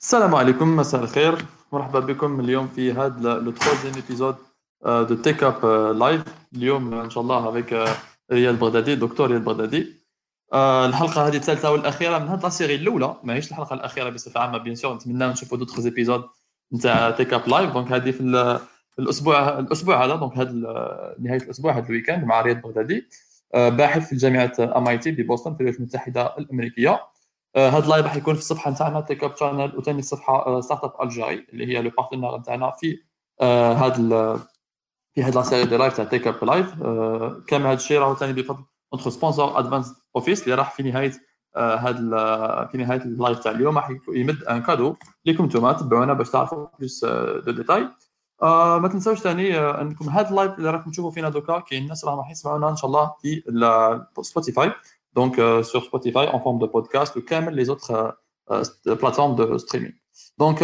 السلام عليكم مساء الخير. مرحبا بكم اليوم في هذا le troisième épisode de Tech Up Live اليوم إن شاء الله avec رياض بغدادي دكتور رياض بغدادي. الحلقة هذه الثالثة والأخيرة من هذه la série الأولى. ماهيش الحلقة الأخيرة بصفة عامة bien sûr نتمنى نشوفوا d'autres épisodes نتاع Tech Up Live donc هذه في الأسبوع الأسبوع هذا donc هذا نهاية الأسبوع هذا ال week-end مع رياض بغدادي. باحث في جامعه MIT ببوسطن في الولايات المتحدة الأمريكية. هذا ال live راح يكون في الصفحة نتاعنا Tech Up Channel وثاني الصفحه Startup Algérie اللي هي le partner نتاعنا في هذا في هذه la série des lives تاع Tech Up Live كامل هذا الشيء راهو ثاني بفضل notre sponsor Advance Office اللي راح في نهاية هذا في نهاية ال live تاع اليوم. راح يمد un cadeau لكم أنتم تبعونا باش تعرفوا plus de détails آه ما تنساوش ثاني آه انكم هذا ال live اللي راكم تشوفوا فينا دوكا كاين الناس راهم راح يسمعونا إن شاء الله في Spotify donc sur Spotify en forme de podcast وكامل les autres plateformes de streaming donc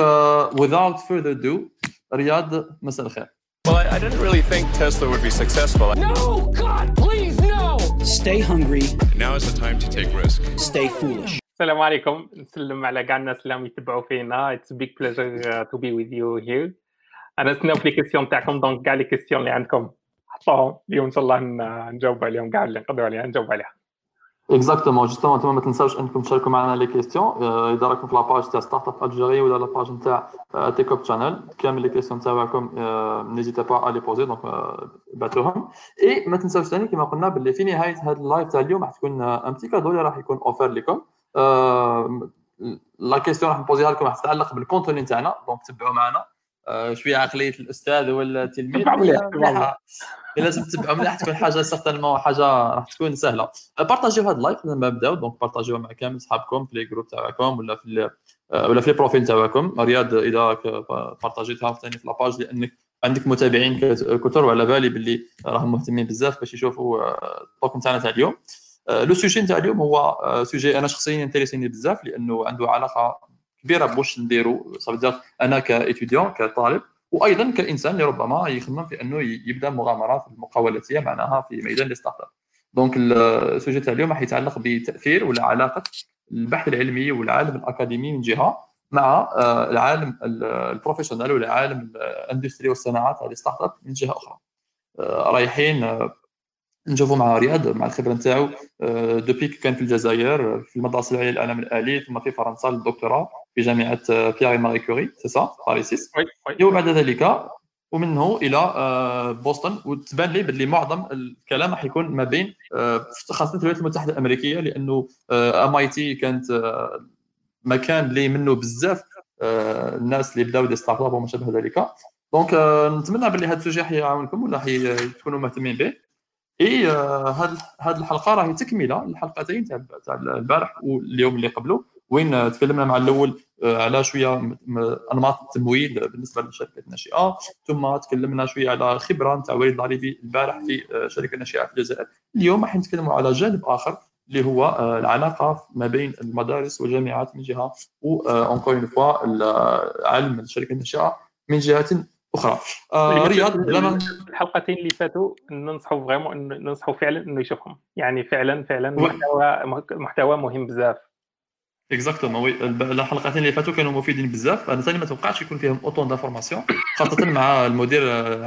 without further ado رياض مساء الخير Well, I, I didn't really think Tesla would be successful. No, God, please, no! Stay hungry, Now is the time to take risk. stay foolish. السلام عليكم نسلم على كاع الناس اللي راهم يتبعوا فينا it's big pleasure to be with you here أنا نستناو في les questions تاعكم donc كاع les questions اللي عندكم حطوهم اليوم ان شاء الله ن- نجاوب عليهم كاع اللي نقدروا عليها نجاوب عليها exactement justement أنتم ما تنساوش انكم تشاركوا معنا les questions اذا راكم في la page تاع Startup Algérie ولا la page نتاع Tech Up Channel كامل les questions تاعكم n'hésitez pas à les poser donc بعثوهم اي ما تنساوش ثاني كما قلنا باللي في نهايه هذا ال live تاع اليوم راح تكون un petit cadeau اللي راح يكون offert لكم la question راح نبوزيها لكم راح تتعلق بال contenu نتاعنا donc تبعوا معنا آه، شوية عقلية الأستاذ ولا التلميذ مليحة. لازم تتبعوا مليح تكون حاجة certainement حاجة راح تكون سهلة. بارطاجيو هذا ال live لما نبداو donc بارطاجيوه مع كامل صحابكم في les groupes تاعكم ولا في آه، ولا في les profils تاعكم. رياض إذا بارطاجيتها ثاني في la page لأنك عندك متابعين كثر وعلى بالي باللي راهم مهتمين بزاف باش يشوفوا آه، ال talk نتاعنا تاع اليوم. آه، le sujet نتاع اليوم هو آه، sujet أنا شخصيا انتريسيني بزاف لأنه عنده علاقة كبيرة بواش نديرو soit en tant qu'étudiant كطالب وأيضا كإنسان اللي ربما يخمم في أنه يبدأ مغامرات المقاولاتيه معناها في ميدان ال startup. donc ال sujet تاع اليوم راح يتعلق بتأثير ولا علاقه البحث العلمي والعالم الأكاديمي من جهة مع آه، العالم ال- ال professional ولا ال industry والصناعات هذه startup من جهة أخرى. آه، رايحين آه، نشوفوا مع رياض مع الخبرة نتاعو. depuis que كان في الجزائر في المدرسة العليا للاعلام الآلي ثم في فرنسا للدكتوراه في جامعة آه، بيير ماري كوري سي سا وي وبعد ذلك ومنه إلى آه، بوسطن وتبان لي باللي معظم الكلام راح يكون ما بين آه، خاصة في الولايات المتحدة الأمريكية لأنه MIT كانت آه، مكان اللي منه بزاف آه، الناس اللي بداو des startups وما شابه ذلك. donc آه، نتمنى باللي هذا ال sujet حيعاونكم ولا حي- تكونوا مهتمين به. إي هذه هذه الحلقة راهي تكملة الحلقتين تاع تاع البارح واليوم اللي قبله. وين آه، تكلمنا مع الأول آه، على شوية أنماط التمويل بالنسبة للشركات الناشئه ثم تكلمنا شوية على خبرة نتاع وليد العريبي البارح في آه، شركة ناشئة في الجزائر. اليوم راح نتكلموا على جانب آخر اللي هو آه، العلاقة ما بين المدارس والجامعات من جهة و encore une fois عالم الشركة الناشئة من جهة أخرى. آه، رياض بلا ما الحلقتين اللي فاتوا ننصحوا vraiment ننصحوا فعلا إنه يشوفهم. يعني فعلا فعلا. محتوى محتوى مهم بزاف. exactement oui الحلقتين اللي فاتوا كانوا مفيدين بزاف. أنا ثاني ما توقعتش يكون فيهم autant d'informations خاصة مع المدير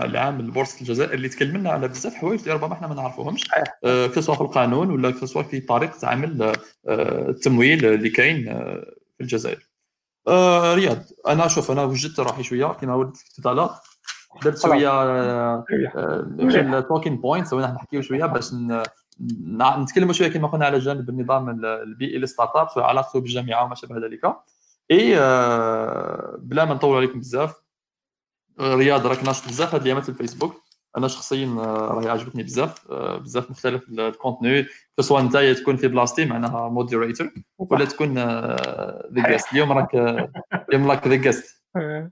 العام لبورصة الجزائر اللي تكلمنا على بزاف حوايج اللي ربما إحنا ما نعرفوهمش. آه، que ce soit في القانون ولا que ce soit في طريقة عمل آه، التمويل اللي كاين آه، في الجزائر. آه، رياض. أنا شوف أنا وجدت روحي شوية كما قلت لك. درت شوية في ال talking points وين نحكيو شوية باش نتكلموا شوية كما قلنا على جانب النظام ال- البيئي لل startup وعلاقته بالجامعة وما شابه ذلك. إي آه، بلا ما نطول عليكم بزاف آه، رياض راك ناشط بزاف هاد الايامات في الفيسبوك. أنا شخصيا آه، راهي عجبتني بزاف آه، بزاف مختلف ال- ال contenu سواء أنت تكون في بلاصتي معناها modérateur ولا تكون the guest اليوم راك آه، اليوم راك the guest آه.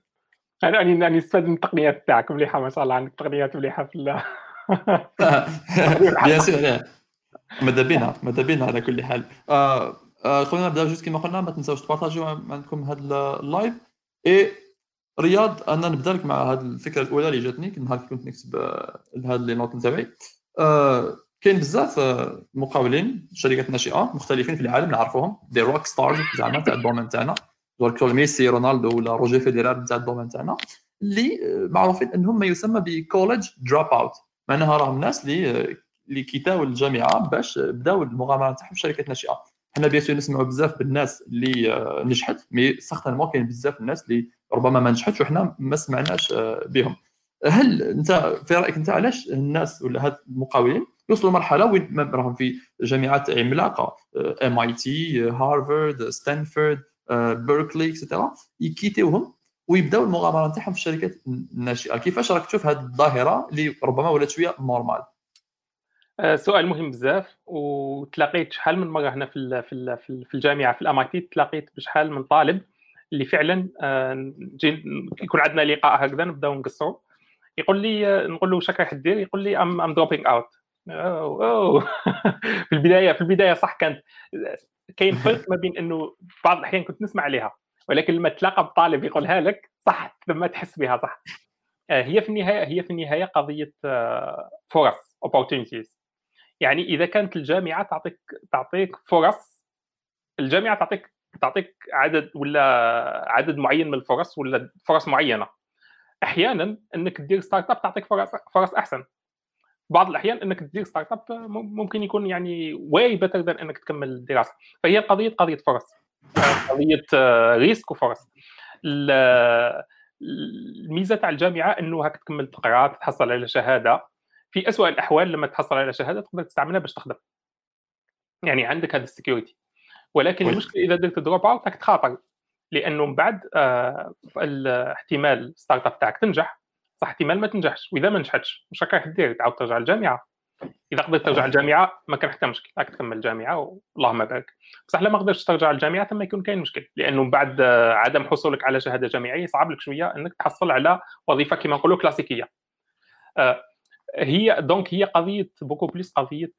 أنا راني راني نستفاد من التقنيات تاعك مليحة ما شاء الله عندك تقنيات مليحة في bien sûr ماذا بينا؟ ماذا بينا على كل حال؟ آه، آه، خلينا نبدأ juste كما قلنا ما تنساوش تبارطاجيو عندكم هذا ال live et رياض أنا نبدا لك مع هذه الفكرة الأولى اللي جاتني نهار كنت نكتب آه، هذه les notes نتاعي. آه، كاين بزاف آه، مقاولين شركات ناشئة مختلفين في العالم نعرفوهم. des rockstars زعما تاع ال domaine تاعنا. donc ميسي رونالدو ولا روجي فيدرر نتاع ال domaine تاعنا اللي معروفين إنهم ما يسمى ب college dropout معناها راهم الناس اللي اللي quittaو الجامعة باش بداو المغامرة تاعهم في شركات ناشئة. حنا bien نسمعوا بزاف بالناس اللي آه، نجحت mais certainement كاين بزاف الناس اللي ربما ما نجحتش وحنا ما سمعناش آه، بهم. هل انت في رأيك انت علاش الناس ولا هاد المقاولين يوصلوا لمرحلة وين راهم في جامعات عملاقة MIT هارفارد ستانفورد بيركلي etcetera يquittiوهم ويبداو المغامرة نتاعهم في الشركات الناشئة؟ كيفاش راك تشوف هذه الظاهرة اللي ربما ولات شوية normal آه، سؤال مهم بزاف وتلاقيت شحال من مرة هنا في في الجامعة في ال MIT تلاقيت بشحال من طالب اللي فعلا آه، يكون عندنا لقاء هكذا نبداو نقصروا يقول لي نقول له واش راك دير يقول لي I'm I'm dropping out في البداية في البداية صح كانت كاين فرق ما بين إنه بعض الأحيان كنت نسمع عليها ولكن لما تلاقى بطالب يقولها لك صح لما تحس بها صح. آه، هي في النهاية هي في النهاية قضية فرص opportunities. يعني إذا كانت الجامعة تعطيك تعطيك فرص الجامعة تعطيك تعطيك عدد ولا عدد معين من الفرص ولا فرص معينة. أحيانا إنك دير startup تعطيك فرص فرص أحسن. بعض الأحيان إنك تدير startup ممكن يكون يعني way better than إنك تكمل الدراسه فهي قضيه قضية فرص. قضية risk وفرص. الميزة تاع الجامعة إنه هاك تكمل تقرا تحصل على شهادة. في أسوأ الأحوال لما تحصل على شهادة تقدر تستعملها باش تخدم. يعني عندك هذا ال security ولكن المشكلة إذا درت drop out راك تخاطر لأنه من بعد آه الاحتمال ال startup تاعك تنجح صح احتمال ما تنجحش وإذا ما نجحتش واش راك دير تعاود ترجع للجامعة. إذا قدرت ترجع للجامعة ما كان حتى مشكل راك تكمل الجامعة واللهم بارك. بصح لما قدرتش ترجع للجامعة ثم يكون كاين مشكل لأنه من بعد آه، عدم حصولك على شهادة جامعية صعب لك شوية إنك تحصل على وظيفة كما نقولوا كلاسيكية. آه هي donc هي قضية بوكو بليس قضية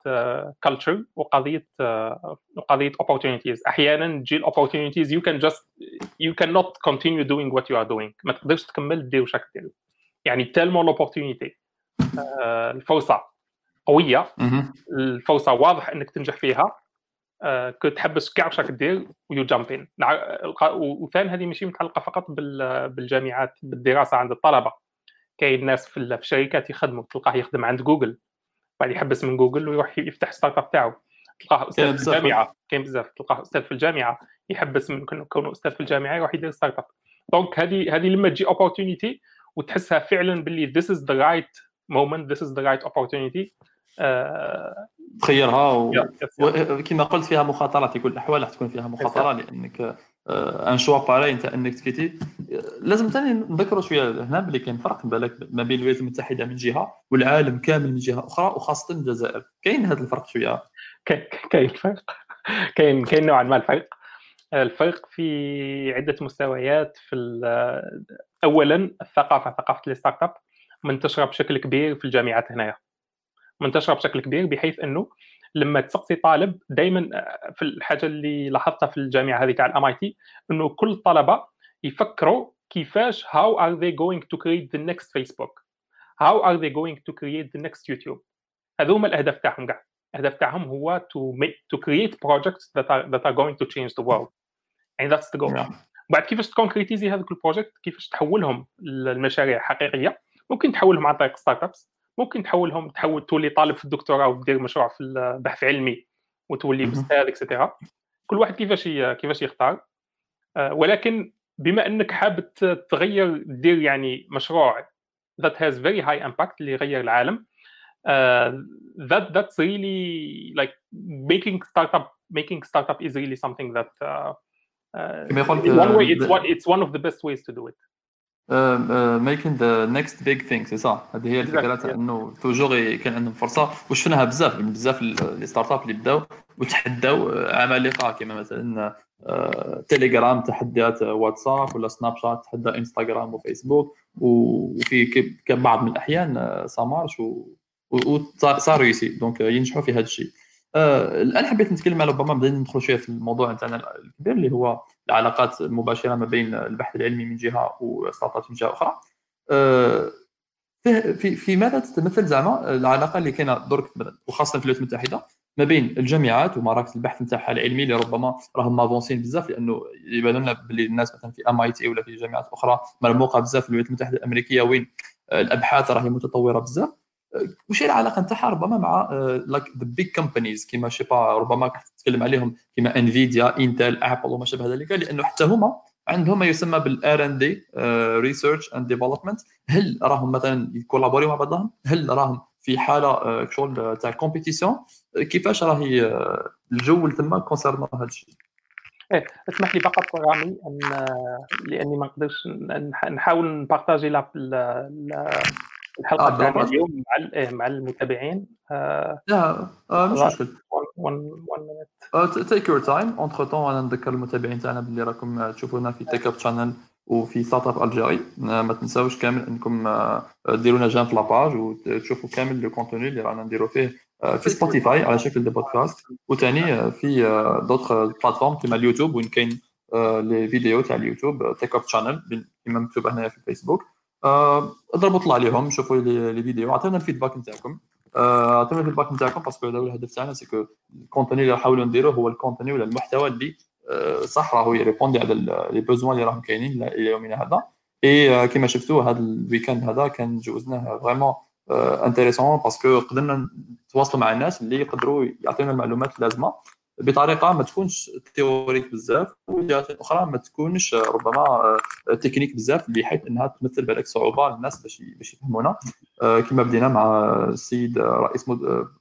culture uh, وقضية uh, وقضية opportunities. أحيانا تجي الاوبورتونيتيز يو كان جاست يو كان نوت كونتينيو دوينغ وات يو ار دوينغ ما تقدرش تكمل دير واش دير يعني tellement l'opportunité الفرصه قوية. الفرصه واضح إنك تنجح فيها. كنت تحبس كاع واش راك دير و you jump in وثاني هذه ماشي متعلقة فقط بالجامعات بالدراسة عند الطلبة. كاين ناس في الشركات يخدموا تلقاه يخدم عند جوجل. بعد يحبس من جوجل ويروح يفتح startup تاعو. تلقاه أستاذ في الجامعة كاين بزاف. تلقاه أستاذ في الجامعة يحبس من كونه أستاذ في الجامعة يروح يدير startup donc هذه هذه لما تجي opportunity وتحسها فعلا باللي this is the right moment this is the right opportunity آه تخيرها و... وكما قلت فيها مخاطرات في كل الأحوال راح تكون فيها مخاطرة لأنك un choix pareil انت إنك تquitti لازم ثاني نذكروا شوية هنا بلي كاين فرق بالك ما بين الولايات المتحدة من جهة والعالم كامل من جهة أخرى وخاصة الجزائر. كاين هذا الفرق شوية؟ كاين فرق. كاين كاين نوعا ما الفرق. الفرق في عدة مستويات في اولا الثقافة ثقافة ال startup منتشره بشكل كبير في الجامعات هنايا. منتشره بشكل كبير بحيث إنه لما تسقسي طالب دائما آه، في الحاجة اللي لاحظتها في الجامعة هذه تاع ال MIT إنه كل الطلبة يفكروا كيفاش how are they going to create the next Facebook how are they going to create the next YouTube هذو هما الأهداف تاعهم كاع الأهداف تاعهم هو to make to create projects that are that are going to change the world. يعني that's the goal. Yeah. بعد كيفاش تconcrétisi هذوك ال projets كيفاش تحولهم لمشاريع حقيقية؟ ممكن تحولهم عن طريق startups ممكن تحولهم تحول تولي طالب في الدكتوراه ودير مشروع في البحث علمي وتولي أستاذ etcetera كل واحد كيفاش كيفاش يختار. آه، ولكن بما أنك حاب تغير دير يعني مشروع that has very high impact اللي يغير العالم uh, that that's really like making startup making startup is really something that uh, uh, one way it's one it's one of the best ways to do it. making the next big thing c'est صح. هذه هي الفكرة تاع إنه toujours كان عندهم فرصة. وشفناها بزاف بزاف les startups اللي بداو وتحداو عمالقه كما مثلا تيليجرام تحدات واتساب ولا سناب شات تحدى انستغرام وفيسبوك وفي بعض من الأحيان ça marche و ça réussit donc ينجحوا في هذا الشيء. الآن حبيت نتكلم على ربما بدينا ندخل شوية في الموضوع تاعنا الكبير اللي هو العلاقات المباشره ما بين البحث العلمي من جهة و startup من جهة أخرى. آه، في في ماذا تتمثل زعما العلاقة اللي كاينة درك وخاصة في الولايات المتحدة ما بين الجامعات ومراكز البحث نتاعها العلمي اللي ربما راهم مavancين بزاف لأنه يبان لنا باللي الناس مثلا في MIT ولا في جامعات أخرى مرموقة بزاف في الولايات المتحدة الأمريكية وين الأبحاث راهي متطورة بزاف. وش العلاقة نتاعها؟ ربما مع like the big companies كيما je sais pas ربما تتكلم عليهم كيما انفيديا انتل ابل وما شابه ذلك. لأنه حتى هما عندهم ما يسمى بال R&D research and development هل راهم مثلا يـ collaborer مع بعضهم؟ هل راهم في حالة شغل تاع compétition كيفاش راهي الجو تما concernant هذا الشيء؟ إيه اسمح لي فقط رامي أن لأني ما نقدرش نحاول نـ partager لا الحلقة آه تاعنا اليوم مع إيه، مع المتابعين. لا آه مش مشكل. take your time entre-temps أنا نذكر المتابعين تاعنا باللي راكم تشوفونا في Tech Up Channel وفي Startup Algérie ما تنساوش كامل إنكم ديروا لنا j'aime في la page وتشوفوا كامل le contenu اللي رانا نديرو فيه في سبوتيفاي على شكل des podcasts وثاني في d'autres plateformes كيما اليوتيوب وين كاين les vidéos تاع اليوتيوب Tech Up Channel كيما مكتوب هنايا في الفيسبوك اضربوا طلع عليهم شوفوا les vidéos عطيونا ال feedback نتاعكم. عطيونا ال feedback نتاعكم parce que هذا هو الهدف تاعنا ce que ال contenu اللي نحاولوا نديروه هو ال contenu ولا المحتوى اللي صح راهو يـ répondre على les besoins اللي راهم كاينين إلى يومنا هذا. اي كيما شفتوا هذا ال week-end هذا كان جوزناه vraiment intéressant parce que قدرنا نتواصلوا مع الناس اللي يقدروا يعطيونا المعلومات اللازمة. بطريقة ما تكونش théorique بزاف وجهات أخرى ما تكونش ربما تكنيك بزاف بحيث إنها تمثل بالك صعوبه للناس باش باش يفهمونا. كما بدينا مع السيد رئيس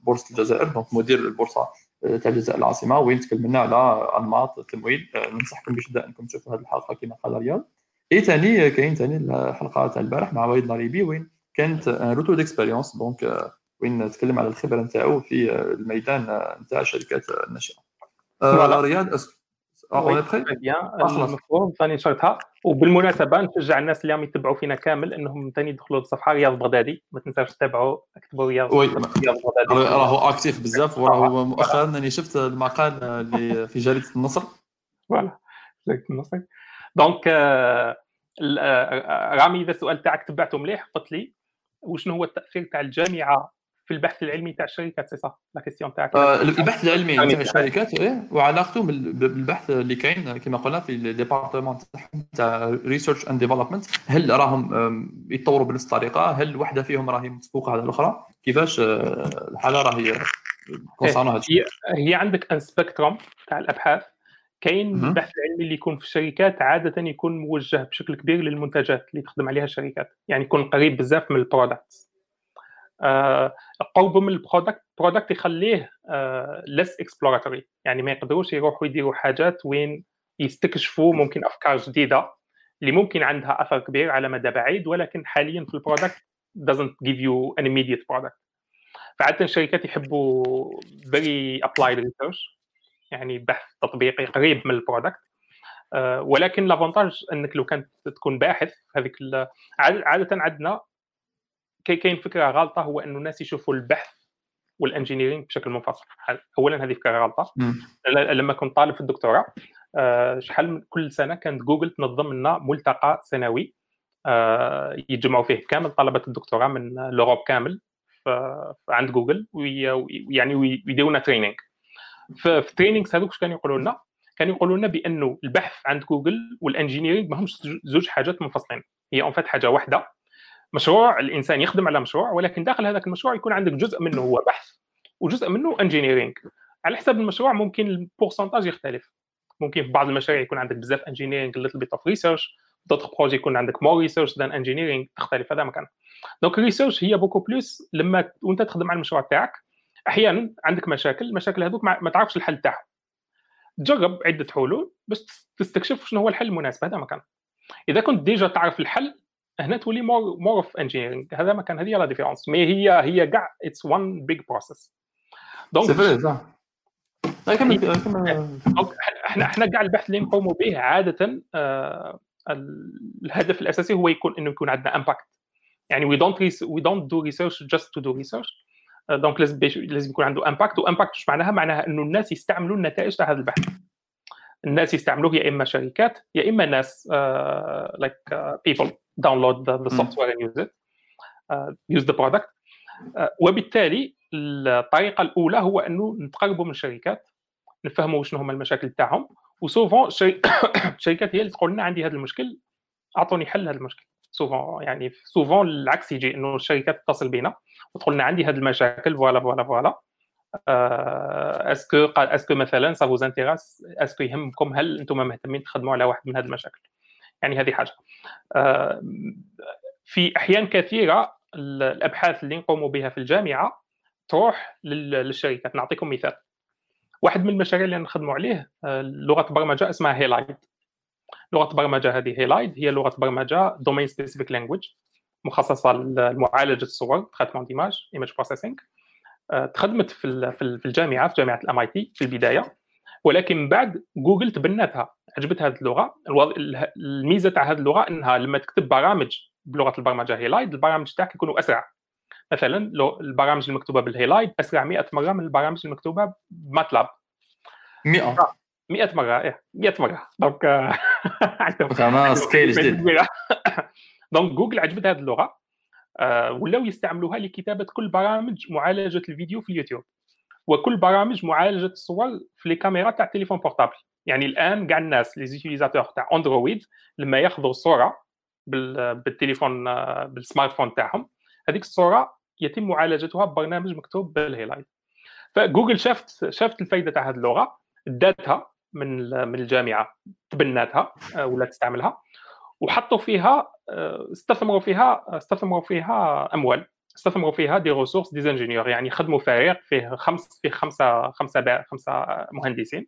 بورصة الجزائر دونك مدير البورصة تاع الجزائر العاصمة وين تكلمنا على أنماط التمويل. ننصحكم بشده انكم تشوفوا هذه الحلقة كما قال رياض. اي ثاني كاين ثاني الحلقة تاع البارح مع وليد ضريبي وين كانت روتو ديكسبيريونس دونك وين تكلم على الخبرة نتاعو في الميدان نتاع الشركات الناشئة. رياض اون بري المفروض ثاني نشرتها وبالمناسبة نشجع الناس اللي عم يتبعوا فينا كامل إنهم ثاني يدخلوا للصفحة رياض بغدادي ما تنساوش تتابعوا اكتبوا رياض oui رياض بغدادي راهو actif بزاف وراهو مؤخرا اني شفت المقال اللي في جريدة النصر. voilà جريدة النصر. donc رامي إذا السؤال تاعك تبعته مليح قلت لي وشنو هو التأثير تاع الجامعة في البحث العلمي تاع الشركات c'est صح؟ la question تاعك. آه البحث العلمي تاع الشركات إيه وعلاقته بالبحث اللي كاين كما قلنا في ال département تاع research and development هل راهم يتطوروا بنفس الطريقة؟ هل واحدة فيهم راهي مسبوقه على الأخرى؟ كيفاش الحالة راهي هي هي عندك un spectrum تاع الأبحاث. كاين البحث العلمي اللي يكون في الشركات عادة يكون موجه بشكل كبير للمنتجات اللي تخدم عليها الشركات. يعني يكون قريب بزاف من ال product آه قرب من ال product product يخليه ليس آه exploratory يعني ما يقدروش يروحوا يديروا حاجات وين يستكشفوا ممكن أفكار جديدة اللي ممكن عندها أثر كبير على مدى بعيد ولكن حاليا في ال product doesn't give you an immediate product. فعادة الشركات يحبوا very applied research يعني بحث تطبيقي قريب من البرودكت أه ولكن l'avantage إنك لو كانت تكون باحث هذيك عادة عندنا كاين فكرة غلطه هو أنه الناس يشوفوا البحث وال engineering بشكل منفصل. اولا هذه فكرة غلطه لما كنت طالب في الدكتوراه أه شحال من كل سنة كانت جوجل تنظم لنا ملتقى سنوي أه يتجمعوا فيه كامل طلبه الدكتوراه من l'Europe كامل عند جوجل ويعني ويديروا لنا training في ال trainings هذوك كانوا يقولوا لنا؟ كانوا يقولوا لنا بأنه البحث عند جوجل وال engineering ما همش زوج حاجات منفصلين. هي en fait حاجة واحدة. مشروع الإنسان يخدم على مشروع ولكن داخل هذاك المشروع يكون عندك جزء منه هو بحث وجزء منه engineering على حسب المشروع ممكن ال pourcentage يختلف. ممكن في بعض المشاريع يكون عندك بزاف engineering little bit of research d'autres projets يكون عندك more research than engineering تختلف هذا مكان donc ال research هي beaucoup plus لما وانت تخدم على المشروع تاعك أحيانا عندك مشاكل المشاكل هذوك ما تعرفش الحل تاعهم. تجرب عدة حلول باش تستكشف شنو هو الحل المناسب هذا مكان إذا كنت déjà تعرف الحل هنا تولي more more of engineering هذا مكان هذه la différence mais هي هي كاع it's one big process donc c'est vrai صح إحنا إحنا كاع البحث اللي نقوموا به عادة آه الهدف الأساسي هو يكون إنه يكون عندنا impact يعني we don't we don't do research just to do research donc لازم لازم يكون عنده impact و impact إيش معناها؟ معناها إنه الناس يستعملوا النتائج تاع هذا البحث. الناس يستعملوه يا إما شركات يا إما ناس like people download the software it uh, use the product. uh, وبالتالي الطريقة الأولى هو أنه نتقربوا من الشركات نفهموا شنو هما المشاكل تاعهم و souvent الشركات هي اللي تقول لنا عندي هذا المشكل أعطوني حل هذا المشكل. souvent يعني souvent العكس يجي إنه الشركات تتصل بنا وتقول لنا عندي هذه المشاكل voilà voilà voilà. est-ce que est-ce que مثلا ça vous intéresse est-ce que يهمكم هل أنتم مهتمين تخدموا على واحد من هذه المشاكل؟ يعني هذه حاجة. آه، في أحيان كثيرة الأبحاث اللي نقوم بها في الجامعة تروح للشركات. نعطيكم مثال. واحد من المشاريع اللي نخدموا عليه آه، لغة برمجة اسمها Halide لغة برمجة هذه Halide هي لغة برمجة domain specific language مخصصة لمعالجة الصور traitement d'images image processing تخدمت في في الجامعة في جامعة ال MIT في البداية. ولكن من بعد جوجل تبنتها عجبتها هذه اللغة. الميزة تاع هذه اللغة إنها لما تكتب برامج بلغة البرمجة Halide البرامج تاعك يكونوا أسرع. مثلا لو البرامج المكتوبة بال Halide أسرع 100 مرة من البرامج المكتوبة ب MATLAB 100 100 مرة إيه 100 مرة. donc عندهم scale جديد donc جوجل عجبتها هذه اللغة. آه، ولاو يستعملوها لكتابة كل برامج معالجة الفيديو في اليوتيوب. وكل برامج معالجة الصور في les caméras تاع التليفون portable يعني الآن كاع الناس les utilisateurs تاع اندرويد لما ياخذوا الصورة بالتليفون آه، بال smartphone تاعهم هذيك الصورة يتم معالجتها ببرنامج مكتوب بال Halide. فجوجل شافت شافت الفائده تاع هذه اللغة داتها من من الجامعة تبناتها آه، ولات تستعملها. وحطوا فيها آه، استثمروا فيها استثمروا فيها أموال استثمروا فيها des ressources des ingénieurs يعني خدموا فريق فيه خمس فيه خمسة خمسة خمسة مهندسين.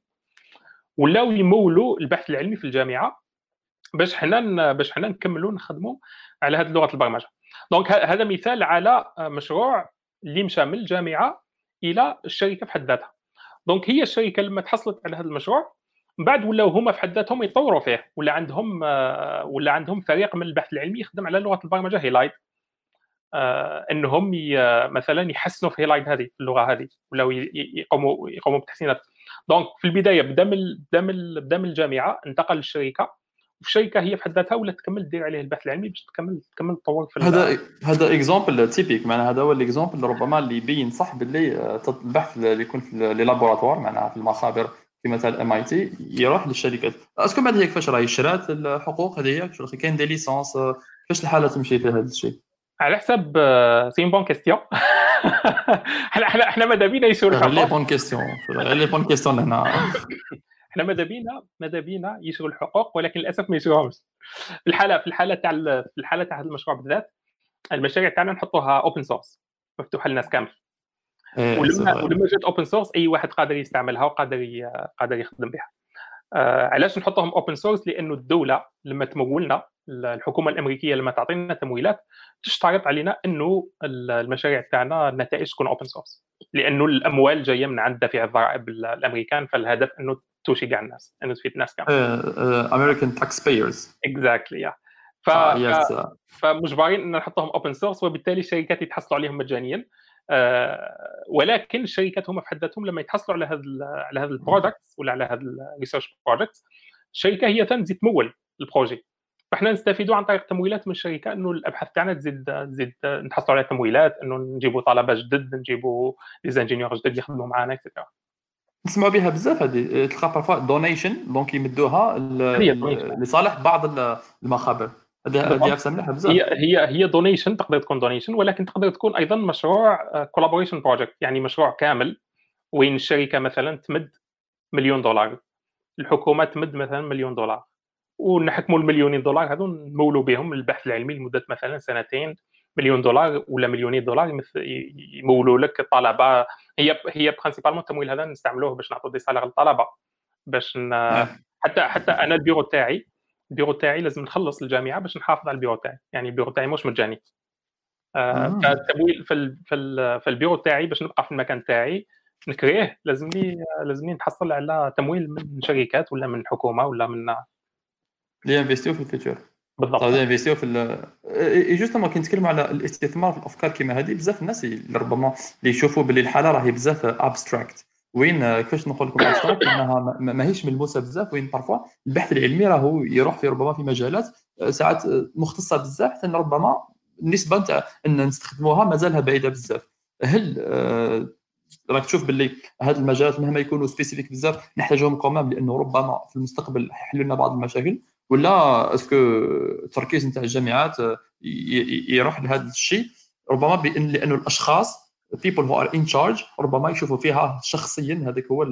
ولاو يمولوا البحث العلمي في الجامعة باش حنا باش حنا نكملوا نخدموا على هذه لغة البرمجة. donc هذا مثال على مشروع اللي مشى من الجامعة إلى الشركة في حد ذاتها. donc هي الشركة لما تحصلت على هذا المشروع من بعد ولاو هما في حد ذاتهم يطوروا فيه ولا عندهم ولا عندهم فريق من البحث العلمي يخدم على لغة البرمجة Halide آه إنهم مثلا يحسنوا في Halide هذه اللغة هذه ولاو يقوموا يقوموا بتحسينات. donc في البداية بدا من بدا من بدا من الجامعة انتقل للشركة وفي هي في حد ذاتها ولات تكمل دير عليه البحث العلمي باش تكمل تكمل تطور في هذا هذا exemple typique معناها هذا هو ال exemple ربما اللي يبين صح باللي آه، البحث اللي يكون في les laboratoires معناها في المخابر. في مثلا MIT يروح للشركات est-ce que بعد هيك كيفاش راهي شرات الحقوق هذه كاين des licences كيفاش الحالة تمشي في هذا الشيء؟ على حسب c'est bonne question إحنا إحنا إحنا ماذا بينا يشروا الحقوق؟ les bonnes questions les bonnes questions هنا. إحنا ماذا بينا ماذا بينا يشروا الحقوق ولكن للأسف ما يشروهمش في الحاله في الحالة تاع في الحالة تاع هذا المشروع بالذات المشاريع تاعنا نحطوها open source مفتوحه للناس كامل. ولما ولما جات open source أي واحد قادر يستعملها وقادر قادر يخدم بها. آه علاش نحطهم open source لأنه الدولة لما تمولنا الحكومة الأمريكية لما تعطينا تمويلات تشترط علينا إنه المشاريع تاعنا النتائج تكون open source لأنه الأموال جاية من عند دافع الضرائب الامريكان فالهدف إنه toucher كاع الناس إنه تفيد الناس كامل American taxpayers exactly ف... آه فمجبرين إن نحطهم open source وبالتالي الشركات يتحصلوا عليهم مجانيا. آه، ولكن الشركات هم في حد ذاتهم لما يتحصلوا على هذا على هذا ال product ولا على هذا ال research project الشركة هي تزيد تمول ال projet فإحنا نستفيدوا عن طريق التمويلات من الشركة إنه الأبحاث تاعنا تزيد تزيد نحصلوا على تمويلات إنه نجيبوا طلبة جدد نجيبوا des ingénieurs جدد يخدموا معنا extra نسمعوا بها بزاف هذه. تلقى parfois donation donc يمدوها لصالح بعض المخابر. هذه بزاف هي هي هي donation تقدر تكون donation ولكن تقدر تكون أيضا مشروع collaboration project يعني مشروع كامل وين الشركة مثلا تمد مليون دولار الحكومة تمد مثلا مليون دولار ونحكموا المليونين دولار هذو نمولوا بهم البحث العلمي لمدة مثلا سنتين مليون دولار ولا مليونين دولار يمولوا لك الطلبه هي هي principalement التمويل هذا نستعملوه باش نعطوا des salaires للطلبة باش ن... نعم. حتى حتى أنا البيرو تاعي البيرو تاعي لازم نخلص الجامعة باش نحافظ على البيرو تاعي يعني البيرو تاعي مش مجاني. آه فالتمويل في في البيرو تاعي باش نبقى في المكان تاعي نكريه لازمني لازمني نحصل على تمويل من شركات ولا من الحكومة ولا من اللي انفيستيو في ال future بالضبط. انفيستيو في et justement كي نتكلموا على الاستثمار في الأفكار كيما هذه بزاف الناس اللي ربما اللي يشوفوا باللي الحالة راهي بزاف abstract وين كيفاش نقول لكم إنها ماهيش ملموسة بزاف وين parfois البحث العلمي راهو يروح في ربما في مجالات آه، ساعات آه، مختصة بزاف حتى ربما النسبة نتاع إن نستخدموها مازالها بعيدة بزاف. هل آه، راك تشوف باللي هذه المجالات مهما يكونوا spécifiques بزاف نحتاجهم كمان لأنه ربما في المستقبل يحلوا لنا بعض المشاكل؟ ولا est-ce que التركيز نتاع الجامعات آه، يروح لهذا الشيء ربما بإن لأنه الأشخاص people who are in charge ربما يشوفوا فيها شخصيا هذاك هو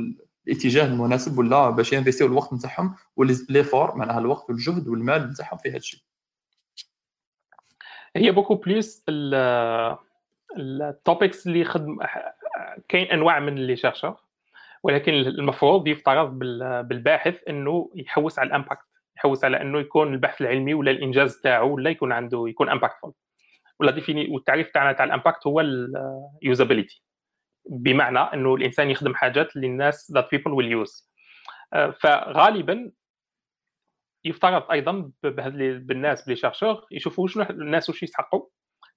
الاتجاه المناسب ولا باش ينفيستيو الوقت نتاعهم و l'effort معناها الوقت والجهد والمال نتاعهم في هذا الشيء. هي beaucoup plus ال topics اللي خدم كاين أنواع من les chercheurs ولكن المفروض يفترض بالباحث إنه يحوس على ال impact يحوس على إنه يكون البحث العلمي ولا الإنجاز تاعو ولا يكون عنده يكون impactful ولا défini والتعريف تاعنا تاع ال impact هو ال usability بمعنى إنه الإنسان يخدم حاجات that people will use. آه، فغالبا يفترض أيضا بالناس ب les chercheurs يشوفوا شنو الناس واش يستحقوا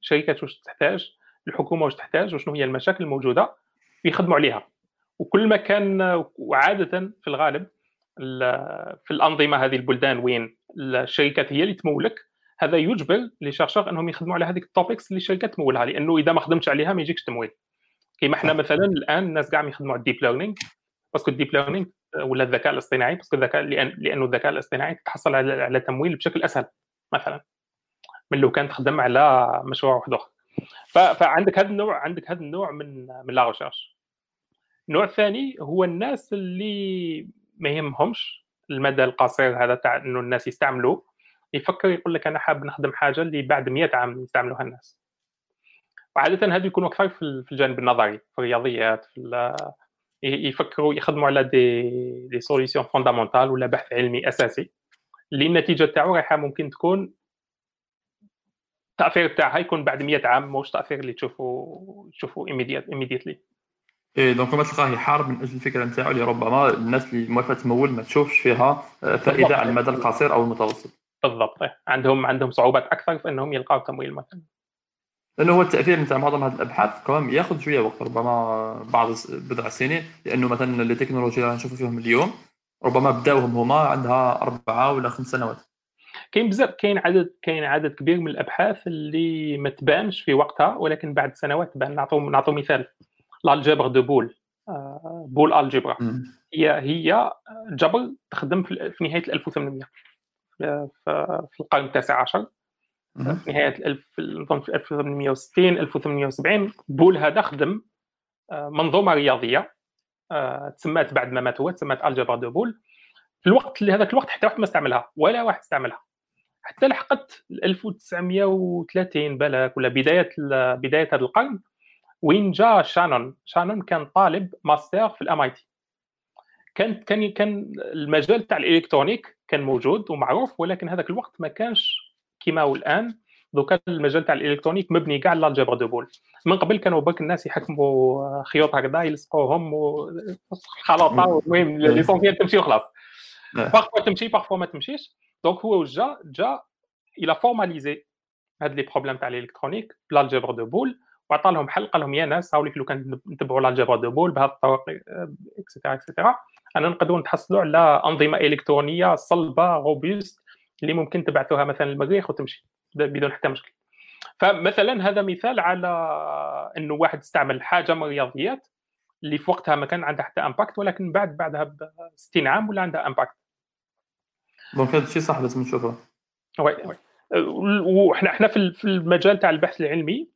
الشركات واش تحتاج الحكومة واش تحتاج وشنو هي المشاكل الموجودة ويخدموا عليها. وكل ما كان وعاده في الغالب في الأنظمة هذه البلدان وين الشركات هي اللي تمولك هذا يجبر les chercheurs أنهم يخدموا على هذيك ال topics اللي الشركات تمولها لأنه إذا ما خدمتش عليها ما يجيكش تمويل. كيما إحنا مثلا الآن الناس كاع يخدموا على ال deep learning parce que ال deep learning ولا الذكاء الاصطناعي parce que الذكاء لأن لأنه الذكاء الاصطناعي تحصل على على تمويل بشكل أسهل مثلا. من لو كان تخدم على مشروع واحد آخر. فعندك هذا النوع عندك هذا النوع من من la recherche النوع الثاني هو الناس اللي ما يهمهمش المدى القصير هذا تاع إنه الناس يستعملوا يفكر يقول لك أنا حاب نخدم حاجة اللي بعد 100 عام يستعملوها الناس. وعادة هذا يكون أكثر في الجانب النظري في الرياضيات في يفكروا يخدموا على des des solutions fondamentales ولا بحث علمي أساسي اللي النتيجة تاعو رايحة ممكن تكون التاثير تاعها يكون بعد 100 عام موش تأثير اللي تشوفوا تشوفوا ايميديتلي إيه دونك ما تلقاه يحارب من أجل الفكرة نتاعو اللي ربما الناس اللي موافقه تمول ما تشوفش فيها آه، فائدة على المدى القصير أو المتوسط. بالضبط. عندهم عندهم صعوبات أكثر في إنهم يلقاو تمويل مثلا. لأنه هو التأثير نتاع معظم هذه الأبحاث كمان ياخذ شوية وقت ربما بعض بضع سنين لأنه مثلا التكنولوجيا اللي نشوفوا فيهم اليوم ربما بداوهم هما عندها أربعة ولا خمس سنوات. كاين بزاف كاين عدد كاين عدد كبير من الأبحاث اللي ما تبانش في وقتها ولكن بعد سنوات تبان. نعطوا نعطوا مثال. ال algèbre de Boole. Boole algebra هي هي جبر تخدم في نهاية 1800 في القرن التاسع عشر في نهاية ألف نظن في 1860 1870 Boole هذا خدم آه، منظومة رياضية آه، تسمات بعد ما مات هو تسمات ال algèbre de Boole في الوقت هذاك الوقت حتى واحد ما استعملها ولا واحد استعملها. حتى لحقت 1930 بالك ولا بداية بداية هذا القرن وين جا Shannon Shannon كان طالب ماستر في ال MIT كان كان كان المجال تاع ال électronique كان موجود ومعروف ولكن هذاك الوقت ما كانش كما هو الآن. donc المجال تاع ال électronique مبني كاع على ال algèbre de Boole. من قبل كانوا برك الناس يحكموا خيوط هكذا يلصقوهم وخلطه المهم l'essentiel تمشي وخلاص. parfois تمشي parfois ما تمشيش. donc هو جا جا إلى formaliser هاد les problèmes تاع ال électronique بلا algèbre de Boole وعطى لهم حل قال لهم يا ناس هاوليك لو كان نتبعوا ال algèbre de Boole بهذه الطرق et cetera et cetera أنا نقدروا نتحصلوا على أنظمة إلكترونية صلبة robust اللي ممكن تبعثوها مثلا المريخ وتمشي بدون حتى مشكل فمثلا هذا مثال على إنه واحد استعمل حاجة من الرياضيات اللي في وقتها ما كان عندها حتى impact ولكن بعد بعدها ب 60 عام ولا عندها impact donc هذا الشيء صح لازم نشوفه. oui oui. وحنا إحنا في المجال تاع البحث العلمي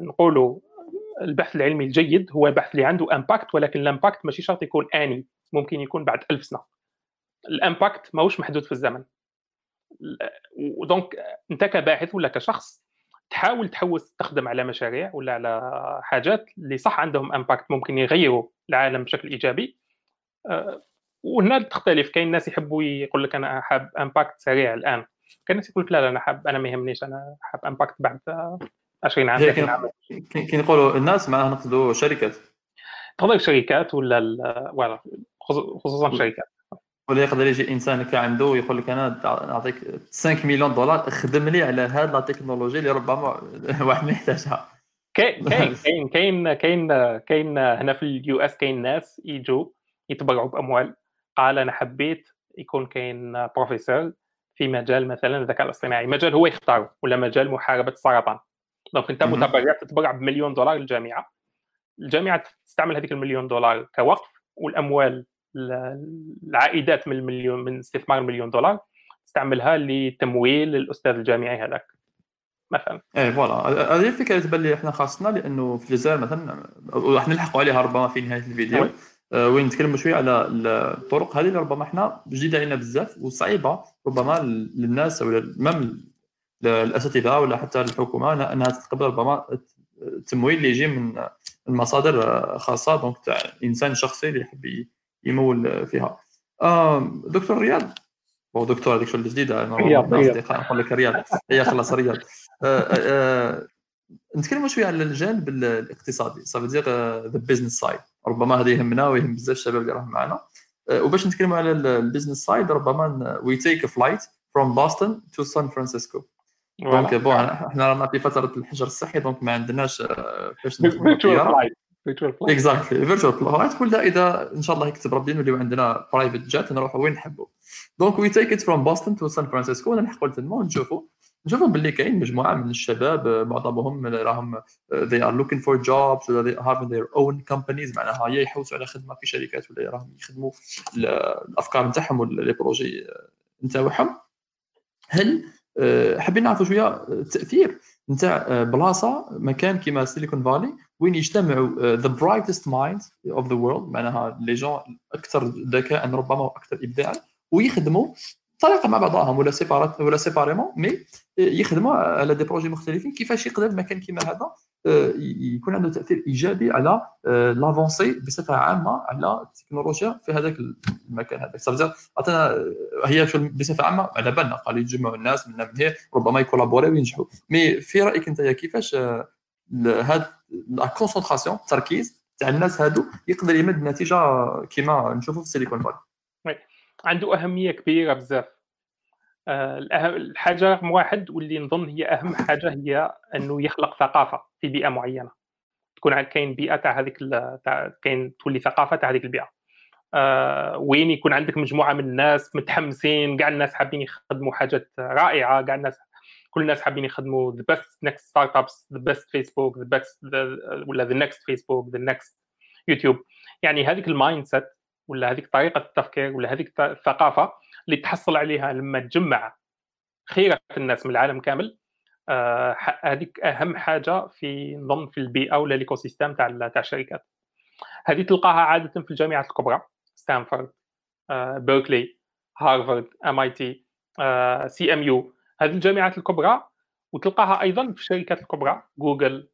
نقولوا البحث العلمي الجيد هو البحث اللي عنده impact ولكن ال impact ماشي شرط يكون آني. ممكن يكون بعد ألف سنة. ال impact ماهوش محدود في الزمن. و donc أنت كباحث ولا كشخص تحاول تحوس تخدم على مشاريع ولا على حاجات اللي صح عندهم impact ممكن يغيروا العالم بشكل إيجابي. أه، وهنا تختلف. كاين ناس يحبوا يقول لك أنا حاب impact سريع الآن. كاين ناس يقول لك لا, لا أنا حاب أنا ما يهمنيش أنا حاب impact بعد 20 عام. 30 عام كي نقولوا الناس معناها نقصدوا شركات. تقدر شركات ولا خصوصا شركات ولا يقدر يجي إنسان كان عنده ويقول لك أنا نعطيك 5 مليون دولار خدم لي على هذه la technologie اللي ربما واحد ما يحتاجها. كاين كاين كاين كاين كاين هنا في ال US كاين ناس يجوا يتبرعوا بأموال. قال أنا حبيت يكون كاين بروفيسور في مجال مثلا الذكاء الاصطناعي. مجال هو يختاره ولا مجال محاربة السرطان donc أنت. متبرع تتبرع بمليون دولار للجامعة. الجامعة تستعمل هذيك المليون دولار كوقف والأموال ال- العائدات من المليون من استثمار المليون دولار تستعملها لتمويل الأستاذ الجامعي هذاك مثلا. إيه voilà. هذه الفكرة اللي تبان لي إحنا خاصنا لأنه في الجزائر مثلا راح نلحقوا عليها ربما في نهاية الفيديو. oui. آه، وين نتكلموا شوية على الطرق. هذه اللي ربما إحنا جديدة علينا بزاف وصعيبة ربما للناس أو مم الاساتذه ولا حتى الحكومة انها تتقبل ربما التمويل اللي يجي من المصادر آه، خاصة. donc تاع إنسان شخصي اللي يحب يمول فيها. آم، دكتور رياض. أو دكتور هذيك شغل جديدة. أصدقاء نقول لك رياض. هي خلاص رياض. آه، آه، آه، نتكلموا شوية على الجانب ال- الاقتصادي ça veut dire the business side ربما هذا يهمنا ويهم بزاف الشباب اللي راهم معنا. آه، وباش نتكلموا على ال business side ربما we take flight from Boston to San Francisco donc. bon إحنا رانا في فترة الحجر الصحي donc ما عندناش آه، الطيارة. فلايت اكزاكتلي فيرتشوال فلايت ولا إذا إن شاء الله يكتب ربي نوليو عندنا private jet نروحوا وين نحبوا donc we take it from Boston to San Francisco نلحقوا لتما ونشوفوا نشوفوا باللي كاين مجموعة من الشباب آه، معظمهم راهم آه، they are looking for jobs ولا they have their own companies. معناها يا يحوسوا على خدمة في شركات ولا راهم يخدموا ال- الأفكار نتاعهم ولا les projets نتاعهم. هل آه، حابين نعرفوا شوية التاثير نتاع بلاصة مكان كيما Silicon Valley وين يجتمعوا the brightest minds of the world معناها les gens أكثر ذكاء ربما وأكثر ابداعا ويخدموا طريقة مع بعضهم ولا séparés ولا séparément mais يخدموا على des projets مختلفين كيفاش يقدر مكان كيما هذا آه، يكون عنده تأثير إيجابي على لافونسي بصفة عامة على التكنولوجيا في هذاك المكان هذاك. صافي عطينا هي بصفة عامة على بالنا قال يتجمعوا الناس من هي ربما ي collaborer وينجحوا. mais في رأيك أنت كيفاش آه، هاد la concentration التركيز تاع الناس هادو يقدر يمد نتيجة كيما نشوفوا في سيليكون فالي عنده أهمية كبيرة بزاف. آه، الحاجة رقم واحد واللي نظن هي أهم حاجة هي أنه يخلق ثقافة في بيئة معينة. تكون كاين بيئة تاع هذيك تاع كاين تولي ثقافة تاع هذيك البيئة. آه، وين يكون عندك مجموعة من الناس متحمسين كاع الناس حابين يخدموا حاجات رائعة كاع الناس كل الناس حابين يخدموا the best next startups the best Facebook the best the, ولا the next Facebook the next يوتيوب يعني هذيك ال mindset ولا هذيك طريقة التفكير ولا هذيك الثقافة اللي تحصل عليها لما تجمع خيرة الناس من العالم كامل آه، هذيك أهم حاجة في نظن في البيئة ولا ال ecosystem تاع تاع الشركات. هذه تلقاها عادة في الجامعات الكبرى ستانفورد آه، بيركلي هارفارد ام اي تي سي ام يو هذه الجامعات الكبرى وتلقاها أيضا في الشركات الكبرى جوجل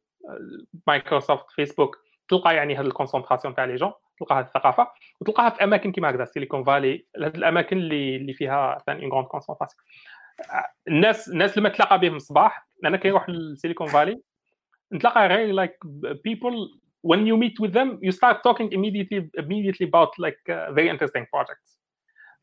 مايكروسوفت فيسبوك تلقى يعني هذه ال concentration تاع les gens تلقى هذه الثقافة وتلقاها في أماكن كيما هكذا سيليكون فالي هذه الأماكن اللي اللي فيها ثاني une concentration الناس الناس لما تلاقى بهم الصباح أنا كي نروح للسيليكون فالي نتلاقى غير like people when you meet with them you start talking immediately immediately about like uh, very interesting projects.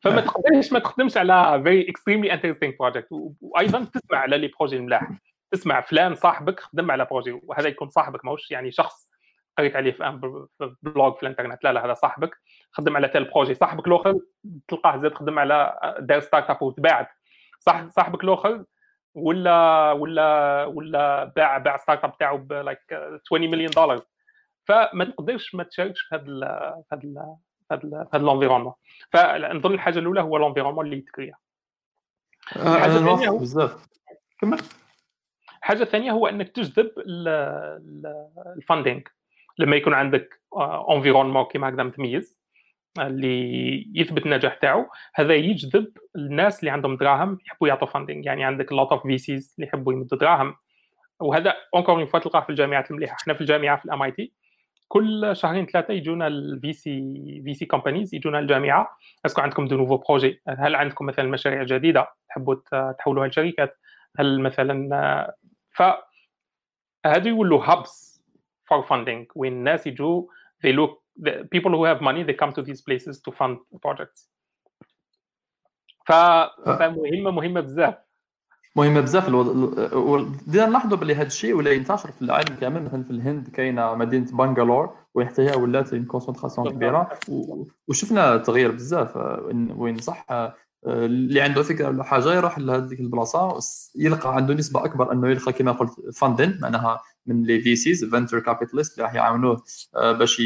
فما تقدرش ما تخدمش على extremely interesting project. و- وأيضا تسمع على les projets الملاح تسمع فلان صاحبك خدم على projet وهذا يكون صاحبك ماهوش يعني شخص قريت عليه في blog في الإنترنت. لا لا هذا صاحبك خدم على tel projet صاحبك الآخر تلقاه زاد خدم على دار startup وتباعت صاحبك الآخر ولا ولا ولا باع باع startup تاعو ب like 20 مليون دولار فما تقدرش ما تشاركش في هذا هذا في هذا ال environnement فنظن الحاجة الأولى هو ال environnement اللي يتكريا أنا الثانية نوافق هو- بزاف كمل. الحاجة الثانية هو إنك تجذب ال funding لما يكون عندك environnement كيما هكذا متميز اللي يثبت النجاح تاعو هذا يجذب الناس اللي عندهم دراهم يحبوا يعطوا funding يعني عندك lot of VCs اللي يحبوا يمدوا دراهم. وهذا encore une fois تلقاه في الجامعات المليحة. إحنا في الجامعة في ال MIT كل شهرين ثلاثة يجونا ال VC VC companies يجونا الجامعة. est-ce que عندكم de nouveaux projets؟ هل عندكم مثلا مشاريع جديدة تحبوا تحولوها لشركات؟ هل مثلا آه، ف هادو يولوا hubs for funding وين الناس يجوا they look the people who have money they come to these places to fund projects. ف فمهمة مهمة بزاف. مهمه بزاف الوضع بدينا نلاحظوا باللي هذا الشيء ولا ينتشر في العالم كامل. مثلا في الهند كاينة مدينة بنغالور وحتى هي ولات concentration كبيرة. و- وشفنا تغيير بزاف. وين- صح؟ اللي عنده فكرة ولا حاجة يروح لهذيك البلاصة يلقى عنده نسبة أكبر أنه يلقى كما قلت funding معناها من les VCs venture capitalists اللي راح يعاونوه آه، باش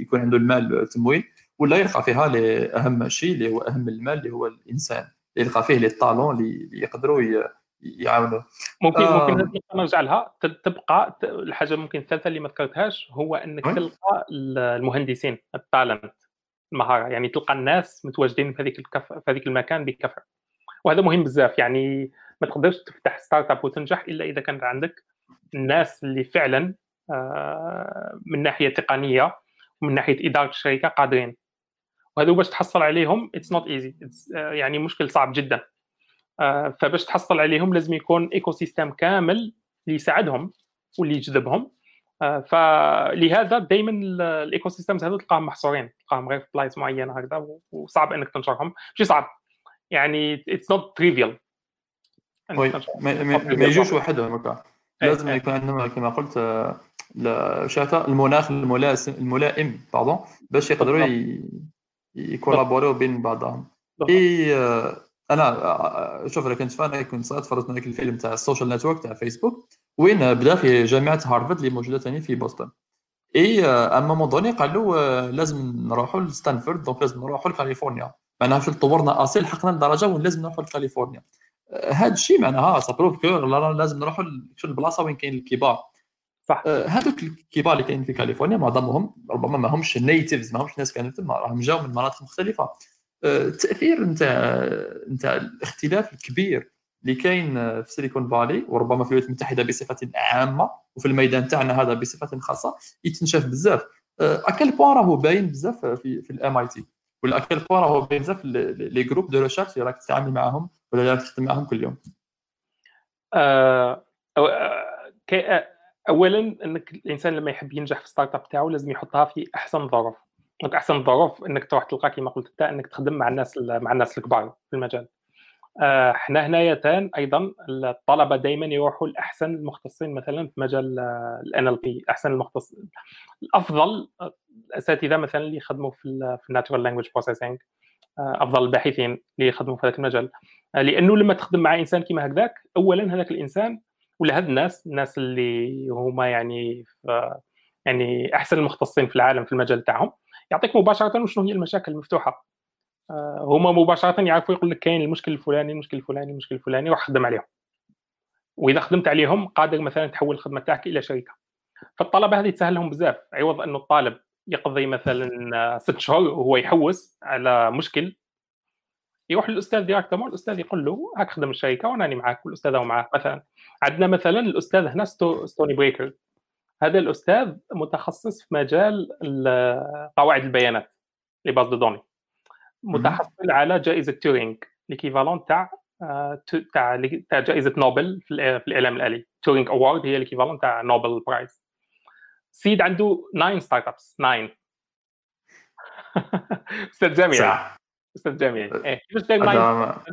يكون عنده المال التمويل ولا يلقى فيها أهم شيء اللي هو أهم المال اللي هو الإنسان. يلقى فيه les talents اللي يقدروا يعاونوه. ممكن آه. ممكن نرجع لها تبقى الحاجة ممكن الثالثة اللي ما ذكرتهاش هو إنك تلقى المهندسين ال talent. المهاره يعني تلقى الناس متواجدين في هذيك الكف... في هذيك المكان بكثره وهذا مهم بزاف. يعني ما تقدرش تفتح startup وتنجح إلا إذا كانت عندك الناس اللي فعلا آه، من ناحية تقنية ومن ناحية إدارة الشركة قادرين. وهذا باش تحصل عليهم it's not easy يعني مشكل صعب جدا. آه، فباش تحصل عليهم لازم يكون ecosystem كامل اللي يساعدهم واللي يجذبهم. آه، فلهذا دائما ال ecosystems هذو تلقاهم محصورين تلقاهم غير في بلايص معينة هكذا وصعب إنك تنشرهم. مش صعب. يعني it's not trivial ما, يجوش وحدهم هكا. إيه، لازم إيه. يكون عندهم كما قلت آه، شاتا المناخ الملائم الملائم pardon باش يقدروا يcollaboriو بين بعضهم اي أنا شوف أنا كنت وين كنت صغير تفرجت على الفيلم تاع ال Social Network تاع فيسبوك وين بدأ في جامعة هارفارد اللي موجودة ثاني في بوسطن. اي ا مومون دوني قال له لازم نروحوا لستانفورد دونك لازم نروحوا لكاليفورنيا. معناها في طورنا اسي لحقنا لدرجه وين لازم نروحوا لكاليفورنيا. هذا الشيء معناها سابروف كو لازم نروحوا البلاصه وين كاين الكبار. صح. هذوك الكبار اللي كاينين في كاليفورنيا معظمهم ربما ما همش نيتيفز ما همش ناس كانوا تما راهم جاوا من مناطق مختلفة. التأثير نتاع نتاع الاختلاف الكبير اللي كاين في سيليكون فالي وربما في الولايات المتحدة بصفة عامة وفي الميدان تاعنا هذا بصفة خاصة يتنشاف بزاف. à quel point راهو باين بزاف في في ال MIT ولا à quel point راهو باين بزاف les groupes de recherche اللي راك تتعامل معاهم ولا راك تخدم معاهم كل يوم؟ أه اولا إنك الإنسان لما يحب ينجح في startup تاعو لازم يحطها في أحسن ظروف donc أحسن الظروف إنك تروح تلقى كما قلت أنت إنك تخدم مع الناس مع الناس الكبار في المجال. آه، إحنا هنايا أيضا الطلبة دائما يروحوا لأحسن المختصين مثلا في مجال ال NLP أحسن المختص. الأفضل الأساتذة مثلا اللي يخدموا في ال natural language processing أفضل الباحثين اللي يخدموا في هذا المجال. آه، لأنه لما تخدم مع إنسان كما هكذاك اولا هذاك الإنسان ولا هاد الناس الناس اللي هما يعني يعني أحسن المختصين في العالم في المجال تاعهم يعطيك مباشرة وشنو هي المشاكل المفتوحة. آه، هما مباشرة يعرفوا يقول لك كاين المشكل الفلاني المشكل الفلاني المشكل الفلاني روح خدم عليهم. وإذا خدمت عليهم قادر مثلا تحول الخدمة تاعك إلى شركة. فالطلبة هذه تسهل لهم بزاف. عوض انه الطالب يقضي مثلا ست شهور وهو يحوس على مشكل يروح للاستاذ ديريكتومون الأستاذ يقول له هاك خدم الشركة وأنا معك والأستاذ هو معاه مثلا عندنا مثلا الأستاذ هنا Stonebraker. هذا الأستاذ متخصص في مجال قواعد البيانات les bases de données متحصل على جائزة Turing l'équivalent تاع تاع تاع جائزة نوبل في الاعلام الآلي. Turing Award هي l'équivalent تاع Nobel Prize. سيد عنده 9 startups 9 أستاذ جامعي أستاذ جامعي إيه كيفاش داير 9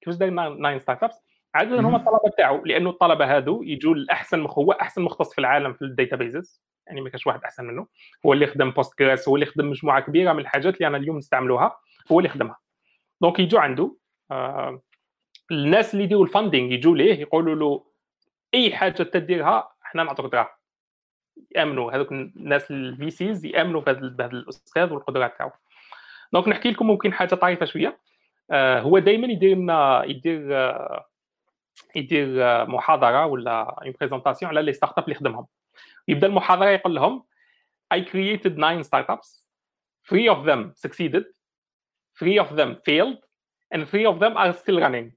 كيفاش داير 9 startups؟ عادة هما الطلبة تاعو لأنه الطلبة هادو يجوا الاحسن هو أحسن مختص في العالم في ال databases يعني ما كاش واحد أحسن منه. هو اللي خدم Postgres هو اللي خدم مجموعة كبيرة من الحاجات اللي أنا اليوم نستعملوها هو اللي خدمها. donc يجوا عنده آه الناس اللي يديروا ال funding يجوا ليه يقولوا له أي حاجة تديرها إحنا نعطوك دراهم. يأمنوا هذوك الناس ال VCs يأمنوا بهذا الأستاذ والقدرات تاعو. donc نحكي لكم ممكن حاجة طريفه شوية. آه هو دائما يدير لنا يدير آه يدير محاضرة ولا une présentation على les startups اللي خدمهم. يبدأ المحاضرة يقول لهم I created nine startups. Three of them succeeded. Three of them failed. And three of them are still running.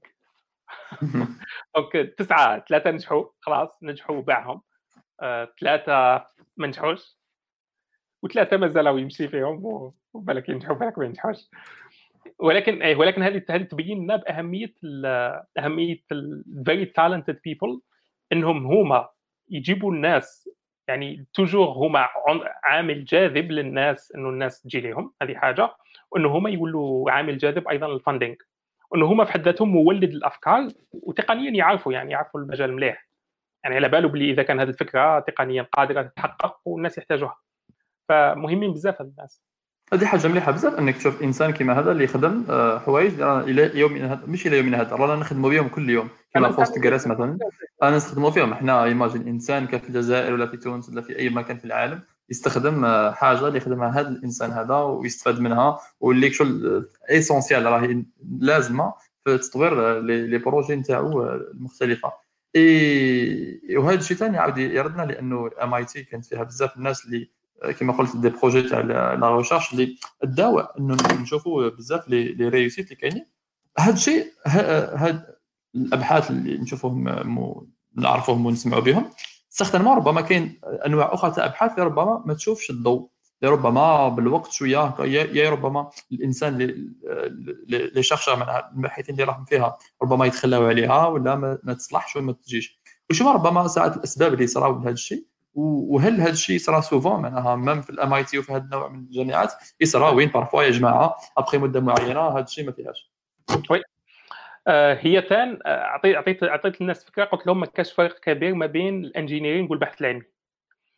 donc تسعة ثلاثة نجحوا. خلاص نجحوا وباعهم. ثلاثة ما نجحوش. وثلاثة مازالوا يمشي فيهم. وبالك ينجحوا بالك ما ينجحوش ولكن إيه، ولكن هذه هذه تبين لنا باهميه أهمية ال very talented people إنهم هما يجيبوا الناس يعني toujours هما عامل جاذب للناس إنه الناس تجي لهم هذه حاجة. وإنه هما يولوا عامل جاذب أيضا لل funding وإنه هما في حد ذاتهم مولد الأفكار وتقنيا يعرفوا يعني يعرفوا المجال مليح. يعني على باله بلي إذا كان هذه الفكرة تقنيا قادرة تتحقق والناس يحتاجوها. فمهمين بزاف الناس. هذه حاجة مليحة بزاف أنك تشوف إنسان كيما هذا اللي يخدم آه، حوايج إلى يومنا هذا مش إلى يومنا هذا رانا نخدموا بهم كل يوم كما Postgres مثلا. أنا نستخدموا فيهم. إحنا imagine إنسان كان في الجزائر ولا في تونس ولا في أي مكان في العالم يستخدم آه، حاجة اللي يخدمها هذا الإنسان هذا ويستفاد منها واللي شغل essentiel راهي لازمة في تطوير لي بروجي نتاعو المختلفة. إي وهذا الشيء ثاني عاود يردنا لأنه ام اي تي كانت فيها بزاف الناس اللي كما قلت دي بروجي تاع لا ريشيرش اللي داو إنه نشوفوا بزاف لي لي ريوسيت اللي كاينين. هذا الشيء هاد الأبحاث اللي نشوفوهم نعرفوهم ونسمعوا بهم سيغتينمون ربما كاين أنواع أخرى تاع أبحاث اللي ربما ما تشوفش الضوء. ربما بالوقت شوية يا ربما الإنسان اللي شخشة من الباحثين اللي راهم فيها ربما يتخلاو عليها ولا ما تصلحش ولا ما تجيش. وشوف ربما ساعات الأسباب اللي صراو لهذا الشيء. وهل هذا الشيء صرا سوفون معناها ميم في الام آي تي وفي هذا النوع من الجامعات يصرا وين بارفوا يا جماعة ابخي مدة معينة هذا الشيء ما فيهاش. وي. آه هي ثان اعطيت اعطيت أعطيت الناس فكرة قلت لهم ما كاش فرق كبير ما بين الانجينيرينغ والبحث العلمي.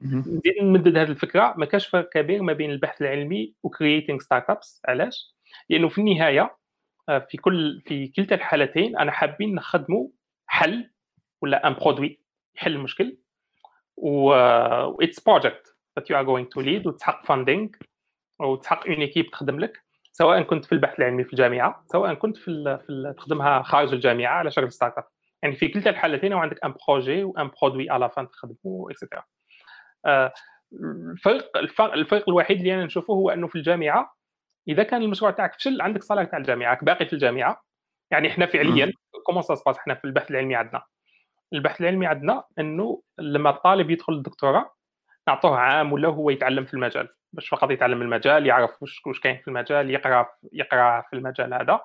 نزيد نمدد هذه الفكرة ما كاش فرق كبير ما بين البحث العلمي وكرييتينغ ستارت ابس علاش؟ لأنه في النهاية آه، في كل في كلتا الحالتين أنا حابين نخدموا حل ولا un produit يحل المشكل. و it's project that you are going to lead وتحقق funding وتحقق une équipe تخدم لك سواء كنت في البحث العلمي في الجامعة سواء كنت في, ال في ال تخدمها خارج الجامعة على شكل startup يعني في كلتا الحالتين وعندك un projet و un produit à la fin تخدمه extra الفرق الفرق الوحيد اللي أنا نشوفه هو إنه في الجامعة إذا كان المشروع تاعك فشل عندك صالح تاع الجامعة باقي في الجامعة. يعني إحنا فعليا comment ça se passe إحنا في البحث العلمي عندنا. البحث العلمي عندنا إنه لما الطالب يدخل الدكتوراه نعطوه عام ولا هو يتعلم في المجال باش فقط يتعلم المجال يعرف وش وش كاين في المجال يقرأ يقرأ في المجال هذا.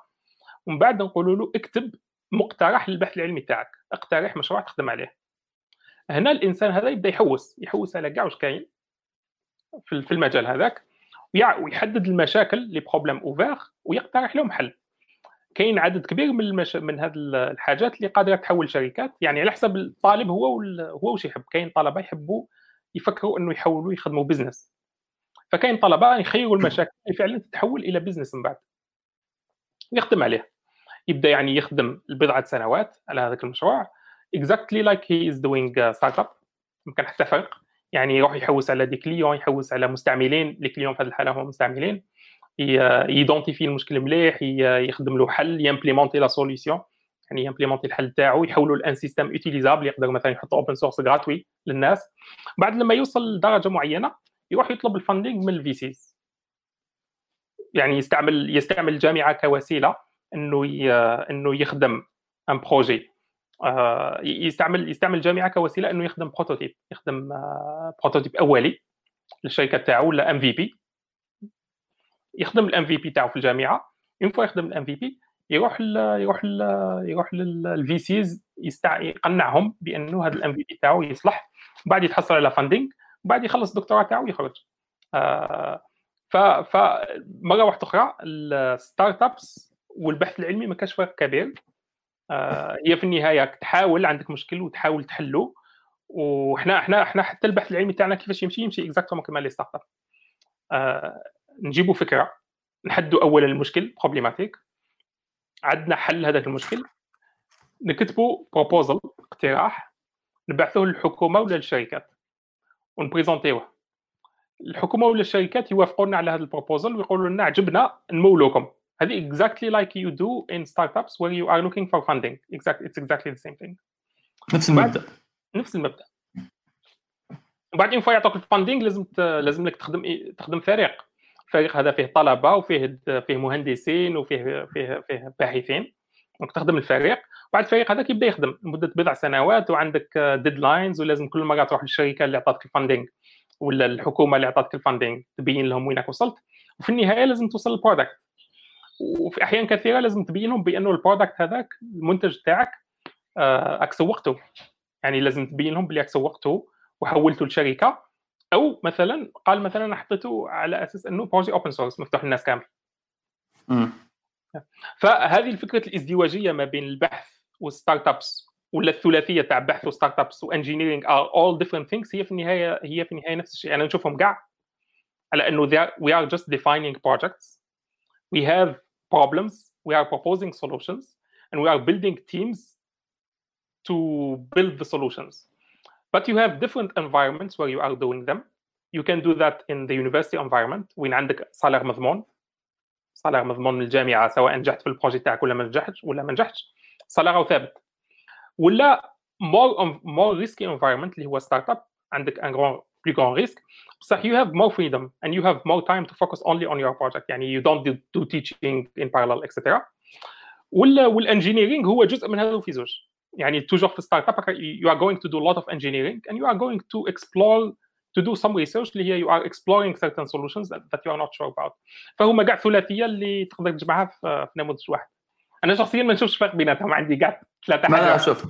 ومن بعد نقولوا له اكتب مقترح للبحث العلمي تاعك اقترح مشروع تخدم عليه. هنا الإنسان هذا يبدأ يحوس يحوس على كاع واش كاين في المجال هذاك ويحدد المشاكل les problèmes ouverts ويقترح لهم حل. كاين عدد كبير من المش... من هذه الحاجات اللي قادرة تحول شركات. يعني على حسب الطالب هو وال... هو واش يحب. كاين طلبة يحبوا يفكروا إنه يحولوا يخدموا business فكاين طلبة يخيروا المشاكل اللي فعلا تتحول إلى business من بعد. ويخدم عليه. يبدأ يعني يخدم لبضعه سنوات على هذاك المشروع. Exactly like he is doing startup كان حتى فرق. يعني يروح يحوس على des clients يحوس على مستعملين. les clients في هذه الحالة هم مستعملين. يidentifie المشكل مليح يخدم له حل يimplémenter la solution يعني يimplémenter الحل تاعو يحولوا ل un système utilisable يقدر مثلا يحط open source gratuit للناس. بعد لما يوصل لدرجة معينة يروح يطلب ال funding من ال VCs يعني يستعمل يستعمل الجامعة كوسيلة إنه إنه يخدم un projet آه، يستعمل يستعمل الجامعة كوسيلة إنه يخدم prototype يخدم prototype آه، أولي للشركة تاعو ولا MVP يخدم ال MVP تاعو في الجامعة. une fois يخدم ال MVP يروح ل يروح ل يروح لل VCs. يقنعهم بأنه هذا ال MVP تاعو يصلح. بعد يتحصل على funding بعد يخلص الدكتوراه تاعو ويخرج آه ف فمره واحدة أخرى ال startups والبحث العلمي ما كانش فرق كبير. آه هي في النهاية تحاول عندك مشكل وتحاول تحله. وحنا إحنا إحنا حتى البحث العلمي تاعنا كيفاش يمشي يمشي exactement كما les startups آه نجيبوا فكرة نحدوا اولا المشكل problématique عندنا حل هذاك المشكل نكتبوا proposal اقتراح نبعثوه للحكومة ولا للشركات ونبريزونتيوه الحكومة ولا الشركات يوافقونا على هذا ال proposal ويقولوا لنا عجبنا نمولوكم. هذه exactly like you do in startups where you are looking for funding. Exactly it's exactly the same thing. نفس المبدأ. نفس المبدأ. وبعدين fois يعطوك ال funding لازم لازم لك تخدم تخدم فريق. الفريق هذا فيه طلبة وفيه فيه مهندسين وفيه فيه فيه باحثين donc تخدم الفريق. بعد الفريق هذاك يبدا يخدم لمدة بضع سنوات وعندك deadlines ولازم كل مرة تروح للشركة اللي عطاتك ال funding ولا الحكومة اللي عطاتك ال funding تبين لهم وينك وصلت. وفي النهاية لازم توصل لل product وفي أحيان كثيرة لازم تبين لهم بأنه ال product هذاك المنتج تاعك آه، راك سوقته يعني لازم تبين لهم بلي راك سوقته وحولته لشركة. أو مثلا قال مثلا أنا حطيته على أساس إنه projet open source مفتوح للناس كامل. فهذه الفكرة الإزدواجية ما بين البحث وال startups ولا الثلاثية تاع بحث و startups و engineering are all different things هي في النهاية هي في النهاية نفس الشيء. أنا نشوفهم كاع على إنه we are just defining projects. We have problems we are proposing solutions and we are building teams to build the solutions. But you have different environments where you are doing them. You can do that in the university environment. وين عندك salaire مضمون salaire مضمون من الجامعة سواء نجحت في ال projet تاعك ولا ما نجحتش ولا ما نجحتش salaire ثابت. ولا more more risky environment اللي هو startup عندك un grand plus grand risque بصح you have more freedom and you have more time to focus only on your project. يعني you don't do, do teaching in parallel etc ولا وال engineering هو جزء من هذا في زوج يعني toujours في startup you are going to do a lot of engineering and you are going to explore to do some research اللي هي you are exploring certain solutions that, that you are not sure about. فهما كاع ثلاثية اللي تقدر تجمعها في, في نموذج واحد. أنا شخصيا ما نشوفش فرق بيناتهم عندي كاع ثلاثة ما حاجات. شوف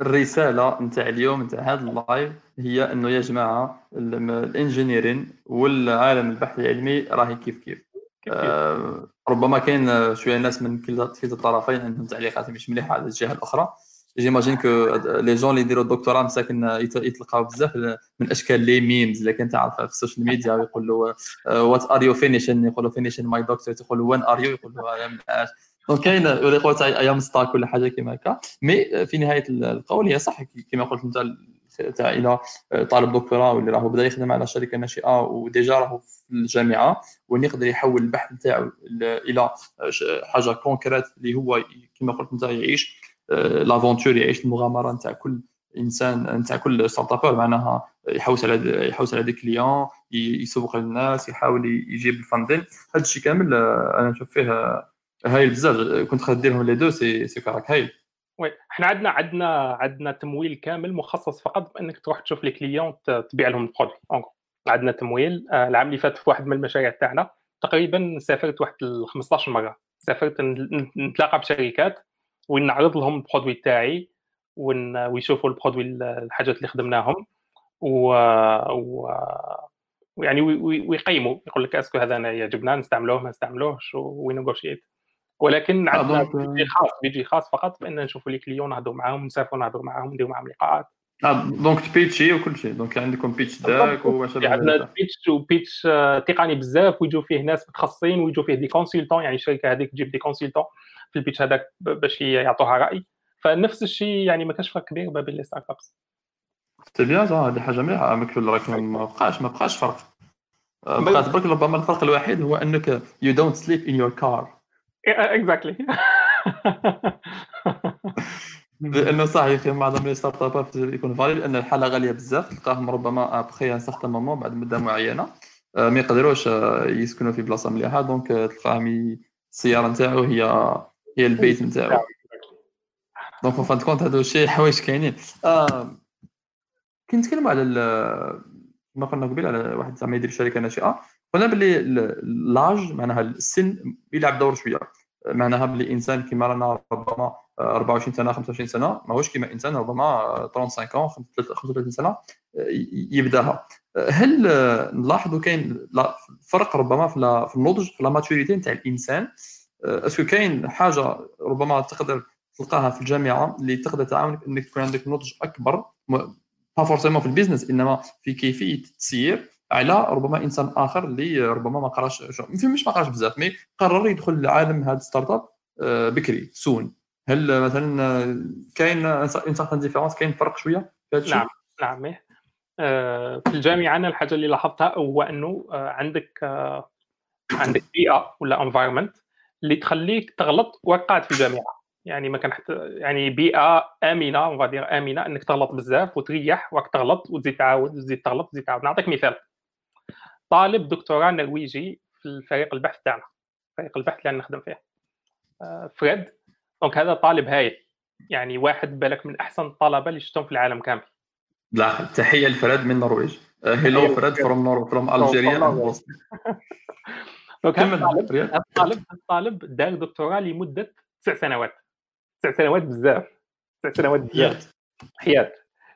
الرسالة نتاع اليوم نتاع هذا اللايف هي إنه يا جماعة ال engineering والعالم البحث العلمي راهي كيف كيف. آه، ربما كاين شوية ناس من كلا كلتا الطرفين عندهم تعليقات مش مليحة على الجهة الأخرى. j'imagine que les gens اللي يديروا الدكتوراه مساكن يت- يتلقاو بزاف من أشكال les memes اللي كنت تعرف في ال social media يقول له what are you finishing يقول له finishing my doctor يقول له when are you يقول له I am donc كاين ولا يقول I am stuck ولا حاجة كيما هكا. mais في نهاية القول هي صح كيما قلت أنت تاع إلى طالب دكتوراه واللي راهو بدأ يخدم على شركة ناشئة و déjà راهو في الجامعة وين يقدر يحول البحث نتاعو إلى ش- حاجة concrète اللي هو كيما قلت أنت يعيش. l'aventure يعيش المغامرة نتاع كل إنسان نتاع كل startuper معناها يحوس على يحوس على des clients يسوق للناس يحاول يجيب ال funding هذا الشيء كامل آه، أنا نشوف فيه آه، هايل بزاف. كي تديرهم les deux c'est c'est كراك هايل. oui إحنا عندنا عندنا عندنا تمويل كامل مخصص فقط بأنك تروح تشوف les clients تبيع لهم ال produit. عندنا تمويل. آه، العام اللي فات في واحد من المشاريع تاعنا تقريبا سافرت واحد ال 15 مرة. سافرت نتلاقى بشركات. ونعرض لهم ال produit تاعي ون- ويشوفوا ال produit ال- الحاجات اللي خدمناهم. و, و... يعني وي- وي- ويقيموا يقول لك est-ce que هذا أنا يعجبنا نستعملوه ما نستعملوش و negotiate ولكن عندنا donc- budget خاص بيجي خاص فقط بأن نشوفوا les clients نهضروا معاهم نسافروا نهضروا معاهم نديروا معاهم لقاءات. آه، donc تبيتشي وكل شيء donc عندكم pitch deck عندنا pitch و pitch آه، تقني بزاف ويجوا فيه ناس متخصصين ويجوا فيه des consultants يعني الشركة هذيك تجيب des consultants في ال pitch هذاك باش يعطوها رأي. فنفس الشيء يعني ما كانش فرق كبير ما بين les startups c'est bien صح هذه حاجة مليحة. راك ما بقاش ما بقاش فرق. بقات برك ربما الفرق الوحيد هو أنك you don't sleep in your car exactly لأنه صح يا أخي معظم les startups يكون Valley لأن الحالة غالية بزاف. تلقاهم ربما après un certain moment بعد مدة معينة. آه، ما يقدروش آه، يسكنوا في بلاصة مليحة. donc آه، تلقاهم السيارة نتاعو هي هي البيت نتاعو donc fin compte هادو الشيء حوايج كاينين آه، كي نتكلموا على كما قلنا قبل على واحد زعما يدير شركه ناشئه قلنا باللي ال- l'âge معناها السن يلعب دور شوية. معناها باللي إنسان كيما رانا ربما 24 سنة 25 سنة ماهوش كيما إنسان ربما 35 ans 35 سنة ي- يبدأها. هل نلاحظوا كاين فرق ربما في النضج في la maturité نتاع الإنسان؟ est-ce que كاين حاجة ربما تقدر تلقاها في الجامعة اللي تقدر تعاونك إنك تكون عندك نضج أكبر pas forcément في ال business إنما في كيفية التسيير على ربما إنسان آخر اللي ربما ما قراش مش ما قراش بزاف mais قرر يدخل لعالم هذا ال startup آه، بكري سون هل مثلا آه، كاين une certaine différence كاين فرق شوية في هذا؟ نعم نعم. آه، في الجامعة أنا الحاجة اللي لاحظتها هو إنه آه، عندك آه، عندك بيئة ولا environment اللي تخليك تغلط وقعت في الجامعة يعني ما كان حتى يعني بيئة آمنة ونغادير آمنة إنك تغلط بزاف وتريح وقت تغلط وتزيد تعاود وتزيد تغلط وتزيد تعاود نعطيك مثال. طالب دكتوراه نرويجي في الفريق البحث تاعنا. فريق البحث اللي نخدم فيه. آه، فريد donc هذا طالب هايل. يعني واحد بالك من أحسن الطلبه اللي شفتهم في العالم كامل. لا تحية لفريد من النرويج hello تحية فريد. from نور from Algeria هذا الطالب كمل الطالب الطالب دار دكتوراه لمدة تسع سنوات. تسع سنوات بزاف. تسع سنوات بزاف. حياة.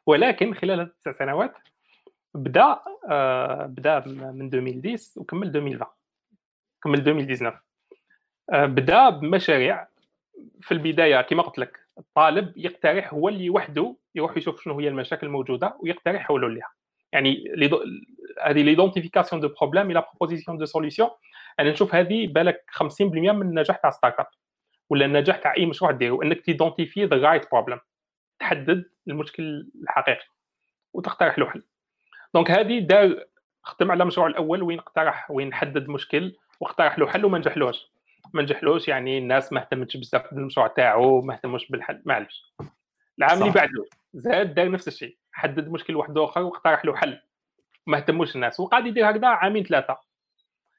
ولكن خلال هذه التسع سنوات بدأ آه بدأ من 2010 وكمل 2020 كمل 2019 آه بدأ بمشاريع في البداية كما قلت لك. الطالب يقترح هو اللي وحده يروح يشوف شنو هي المشاكل الموجودة ويقترح حلول لها يعني هذه l'identification de problème et la proposition de solution أنا نشوف هذه بالك 50% من النجاح تاع startup ولا النجاح تاع أي مشروع ديرو إنك تidentifier the right problem تحدد المشكل الحقيقي وتقترح له حل. donc هذه دار خدم على المشروع الأول وين اقترح وين حدد مشكل واقترح له حل وما نجحلوش. ما نجحلوش يعني الناس ما اهتمتش بزاف بالمشروع تاعو ما اهتموش بالحل معلش العام اللي بعده زاد دار نفس الشيء حدد مشكل واحد آخر واقترح له حل. ما اهتموش الناس وقاعد يدير هكذا عامين ثلاثة.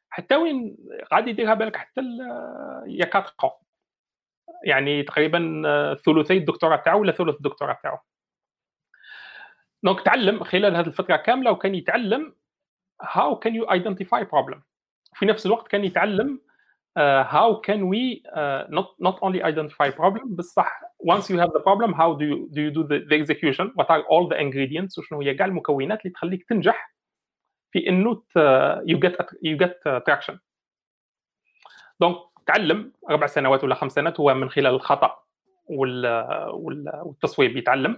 حتى وين قاعد يديرها بالك حتى يا 4 يعني تقريبا ثلثي الدكتوراه تاعو ولا ثلث الدكتوراه تاعو. دونك تعلم خلال هذه الفترة كاملة وكان يتعلم how can you identify problem. في نفس الوقت كان يتعلم can we uh, not not only identify problem بصح once you have the problem how do you do you do the, the execution what are all the ingredients وشنو هي كاع المكونات اللي تخليك تنجح في انه you get you get traction. دونك تعلم أربع سنوات ولا خمس سنوات هو من خلال الخطأ والتصويب. يتعلم.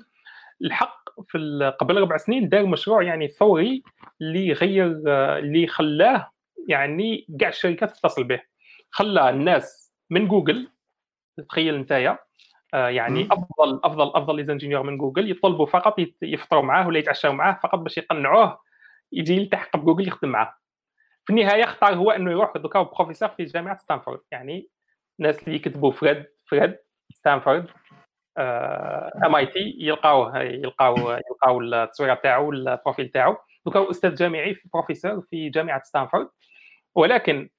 الحق في قبل أربع سنين دار مشروع يعني ثوري اللي غير اللي خلاه يعني كاع الشركات تتصل به. خلى الناس من جوجل. تخيل انت يعني أفضل أفضل أفضل les ingénieurs من جوجل. يطلبوا فقط يفطروا معاه ولا يتعشاو معاه فقط باش يقنعوه يجي يلتحق بجوجل يخدم معاه. في النهاية اختار هو إنه يروح دوكا بروفيسور في جامعة ستانفورد. يعني الناس اللي يكتبوا فريد فريد ستانفورد ام اي تي يلقاوه يلقاو يلقاو التصويرة تاعو ال profil تاعو. دوكا أستاذ جامعي في بروفيسور في جامعة ستانفورد. ولكن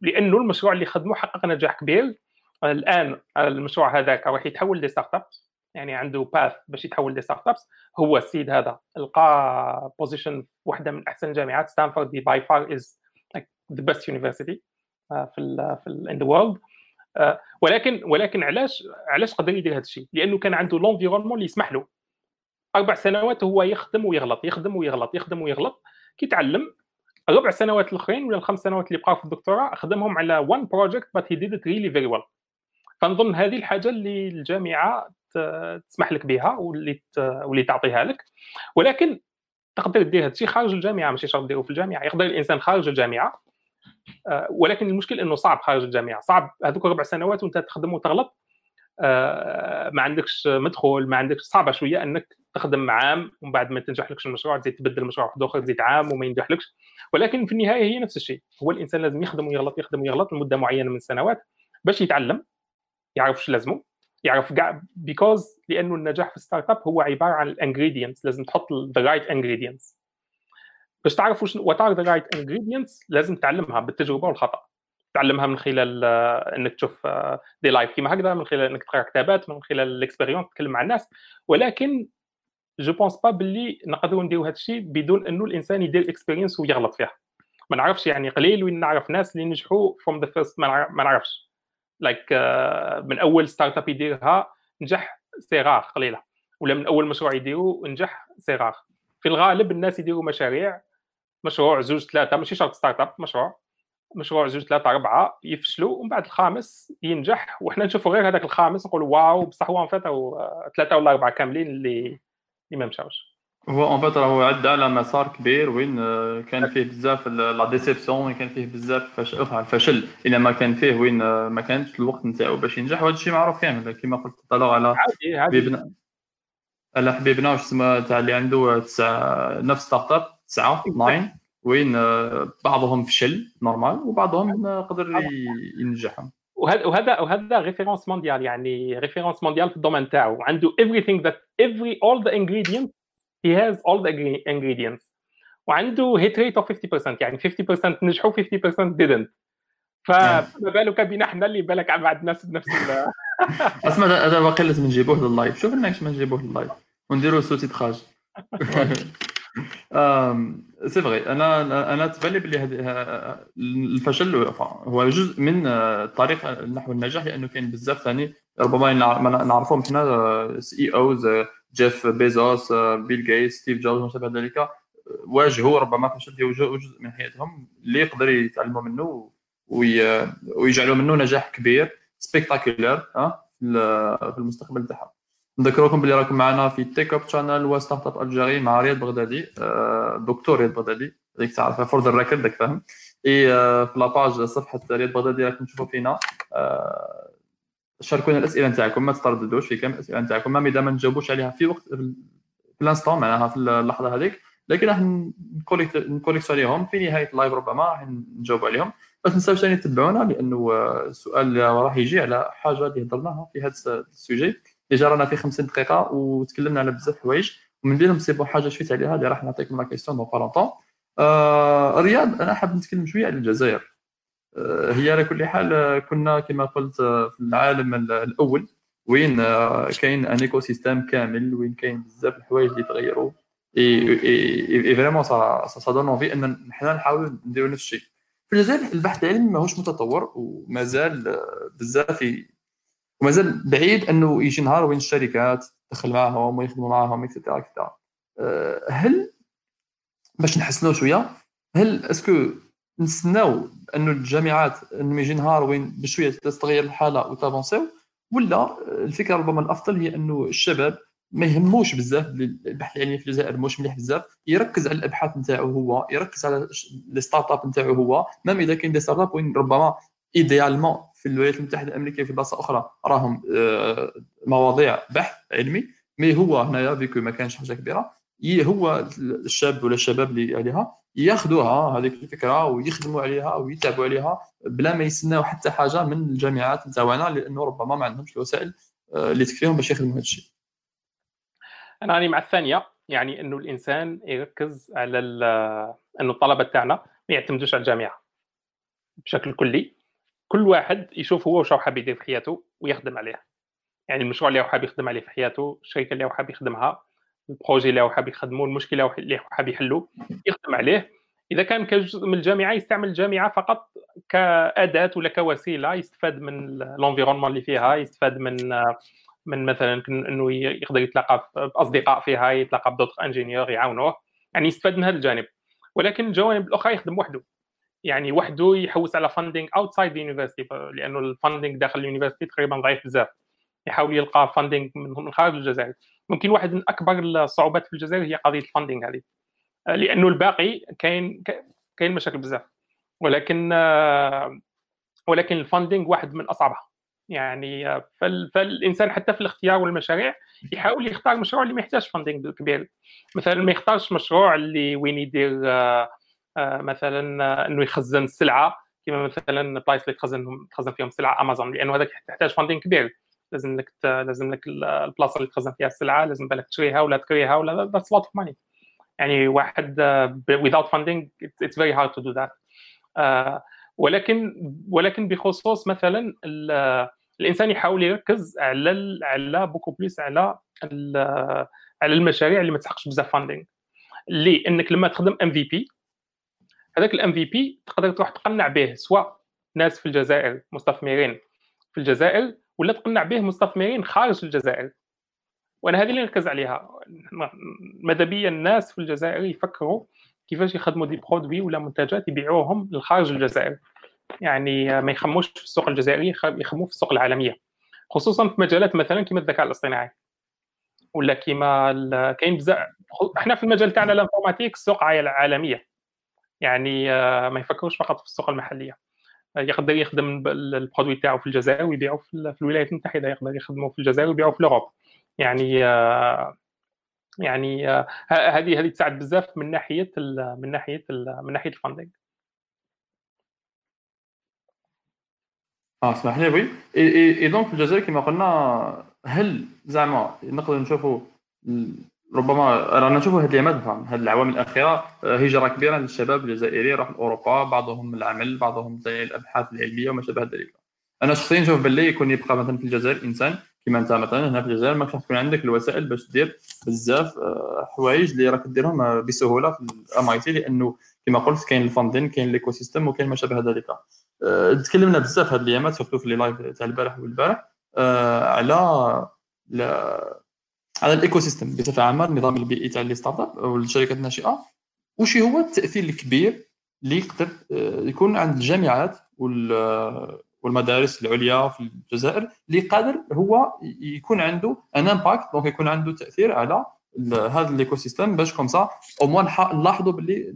لأنه المشروع اللي خدمه حقق نجاح كبير الآن المشروع هذاك راح يتحول ل startup. يعني عنده path باش يتحول ل startup بصح هو السيد هذا لقى position واحدة من أحسن جامعات ستانفورد the by far is the best university في في in the world ولكن ولكن علاش علاش قدر يدير هذا الشيء؟ لأنه كان عنده l'environnement اللي يسمح له. أربع سنوات هو يخدم ويغلط يخدم ويغلط يخدم ويغلط كي تعلم الربع سنوات الأخرين ولا الخمس سنوات اللي بقاو في الدكتوراه خدمهم على one project but he did really very well فنظن هذه الحاجة اللي الجامعة تسمح لك بها واللي واللي تعطيها لك. ولكن تقدر دير هذا الشيء خارج الجامعة ماشي شرط ديرو في الجامعة يقدر الإنسان خارج الجامعة. آه، ولكن المشكل إنه صعب خارج الجامعة. صعب هذوك ربع سنوات وأنت تخدم وتغلط آه، ما عندكش مدخول ما عندكش صعبة شوية إنك تخدم عام ومن بعد ما تنجح لكش المشروع تزيد تبدل مشروع واحد آخر تزيد عام وما ينجحلكش ولكن في النهاية هي نفس الشيء. هو الإنسان لازم يخدم ويغلط يخدم ويغلط لمدة معينة من السنوات باش يتعلم يعرف إيش لازمه. يعرف because لأنه النجاح في startup هو عبارة عن ال ingredients لازم تحط the right ingredients باش تعرف وش what are the right ingredients لازم تعلمها بالتجربة والخطأ. تعلمها من خلال uh, إنك تشوف دي uh, live كيما هكذا من خلال إنك تقرأ كتابات من خلال ال expérience تتكلم مع الناس. ولكن je pense pas باللي نقدروا نديروا هذا الشيء بدون إنه الإنسان يدير experience ويغلط فيها. ما نعرفش يعني قليل وين نعرف ناس اللي نجحوا from the first ما نعرفش. like like, uh, من أول startup يديرها نجح c'est rare قليلة ولا من أول مشروع يديروا نجح c'est rare في الغالب الناس يديروا مشاريع مشروع زوج ثلاثة ماشي شرط startup مشروع مشروع زوج ثلاثة أربعة يفشلوا ومن بعد الخامس ينجح. وحنا نشوفوا غير هذاك الخامس نقولوا wow بصح هو فات ثلاثة ولا أربعة كاملين اللي اللي ما مشاوش. هو en fait راهو عدى على مسار كبير وين آه، كان فيه بزاف la déception وين كان فيه بزاف الفشل. إلا ما كان فيه وين آه، ما كانش الوقت نتاعو باش ينجح. وهذا الشيء معروف كامل. كما قلت طلعوا على حبيبنا على حبيبنا واش اسمه تاع اللي عنده تسع نفس startup تسعه nine وين آه، بعضهم فشل normal وبعضهم قدر ينجحهم وهذا وهذا وهذا référence mondiale يعني référence mondiale في ال domaine تاعو. عنده everything that every all the ingredients he has all the ingredients. وعنده hit rate of 50% يعني 50% نجحوا 50% didn't. فما بالك بنا إحنا اللي بالك ما عندناش نفس اسمع هذا باقي لازم نجيبوه لل live شوف لنا ما نجيبوه لل live ونديروا ce titrage c'est vrai أنا أنا تبان لي بلي الفشل هو جزء من الطريق نحو النجاح لأنه كاين بزاف ثاني. ربما نعرفهم إحنا CEOs جيف بيزوس بيل جيتس ستيف جوبز وما شابه ذلك واجهوا ربما فشل في جزء من حياتهم اللي يقدر يتعلموا منه ويجعلوا منه نجاح كبير spectaculaire في المستقبل تاعهم نذكركم بلي راكم معنا في تيك اب شانل وستارت اب الجيري مع رياض بغدادي دكتور رياض بغدادي هذيك تعرفها for the record فاهم اي في la page صفحه رياض بغدادي راكم تشوفوا فينا شاركونا الأسئلة نتاعكم ما ترددوش في كم الأسئلة نتاعكم ما اذا ما نجاوبوش عليها في وقت في ال instant معناها في اللحظة هذيك. لكن راح ن collect عليهم في نهاية ال live ربما راح نجاوب عليهم. ما تنساوش ثاني تتبعونا لأنه السؤال راح يجي على حاجة اللي هضرناها في هذا ال sujet. déjà رانا في 50 دقيقة وتكلمنا على بزاف حوايج ومن بينهم c'est bon حاجة شفت عليها اللي راح نعطيكم la question donc apparemment آه رياض أنا حاب نتكلم شوية على الجزائر. هي على كل حال كنا كما قلت في العالم الأول وين آه كاين un écosystème كامل وين كاين بزاف الحوايج اللي تغيروا. et vraiment ça ça donne envie ان حنا نحاولوا نديروا نفس الشيء. في الجزائر البحث العلمي ماهوش متطور ومازال بزاف ومازال بعيد إنه يجي نهار وين الشركات تدخل معاهم ويخدموا معاهم et cetera et cetera هل باش نحسنوا شوية هل est-ce que نستناو انه الجامعات انه يجي نهار وين بشوية تتغير الحالة وت avancer ولا الفكرة ربما الأفضل هي أنه الشباب ما يهموش بزاف البحث العلمي في الجزائر مش مليح بزاف يركز على الأبحاث نتاعو هو يركز على les startups نتاعو هو même إذا كاين des startups وين ربما idéalement في الولايات المتحدة الأمريكية في بلاصة أخرى راهم آه، مواضيع بحث علمي mais هو هنايا vu que ما كانش حاجة كبيرة هو الشاب ولا الشباب اللي عليها. ياخذوها هذيك الفكرة ويخدموا عليها ويتعبوا عليها بلا ما يستناو حتى حاجة من الجامعات نتاعنا لأنه ربما ما عندهمش الوسائل آه، اللي تكفيهم باش يخدموا هذا الشيء. أنا راني مع الثانية يعني إنه الإنسان يركز على إنه الطلبة تاعنا ما يعتمدوش على الجامعة بشكل كلي. كل واحد يشوف هو واش حاب يدير في حياته ويخدم عليه. يعني المشروع اللي هو حاب يخدم عليه في حياته الشركة اللي هو حاب يخدمها البروجي اللي هو حاب يخدمه المشكلة اللي هو حاب يحلو يخدم عليه. إذا كان كجزء من الجامعة يستعمل الجامعة فقط كأداة ولا كوسيلة يستفاد من ال environnement اللي فيها يستفاد من من مثلا إنه يقدر يتلاقى بأصدقاء فيها يتلاقى ب d'autres ingénieurs يعاونوه. يعني يستفاد من هذا الجانب. ولكن الجوانب الأخرى يخدم وحده. يعني وحده يحوس على funding outside ال university لأنه ال funding داخل ال university تقريبا ضعيف بزاف. يحاول يلقى funding من خارج الجزائر. ممكن واحد من أكبر الصعوبات في الجزائر هي قضية ال funding هذه. لأنه الباقي كاين كاين مشاكل بزاف. ولكن ولكن ال funding واحد من أصعبها. يعني فالإنسان حتى في الاختيار والمشاريع يحاول يختار مشروع اللي ما يحتاجش funding كبير. مثلا ما يختارش مشروع اللي وين يدير آه، آه، مثلا آه، إنه يخزن السلعة كما مثلا البلايص اللي تخزن تخزن فيهم سلعه امازون لأنه هذاك تحتاج funding كبير. لازم لك لازم لك البلاصة اللي تخزن فيها السلعة لازم بالك تشريها ولا تكريها ولا that's lot of money يعني واحد without funding it's very hard to do that. ولكن ولكن بخصوص مثلا الإنسان يحاول يركز على على beaucoup plus على على المشاريع اللي ما تحتاجش بزاف funding اللي انك لما تخدم MVP هذاك ال MVP تقدر تروح تقنع به سواء ناس في الجزائر مستثمرين في الجزائر ولا تقنع به مستثمرين خارج الجزائر. وأنا هذه اللي نركز عليها. ماذا بيا الناس في الجزائر يفكروا كيفاش يخدموا des produits ولا منتجات يبيعوهم لخارج الجزائر. يعني ما يخموش في السوق الجزائري يخموا في السوق العالمية. خصوصا في مجالات مثلا كما الذكاء الاصطناعي. ولا كيما كاين بزاف إحنا في المجال تاعنا ال informatique السوق عالمية. يعني آه، ما يفكروش فقط في السوق المحلية. يقدر يخدم ال produit تاعو في الجزائر ويبيعه في الولايات المتحدة يقدر يخدمه في الجزائر ويبيعه في Europe يعني آه، يعني آه، هذه هذه تساعد بزاف من ناحية من ناحية من ناحية ال funding آه اسمح لي oui et donc في الجزائر كما قلنا هل زعما نقدر نشوفوا ربما رانا نشوفوا هذه الايامات هذه العوامل الأخيرة آه، هجرة كبيرة للشباب الجزائري راح لأوروبا بعضهم العمل بعضهم الابحاث العلمية وما شابه ذلك. أنا شخصيا نشوف باللي يكون يبقى مثلا في الجزائر إنسان كما أنت مثلا هنا في الجزائر ما تكون عندك الوسائل باش دير بزاف آه، حوايج اللي راك ديرهم بسهولة في ال MIT لأنه كما قلت كاين ال funding كاين l'écosystème وكاين ما شابه ذلك. آه، تكلمنا بزاف هذه الايامات surtout في live تاع البارح والبارح آه، على على ال écosystème بصفة عامة النظام البيئي تاع les startups والشركات الناشئة. وش هو التأثير الكبير اللي يقدر يكون عند الجامعات والمدارس العليا في الجزائر اللي قادر هو يكون عنده un impact donc يكون عنده تأثير على هذا ال écosystème باش comme ça au moins نلاحظوا باللي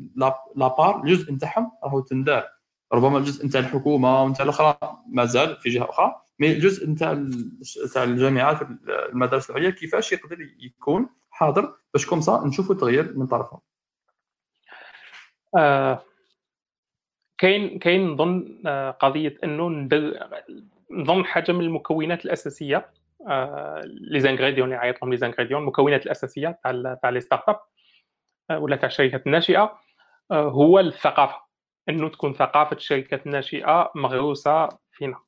la part الجزء نتاعهم راهو تندار. ربما الجزء نتاع الحكومة ونتاع الأخرى مازال في جهة أخرى. mais الجزء نتاع نتاع الجامعات المدارس العليا كيفاش يقدر يكون حاضر باش comme ça نشوفوا تغيير من طرفهم؟ آه كاين كاين نظن آه قضية إنه نظن حاجة من المكونات الأساسية les ingrédients اللي عيط لهم les ingrédients المكونات الأساسية تاع تاع les startups ولا تاع الشركات الناشئة آه هو الثقافة. إنه تكون ثقافة الشركات الناشئة مغروسة فينا.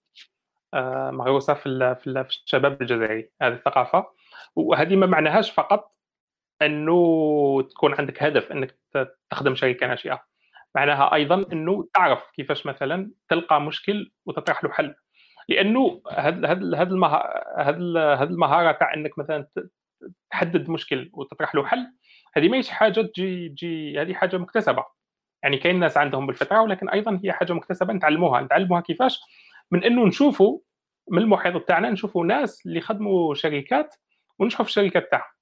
مغروسه في في الشباب الجزائري هذه الثقافة. وهذه ما معناهاش فقط أنه تكون عندك هدف أنك تخدم شركة ناشئة. معناها أيضا أنه تعرف كيفاش مثلا تلقى مشكل وتطرح له حل. لأنه هذا هذا هذا المهارة تاع أنك مثلا تحدد مشكل وتطرح له حل هذه ماهيش حاجة تجي تجي هذه حاجة مكتسبة. يعني كاين ناس عندهم بالفطره ولكن أيضا هي حاجة مكتسبة نتعلموها. نتعلموها كيفاش؟ من أنه نشوفوا من المحيط تاعنا نشوفوا ناس اللي خدموا شركات ونشوفوا في الشركات تاعهم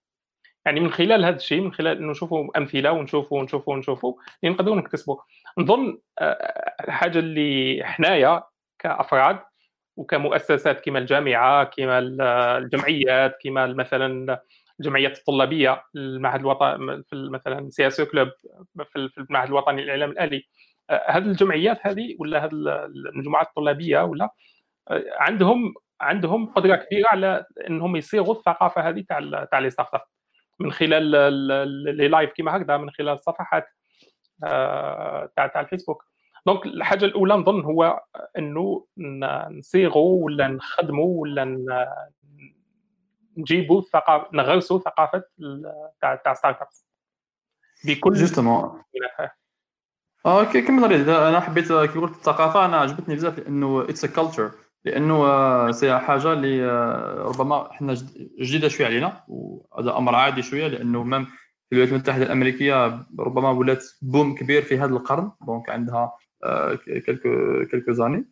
يعني من خلال هذا الشيء من خلال إنه نشوفوا أمثلة ونشوفوا ونشوفوا ونشوفوا اللي نقدروا نكتسبوا. نظن الحاجة اللي حنايا كأفراد وكمؤسسات كما الجامعة كما الجمعيات كما مثلا الجمعيات الطلابية المعهد الوطني مثلا CSE club في المعهد الوطني للإعلام الآلي. هذه الجمعيات هذه ولا هذه المجموعات الطلابية ولا عندهم عندهم قدرة كبيرة على إنهم يصيغوا الثقافة هذه تاع تاع les start-up. من خلال les lives كيما هكذا من خلال الصفحات آه، تاع تاع الفيسبوك. donc الحاجة الأولى نظن هو إنه نصيغوا ولا نخدموا ولا نجيبوا ثقافه نغرسوا ثقافة تاع تاع start-ups. بكل justement OK كمل أنا حبيت كي قلت الثقافة أنا عجبتني بزاف لأنه it's a culture لأنه آه، c'est حاجة اللي آه، ربما إحنا جديدة شوية علينا وهذا أمر عادي شوية لأنه même في الولايات المتحدة الأمريكية ربما ولات boom كبير في هذا القرن donc عندها quelques quelques années.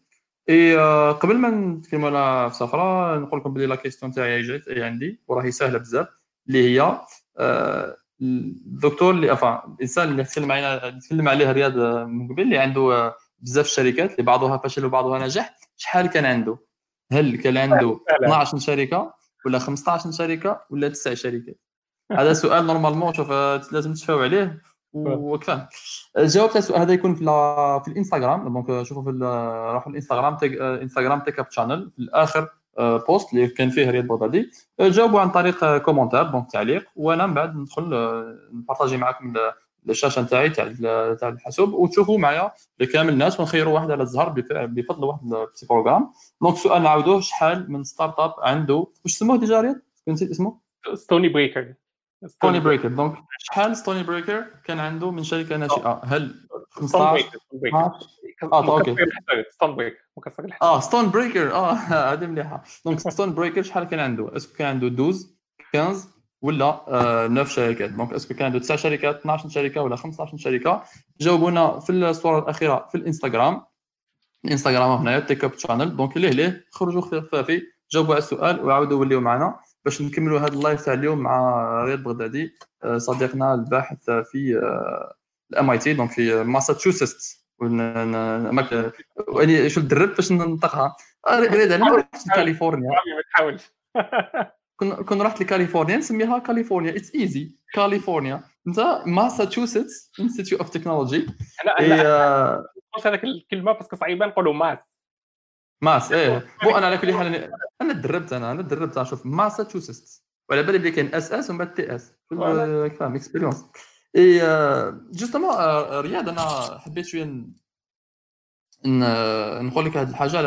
Et قبل ما نتكلموا على أخرى نقول لكم بلي la question تاعي جات عندي وراهي سهلة بزاف اللي هي آه، الدكتور اللي أفا الإنسان اللي تكلم عليه تكلم عليه رياض من قبل اللي عنده بزاف الشركات اللي بعضها فشل وبعضها نجح شحال كان عنده؟ هل كان عنده 12 شركة ولا 15 شركة ولا 9 شركات؟ هذا سؤال normalement شوف لازم تشفاو عليه وكفاه الجواب تاع السؤال هذا يكون في, في الإنستغرام. donc شوفوا في روحوا الإنستغرام إنستغرام Tech Up Channel في الآخر post اللي كان فيه رياض بغدادي جاوبوا عن طريق commentaire donc تعليق. وأنا من بعد ندخل نبارطاجي معكم الشاشه نتاعي تاع تاع الحاسوب وتشوفوا معايا كامل الناس ونخيروا واحد على الزهر بفضل واحد ال petit programme donc السؤال نعاودوه شحال من start-up عنده؟ واش سموه déjà رياض؟ نسيت اسمه. Stony Breaker Stony Breaker donc شحال Stony Breaker كان عنده من شركة ناشئة؟ هل 15 آه OK. Stone Breaker مكسر الحساب. آه Stone Breaker آه هذه مليحة. donc Stone Breaker شحال كان عنده؟ est-ce que كان عنده 12 15 ولا 9 شركات. donc est-ce que كان عنده 9 شركات 12 شركة ولا 15 شركة. جاوبونا في الصورة الأخيرة في الإنستغرام. الإنستغرام هنايا Tech Up Channel donc ليه ليه؟ خرجوا خفافي. جاوبوا على السؤال وعاودوا وليو معنا باش نكملوا هذا ال live تاع اليوم مع رياض بغدادي آه، صديقنا الباحث في ال MIT donc في ماساتشوستس يعني شو دربت باش ننطقها؟ آه، رياض أنا رحت لكاليفورنيا ما تحاولش. كون رحت لكاليفورنيا نسميها كاليفورنيا. it's easy كاليفورنيا. انت Massachusetts Institute of Technology أنا قلت هذاك الكلمة parce que صعيبه نقولوا ماس. ماس إيه. bon أنا على كل حال أنا تدربت أنا أنا تدربت أشوف ماساتشوستس وعلى بالي بلي كاين SS ومن بعد TS فاهم expérience et justement رياض أنا حبيت شوية نقول لك هذه الحاجة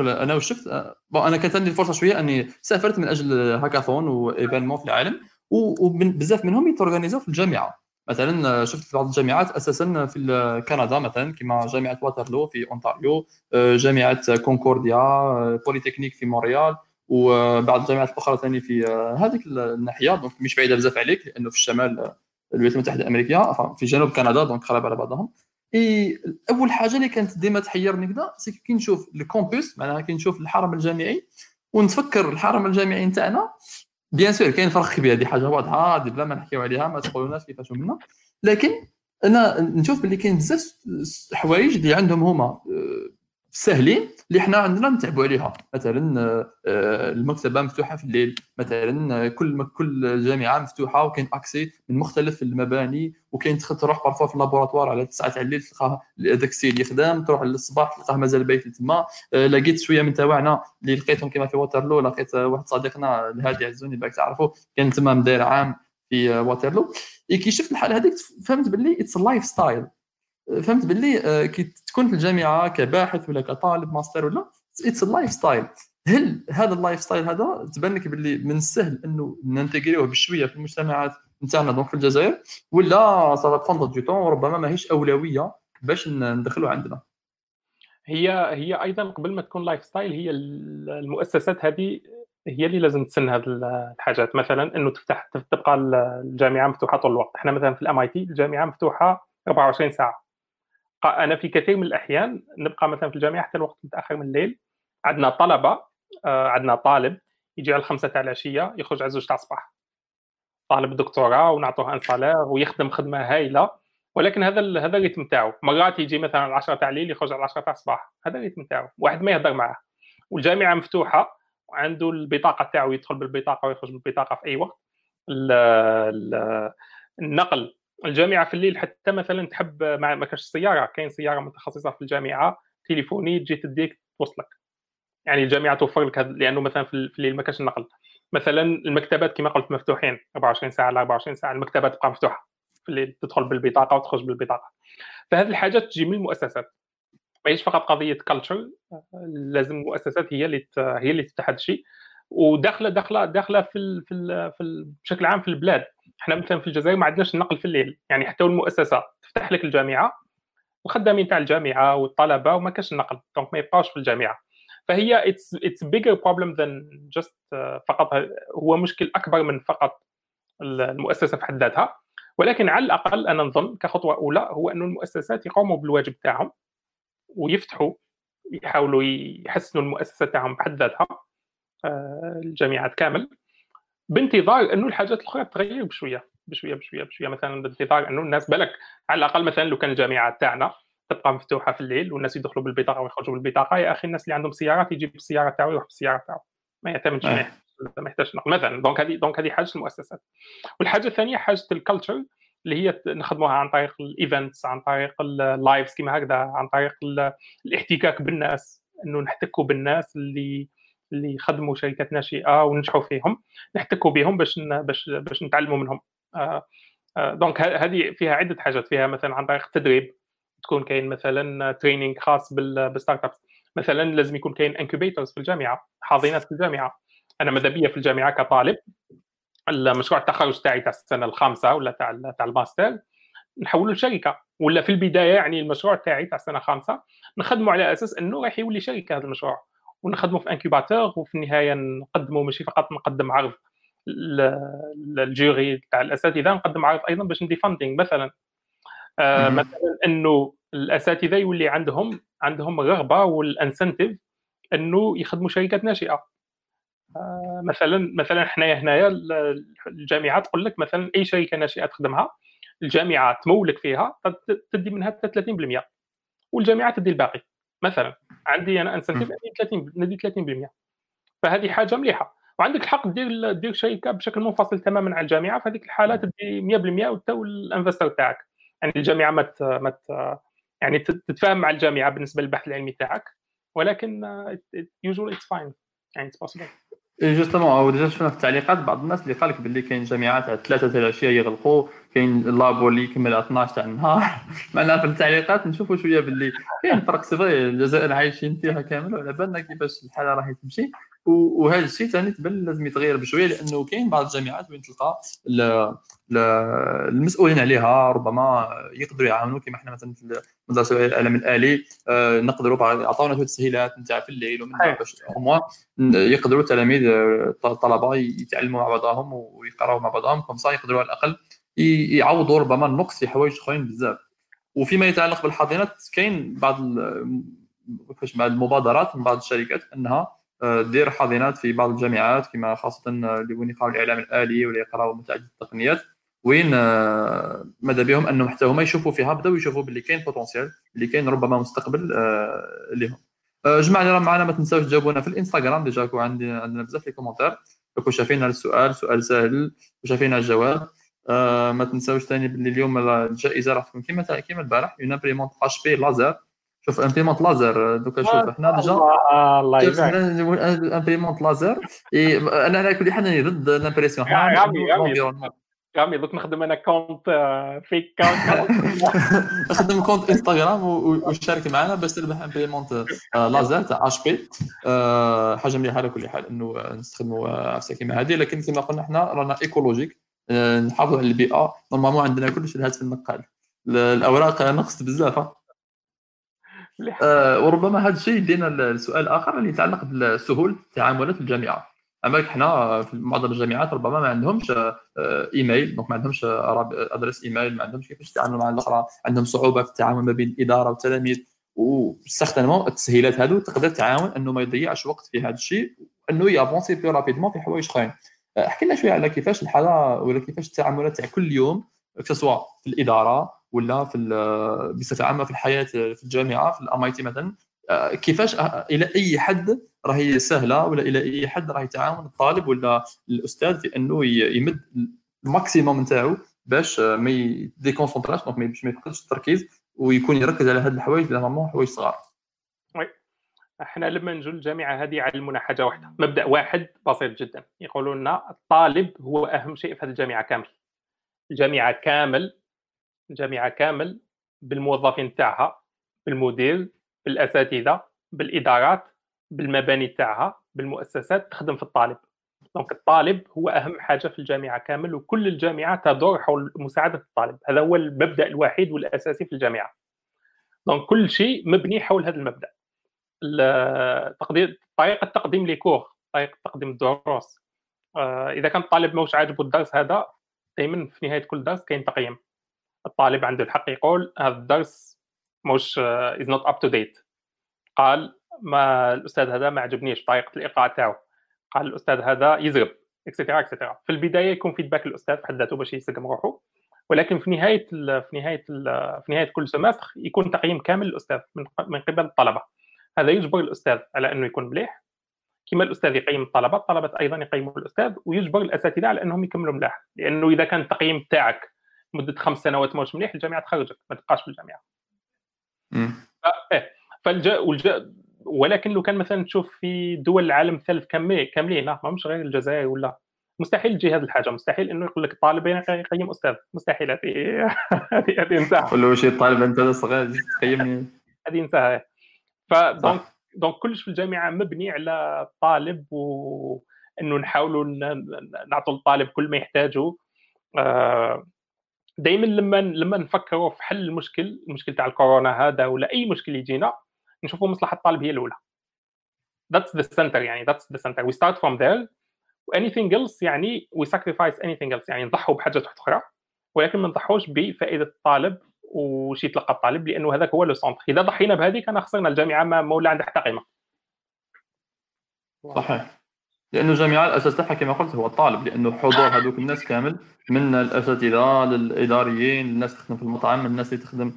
أنا واش شفت bon أنا كانت عندي الفرصة شوية أني سافرت من أجل هاكاثون و événements في العالم وبزاف منهم يتورغانيزو في الجامعة. مثلا شفت في بعض الجامعات أساسا في كندا مثلا كما جامعة واترلو في أونتاريو جامعة كونكورديا بوليتكنيك في مونريال وبعض الجامعات الأخرى ثاني في هذيك الناحية. donc مش بعيدة بزاف عليك لأنه في الشمال الولايات المتحدة الأمريكية في جنوب كندا donc قريب على بعضهم. إي أول حاجة اللي كانت ديما تحيرني quand c'est كي نشوف ال campus معناها كي نشوف الحرم الجامعي ونتفكر الحرم الجامعي نتاعنا. bien sûr كاين فرق كبير هذه حاجة واضحة هذه بلا ما نحكيو عليها ما تقولوناش كيفاش منا لكن أنا نشوف باللي كاين بزاف حوايج اللي عندهم هما. سهلين اللي حنا عندنا نتعبوا عليها. مثلا آه، المكتبة مفتوحة في الليل. مثلا آه، كل كل جامعة مفتوحة وكاين accès من مختلف المباني وكاين تدخل تروح parfois في ال laboratoire على 9 تاع الليل تلقاه هذاك السيد يخدم تروح للصباح تلقاه مازال بايت تما آه، لقيت شوية من تواعنا اللي لقيتهم كما في واترلو لقيت واحد صديقنا الهادي عزوني باك تعرفوا كان تما مدير عام في واترلو كي شفت الحالة هذيك فهمت باللي it's lifestyle فهمت باللي آه، كي تكون في الجامعة كباحث ولا كطالب ماستر ولا it's lifestyle هل هذا ال lifestyle هذا تبان لك باللي من السهل إنه نانتيغريوه بشوية في المجتمعات نتاعنا donc في الجزائر؟ ولا ça va prendre du temps وربما ماهيش أولوية باش ندخلوا عندنا؟ هي هي أيضا قبل ما تكون lifestyle هي المؤسسات هذه هي اللي لازم تسن هذه الحاجات. مثلا إنه تفتح تبقى الجامعة مفتوحة طول الوقت. إحنا مثلا في ال MIT الجامعة مفتوحة 24 ساعة. أنا في كثير من الأحيان نبقى مثلا في الجامعة حتى الوقت متأخر من الليل. عندنا طلبة آه، عندنا طالب يجي على الخمسة تاع العشية يخرج على زوج تاع الصباح. طالب دكتوراه ونعطوه ان صالير ويخدم خدمة هائله ولكن هذا هذا الريتم تاعو. مرات يجي مثلا على 10 تاع الليل يخرج على 10 تاع الصباح. هذا الريتم تاعو. واحد ما يهضر معاه والجامعة مفتوحة وعنده البطاقة تاعو يدخل بالبطاقة ويخرج بالبطاقة في أي وقت. النقل الجامعة في الليل حتى مثلا تحب ما, ما كاش سيارة كاين سيارة متخصصة في الجامعة تليفوني تجي تديك توصلك. يعني الجامعة توفر لك لأنه مثلا في الليل ما كاش النقل. مثلا المكتبات كما قلت مفتوحين 24 ساعة على 24 ساعة المكتبات تبقى مفتوحة. في الليل تدخل بالبطاقة وتخرج بالبطاقة. فهذه الحاجات تجي من المؤسسات. ماهيش فقط قضية كلتشر لازم المؤسسات هي اللي هي اللي هذا الشيء وداخلة داخلة داخلة في ال في, ال في ال بشكل عام في البلاد. إحنا مثلا في الجزائر ما عندناش النقل في الليل يعني حتى المؤسسة تفتح لك الجامعة الخدامين تاع الجامعة والطلبة وما كاش النقل donc ما يبقاوش في الجامعة. فهي it's it's bigger problem than just فقط هو مشكل أكبر من فقط المؤسسة في حد ذاتها. ولكن على الأقل أنا نظن كخطوة أولى هو انه المؤسسات يقوموا بالواجب تاعهم ويفتحوا يحاولوا يحسنوا المؤسسة تاعهم بحد ذاتها آه، الجامعات كامل. بانتظار أنه الحاجات الأخرى تتغير بشوية بشوية بشوية بشوية. مثلا بانتظار أنه الناس بالك على الأقل مثلا لو كان الجامعات تاعنا تبقى مفتوحة في الليل والناس يدخلوا بالبطاقه ويخرجوا بالبطاقه يا أخي الناس اللي عندهم سيارات يجيب السيارة تاعو يروح بالسيارة تاعو. ما يعتمدش آه. ما يحتاجش مثلا donc هذه donc هذه حاجة المؤسسات. والحاجة الثانية حاجة ال culture اللي هي نخدموها عن طريق ال events عن طريق ال lives كيما هكذا عن طريق الاحتكاك بالناس أنه نحتكوا بالناس اللي اللي يخدموا شركات ناشئة وننجحوا فيهم نحتكوا بهم باش باش باش نتعلموا منهم. آه، آه، donc هذه فيها عدة حاجات فيها مثلا عن طريق التدريب تكون كاين مثلا training خاص بال start-ups مثلا لازم يكون كاين incubators في الجامعة حاضنات في الجامعة. أنا ماذا بيا في الجامعة كطالب؟ المشروع التخرج تاعي تاع السنة الخامسة ولا تاع تاع الماستر نحولوا لشركة. ولا في البداية يعني المشروع تاعي تاع السنة الخامسة نخدموا على أساس إنه راح يولي شركة هذا المشروع. ونخدموا في incubator وفي النهاية نقدموا ماشي فقط نقدم عرض لل jury تاع الأساتذة نقدم عرض أيضا باش ندي funding مثلا. آه مثلا إنه الأساتذة يولي عندهم عندهم الرغبه وال incentive إنه يخدموا شركات ناشئة. آه مثلا مثلا حنايا هنايا الجامعة تقول لك مثلا أي شركة ناشئة تخدمها الجامعة تمولك فيها تدي منها 30% والجامعة تدي الباقي مثلا. عندي أنا incentive ندي 30 ندي 30% فهذه حاجة مليحة. وعندك الحق دير دير شركه بشكل منفصل تماما عن الجامعة. في هذيك الحاله تدي 100% وانت وال investor تاعك. يعني الجامعة ما ما يعني تتفاهم مع الجامعة بالنسبة للبحث العلمي تاعك. ولكن usually it's fine يعني it's possible justement أو déjà شفنا في التعليقات بعض الناس اللي قال لك باللي كاين جامعات على ثلاثة تاع العشيه يغلقوا. كاين ال labo اللي يكمل على 12 تاع النهار. معناها في التعليقات نشوفوا شوية باللي كاين فرق c'est الجزائر عايشين فيها كامل وعلى بالنا كيفاش الحالة راهي تمشي. وهذا الشيء ثاني تبان لازم يتغير بشوية لأنه كاين بعض الجامعات وين تلقى المسؤولين عليها ربما يقدروا يعاونوا. كما إحنا مثلا في مدرسه العلم الآلي آه، نقدروا عطاونا شوية تسهيلات نتاع في الليل ومن باش يقدروا التلاميذ الطلبه يتعلموا مع بعضهم ويقراوا مع بعضهم. كم يقدروا على الأقل يعوضوا ربما النقص في حوايج اخرين بزاف. وفيما يتعلق بالحاضنات كاين بعض كيفاش بعض المبادرات من بعض الشركات إنها آه، دير حاضنات في بعض الجامعات كما خاصة اللي وين يقراو الإعلام الآلي ولا يقراو متعدد التقنيات. وين آه، ماذا بهم؟ أنهم حتى هما يشوفوا فيها بداو يشوفوا باللي كاين potentiel اللي كاين ربما مستقبل آه، لهم آه، جماعة اللي راه معنا ما تنساوش تجاوبونا في الإنستغرام. déjà عندي عندنا بزاف les commentaires. كون شايفين السؤال سؤال سهل وشايفين الجواب. آه، ما تنساوش ثاني باللي اليوم الجائزه راح تكون كيما كيما البارح une imprimante HP laser شوف imprimante laser دوكا شوف إحنا déjà الله يبارك. imprimante laser أنا على كل حال ضد الامبريسيون. رامي دوك نخدم أنا كونت فيك كونت نخدم كونت انستغرام وشارك معنا باش تربح امبريمونت لازر تاع اش بي حاجة مليحة على كل حال إنه آه، نستخدموا آه، عفسه كيما هذه لكن كما قلنا إحنا رانا ايكولوجيك آه، نحافظوا على البيئة. نورمالمون عندنا كلش الهاتف النقال. ال- الأوراق نقصت بزاف. آه، وربما هذا الشيء يدينا السؤال الآخر اللي يتعلق بسهوله التعاملات في الجامعة. أما حنا في معظم الجامعات ربما ما عندهمش آه، email donc ما عندهمش adresse email ما عندهمش كيفاش يتعاملوا مع الأخرى. عندهم صعوبة في التعامل ما بين الإدارة والتلاميذ. واستخدموا التسهيلات هذو تقدر تعاون إنه ما يضيعش وقت في هذا الشيء وإنه ي avancer plus rapidement في حوايج أخرين. آه، احكي لنا شوية على كيفاش الحالة ولا كيفاش التعاملات تاع كل يوم سواء في الإدارة ولا في بصفة عامة في الحياة في الجامعة في ال MIT مثلا. آه، كيفاش آه، إلى أي حد راهي سهلة ولا إلى أي حد راه يتعاون الطالب ولا الأستاذ في أنه يمد ال maximum نتاعو باش آه، ما ي déconcentrاش donc باش ما يفقدش التركيز ويكون يركز على هذه الحوايج اللي normalement حوايج صغار. إحنا لما نجوا الجامعة هذه علمونا حاجة واحدة مبدأ واحد بسيط جدا. يقولوا لنا الطالب هو أهم شيء في هذه الجامعة كامل. الجامعة كامل الجامعة كامل بالموظفين تاعها بالمدير بالأساتذة بالإدارات بالمباني تاعها بالمؤسسات تخدم في الطالب. donc الطالب هو أهم حاجة في الجامعة كامل وكل الجامعة تدور حول مساعدة الطالب. هذا هو المبدأ الوحيد والأساسي في الجامعة. donc كل شيء مبني حول هذا المبدأ. التقدير طريقة تقديم les cours طريقة تقديم الدروس آه، إذا كان الطالب موش عاجبه الدرس هذا دائما في نهاية كل درس كاين تقييم. الطالب عنده الحق يقول هذا الدرس مش is not up to date قال ما الأستاذ هذا ما عجبنيش طريقة الايقاع تاعو. قال الأستاذ هذا يزرب. et cetera et cetera في البداية يكون feedback الاستاذ في حد ذاته باش يسقم روحه ولكن في نهاية في نهاية في نهاية كل semester يكون تقييم كامل للأستاذ من قبل الطلبة. هذا يجبر الأستاذ على أنه يكون مليح. كما الأستاذ يقيم الطلبة الطلبة أيضا يقيموا الأستاذ ويجبر الأساتذة على أنهم يكملوا ملاح لأنه إذا كان التقييم تاعك مدة خمس سنوات ماهوش مليح الجامعة تخرجك ما تبقاش في الجامعة. إيه. فالجا والجا ولكن لو كان مثلا تشوف في دول العالم الثالث كاملين لا ماهمش غير الجزائر ولا. مستحيل تجي هذه الحاجة. مستحيل إنه يقول لك الطالب يقيم أستاذ. مستحيل. هذه هذه هذه له شي طالب أنت صغير تقيمني. هذه انساها فدونك. دونك كلش في الجامعة مبني على الطالب وانه نحاولوا نعطوا الطالب كل ما يحتاجه. آه، دائما لما لما نفكروا في حل المشكل المشكل تاع الكورونا هذا ولا أي مشكل يجينا نشوفوا مصلحة الطالب هي الأولى. That's the center يعني that's the center. We start from there. Anything else يعني we sacrifice anything else يعني نضحوا واحدة أخرى. ولكن ما نضحوش بفائدة الطالب وش يتلقى الطالب لأنه هذاك هو le centre. إذا ضحينا بهذيك أنا خسرنا الجامعة ما ما ولا عندها حتى قيمه صحيح. لأنه الجامعة الأساس تاعها كما قلت هو الطالب لأنه حضور هذوك الناس كامل من الأساتذة للإداريين الناس تخدم في المطعم الناس اللي تخدم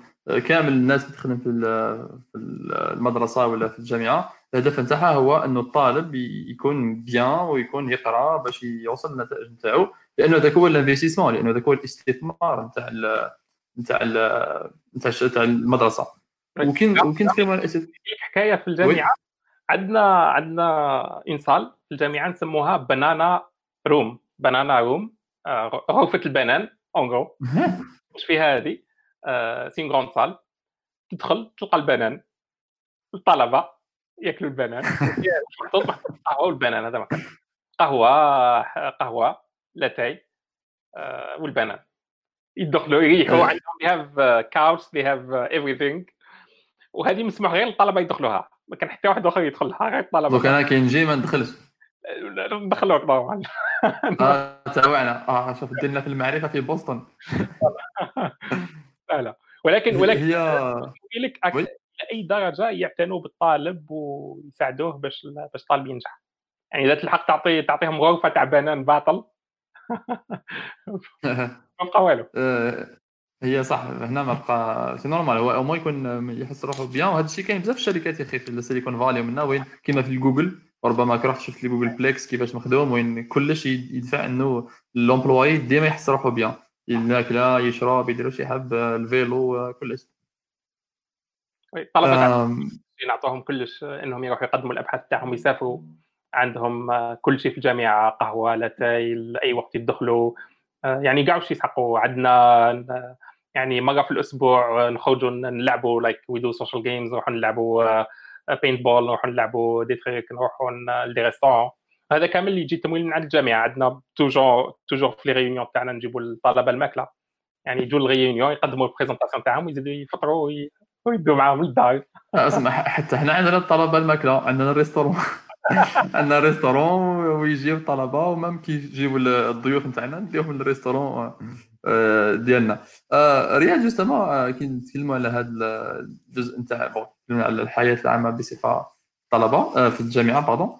كامل الناس اللي تخدم في ال- في المدرسة ولا في الجامعة. الهدف نتاعها هو أنه الطالب يكون bien ويكون يقرأ باش يوصل للنتائج نتاعو لأنه ذاك هو ال investissement لأنه ذاك هو الاستثمار نتاع ال- نتاع نتاع نتاع المدرسة. وكاين وكاين تقريبا الأساس- في حكاية في الجامعة عندنا عندنا إنصال. في الجامعة نسموها banana room banana room غرفه البنان en gros واش فيها هذه؟ c'est grande salle تدخل تلقى البنان. الطلبة ياكلوا البنان. القهوه والبنان هذا مكان قهوة قهوة لاتاي آه، والبنان. يدخلوا يريحوا أه. عندهم they have couch they have uh, everything. وهذه مسموح غير للطلبه يدخلوها. ما كان حتى واحد آخر يدخلها غير الطلبة. donc أنا كي نجي ما ندخلش. ندخلوك طبعا. آه تاوعنا آه شوف ديرنا في المعرفة في بوسطن. لا لا. ولكن ولكن هي لك oui. إلى اي درجة يعتنوا بالطالب ويساعدوه باش باش الطالب ينجح. يعني إذا تلحق تعطي تعطيهم غرفة تاع بنان باطل. ما بقى والو. آه، هي صح هنا ما بقى si normal هو أو يكون يحس روحه bien وهذا الشيء كاين بزاف الشركات يا أخي في السيليكون فالي ومنا وين كيما في الجوجل. ربما رحت شفت لي جوجل بليكس كيفاش مخدوم وين كلش يدفع إنه l'employé ديما يحس روحه bien ياكل يشرب يدير واش يحب ال vélo كلش. آم، نعطوهم كلش. إنهم يروحوا يقدموا الأبحاث تاعهم يسافروا عندهم كل شيء في الجامعة قهوة لاتاي أي وقت يدخلوا. يعني كاع واش يسحقوا؟ عندنا يعني مره في الأسبوع نخرجوا نلعبوا like we do social games نروحوا نلعبوا paintball نروحوا نلعبوا des trucs نروحوا ل des restaurants هذا كامل اللي يجي تمويل من عند الجامعة عندنا toujours toujours في les réunions تاعنا نجيبوا الطلبة الماكلة. يعني يجوا ال réunion يقدموا ال présentation تاعهم ويزيدوا يفطروا وي- ويدوا معاهم للدار. اسمع حتى إحنا عندنا الطلبة الماكلة عندنا ال restaurant. عندنا restaurant ويجيو الطلبه و même كي يجيو الضيوف نتاعنا نديهم لل restaurant آه، ديالنا. آه، رياض justement كي نتكلموا على هذا الجزء نتاع على الحياة العامة بصفة طلبة آه، في الجامعة pardon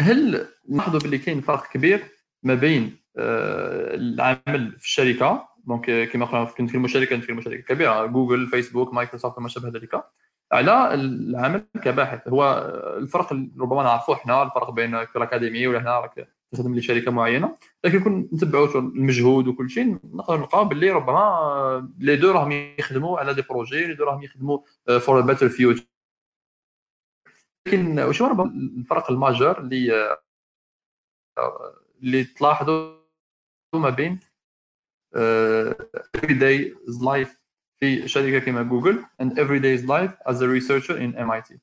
هل نلاحظوا باللي كاين فرق كبير ما بين آه، العمل في الشركة؟ donc آه، كما قلنا كنت في الشركة في شركة كبيرة جوجل فيسبوك مايكروسوفت وما شابه ذلك. على العمل كباحث. هو الفرق ربما نعرفوه إحنا الفرق بين الاكاديمي ولا هنا راك تخدم لشركة معينة. لكن كون نتبعوا المجهود وكل شيء نقدر نلقاو باللي ربما les deux راهم يخدموا على des projets les deux راهم يخدموا for better future لكن وش هو ربما الفرق الماجور اللي اللي تلاحظوا ما بين every day life في شركة كما جوجل and every day's life as a researcher in MIT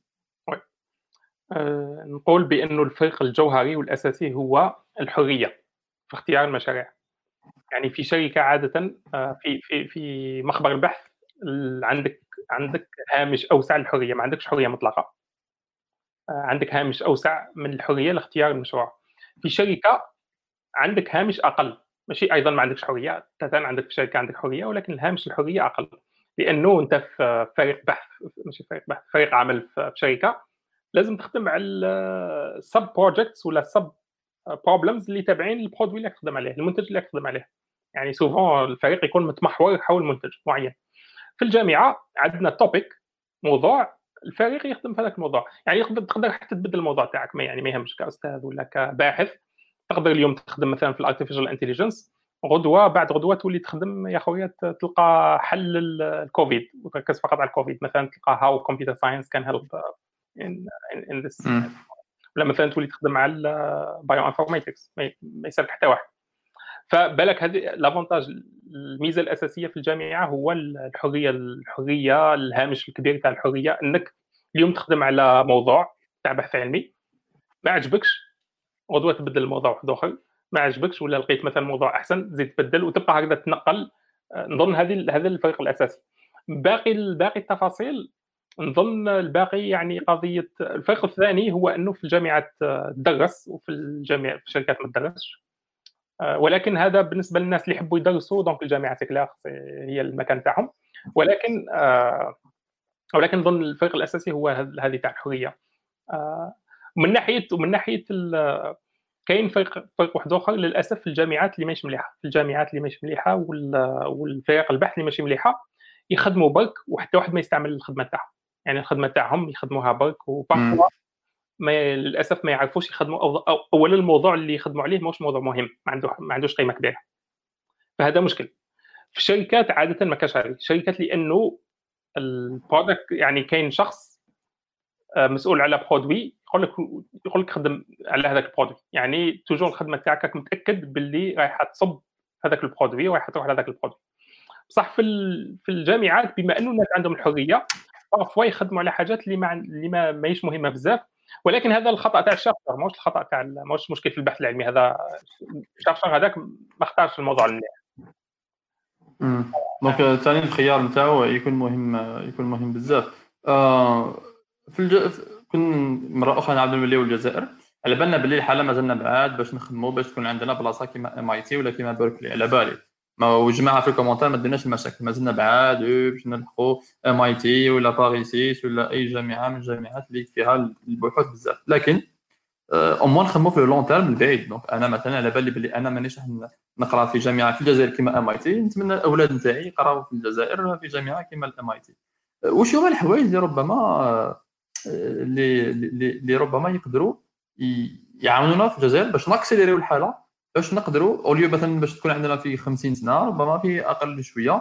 آه، نقول بأنه الفرق الجوهري والأساسي هو الحرية في اختيار المشاريع. يعني في شركة عادة آه، في في في مخبر البحث ال- عندك عندك هامش أوسع للحرية ما عندكش حرية مطلقة. آه، عندك هامش أوسع من الحرية لاختيار المشروع. في شركة عندك هامش أقل ماشي أيضا ما عندكش حرية مثلا عندك في الشركة عندك حرية ولكن الهامش الحرية أقل. لأنه أنت في فريق بحث ماشي فريق بحث فريق عمل في شركة لازم تخدم على ال sub projects ولا ال sub problems اللي تابعين لل produit اللي تخدم عليه المنتج اللي تخدم عليه. يعني souvent الفريق يكون متمحور حول منتج معين. في الجامعة عندنا topic موضوع الفريق يخدم في هذاك الموضوع. يعني تقدر حتى تبدل الموضوع تاعك يعني ما يهمش كأستاذ ولا كباحث. تقدر اليوم تخدم مثلا في ال artificial intelligence غدوة بعد غدوة تولي تخدم يا خويا تلقى حل الكوفيد وتركز فقط على الكوفيد. مثلا تلقى how computer science can help in this. ولا مثلا تولي تخدم على ال bioinformatics ما يسالك حتى واحد. فبالك هذه لافونتاج الميزة الأساسية في الجامعة هو الحرية الحرية الهامش الكبير تاع الحرية إنك اليوم تخدم على موضوع تاع بحث علمي ما عجبكش غدوة تبدل الموضوع واحد آخر. ما عجبكش ولا لقيت مثلا موضوع أحسن تزيد تبدل وتبقى هكذا تنقل آه، نظن هذه هذا الفرق الأساسي. باقي باقي التفاصيل نظن الباقي يعني قضية الفرق الثاني هو أنه في الجامعات آه، تدرس وفي الجامعة في الشركات ما تدرسش آه، ولكن هذا بالنسبة للناس اللي يحبوا يدرسوا donc الجامعة c'est clair هي المكان تاعهم. ولكن آه، ولكن نظن الفرق الأساسي هو هذ- هذه تاع الحرية. آه، من ناحية ومن ناحية كاين فرق فرق واحد آخر للأسف في الجامعات اللي ماشي مليحة في الجامعات اللي ماشي مليحة وال- والفرق البحث اللي ماشي مليحة يخدموا برك وحتى واحد ما يستعمل الخدمة تاعهم. يعني الخدمة تاعهم يخدموها برك و parfois ما للأسف ما يعرفوش يخدموا أو أو اولا الموضوع اللي يخدموا عليه ماهوش موضوع مهم ما عنده ما عندوش قيمة كبيرة. فهذا مشكل. في الشركات عادة ما كاش هذه. الشركات لأنه ال product يعني كاين شخص آه، مسؤول على produit يقول لك يقول لك خدم على هذاك ال produit. يعني toujours الخدمة تاعك راك متأكد باللي رايحه تصب هذاك ال produit ورايحه تروح لهذاك ال produit. بصح في في الجامعات بما أنه الناس عندهم الحرية parfois يخدموا على حاجات اللي ما اللي ما ماهيش مهمة بزاف. ولكن هذا الخطأ تاع ال chercheur ماهوش الخطأ تاع ماهوش مشكل في البحث العلمي. هذا ال chercheur هذاك ما اختارش الموضوع المليح. donc ثاني الخيار نتاعو يكون مهم يكون مهم بزاف. آه، في الج... في- كن مره أخرى نعاودو نوليو الجزائر. على بالنا باللي الحالة مازلنا بعاد باش نخدموا باش تكون عندنا بلاصة كيما MIT ولا كيما بيركلي على بالي. ما وجماعه في ال commentaire ما ديناش المشاكل. مازلنا بعاد باش نلحقوا MIT ولا باريس ولا أي جامعة من الجامعات اللي فيها البحوث بزاف. لكن au moins نخدموا في long terme البعيد donc أنا مثلا على بالي بلي أنا مانيش نقرأ في جامعة في الجزائر كما MIT نتمنى الأولاد نتاعي يقراو في الجزائر في جامعة كما ال MIT واش هما الحوايج اللي ربما اللي اللي ربما يقدروا يعاونونا في الجزائر باش n'accélériw الحالة باش نقدروا نوليو مثلا باش تكون عندنا في 50 سنة ربما في أقل بشويه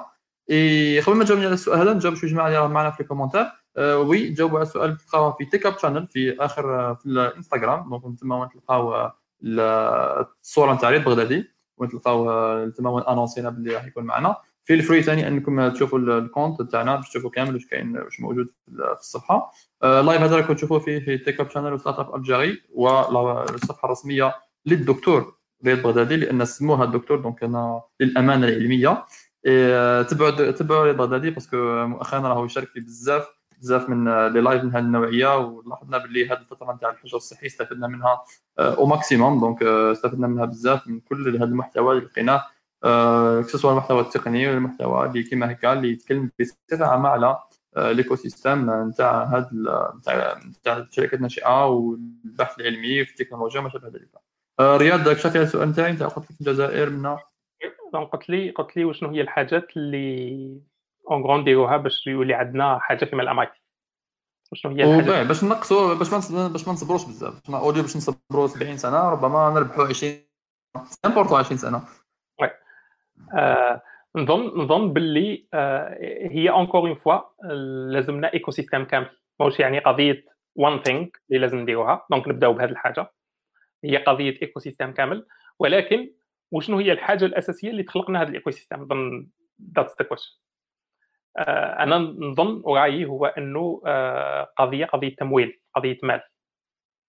قبل ما تجاوبني على السؤال هذا نجاوب شوية جماعة اللي معنا في ال commentaire أه ويجاوبوا على السؤال تلقاوه في تيك اب شانل في آخر في الإنستغرام. donc تما وين تلقاو الصورة نتاع رياض بغدادي وين تلقاو تما وين annonçina باللي راح يكون معنا. في الفري ثاني أنكم تشوفوا ال compte تاعنا باش تشوفوا كامل واش كاين واش موجود في الصفحة. ال live هذا راكم تشوفوه في في Tech Up Channel و Startup Algérie والصفحه الرسمية للدكتور رياض بغدادي لأن سموها الدكتور donc أنا للأمانة العلمية. تبعوا تبعوا رياض بغدادي parce que مؤخرا راهو يشارك في بزاف بزاف من les lives من هذه النوعية ولاحظنا باللي هذه الفترة نتاع الحجر الصحي استفدنا منها au maximum donc استفدنا منها بزاف من كل هذا المحتوى اللي لقيناه سواء المحتوى التقني ولا المحتوى اللي كيما هكا اللي يتكلم بصفة عامة على l'écosystème نتاع هاد نتاع نتاع الشركات الناشئه والبحث العلمي في التكنولوجيا وما شابه ذلك. رياض كشفت على السؤال نتاعي انت قلت لك الجزائر منا قلت لي قلت لي وشنو هي الحاجات اللي en grand نديروها باش يولي عندنا حاجة كيما الأماكن. وشنو هي الحاجات؟ باش نقصوا باش ما باش ما نصبروش بزاف. باش اوديو باش نصبروا 70 سنة ربما نربحوا 20 important 20 سنة. آه نظن نظن باللي آه هي encore une fois لازمنا écosystème كامل. ماهوش يعني قضية one thing اللي لازم نديروها. donc نبداو بهذه الحاجة. هي قضية écosystème كامل. ولكن وشنو هي الحاجة الأساسية اللي تخلقنا هذا ال écosystème نظن that's the question أنا نظن ورايي هو أنه آه قضية قضية تمويل قضية مال.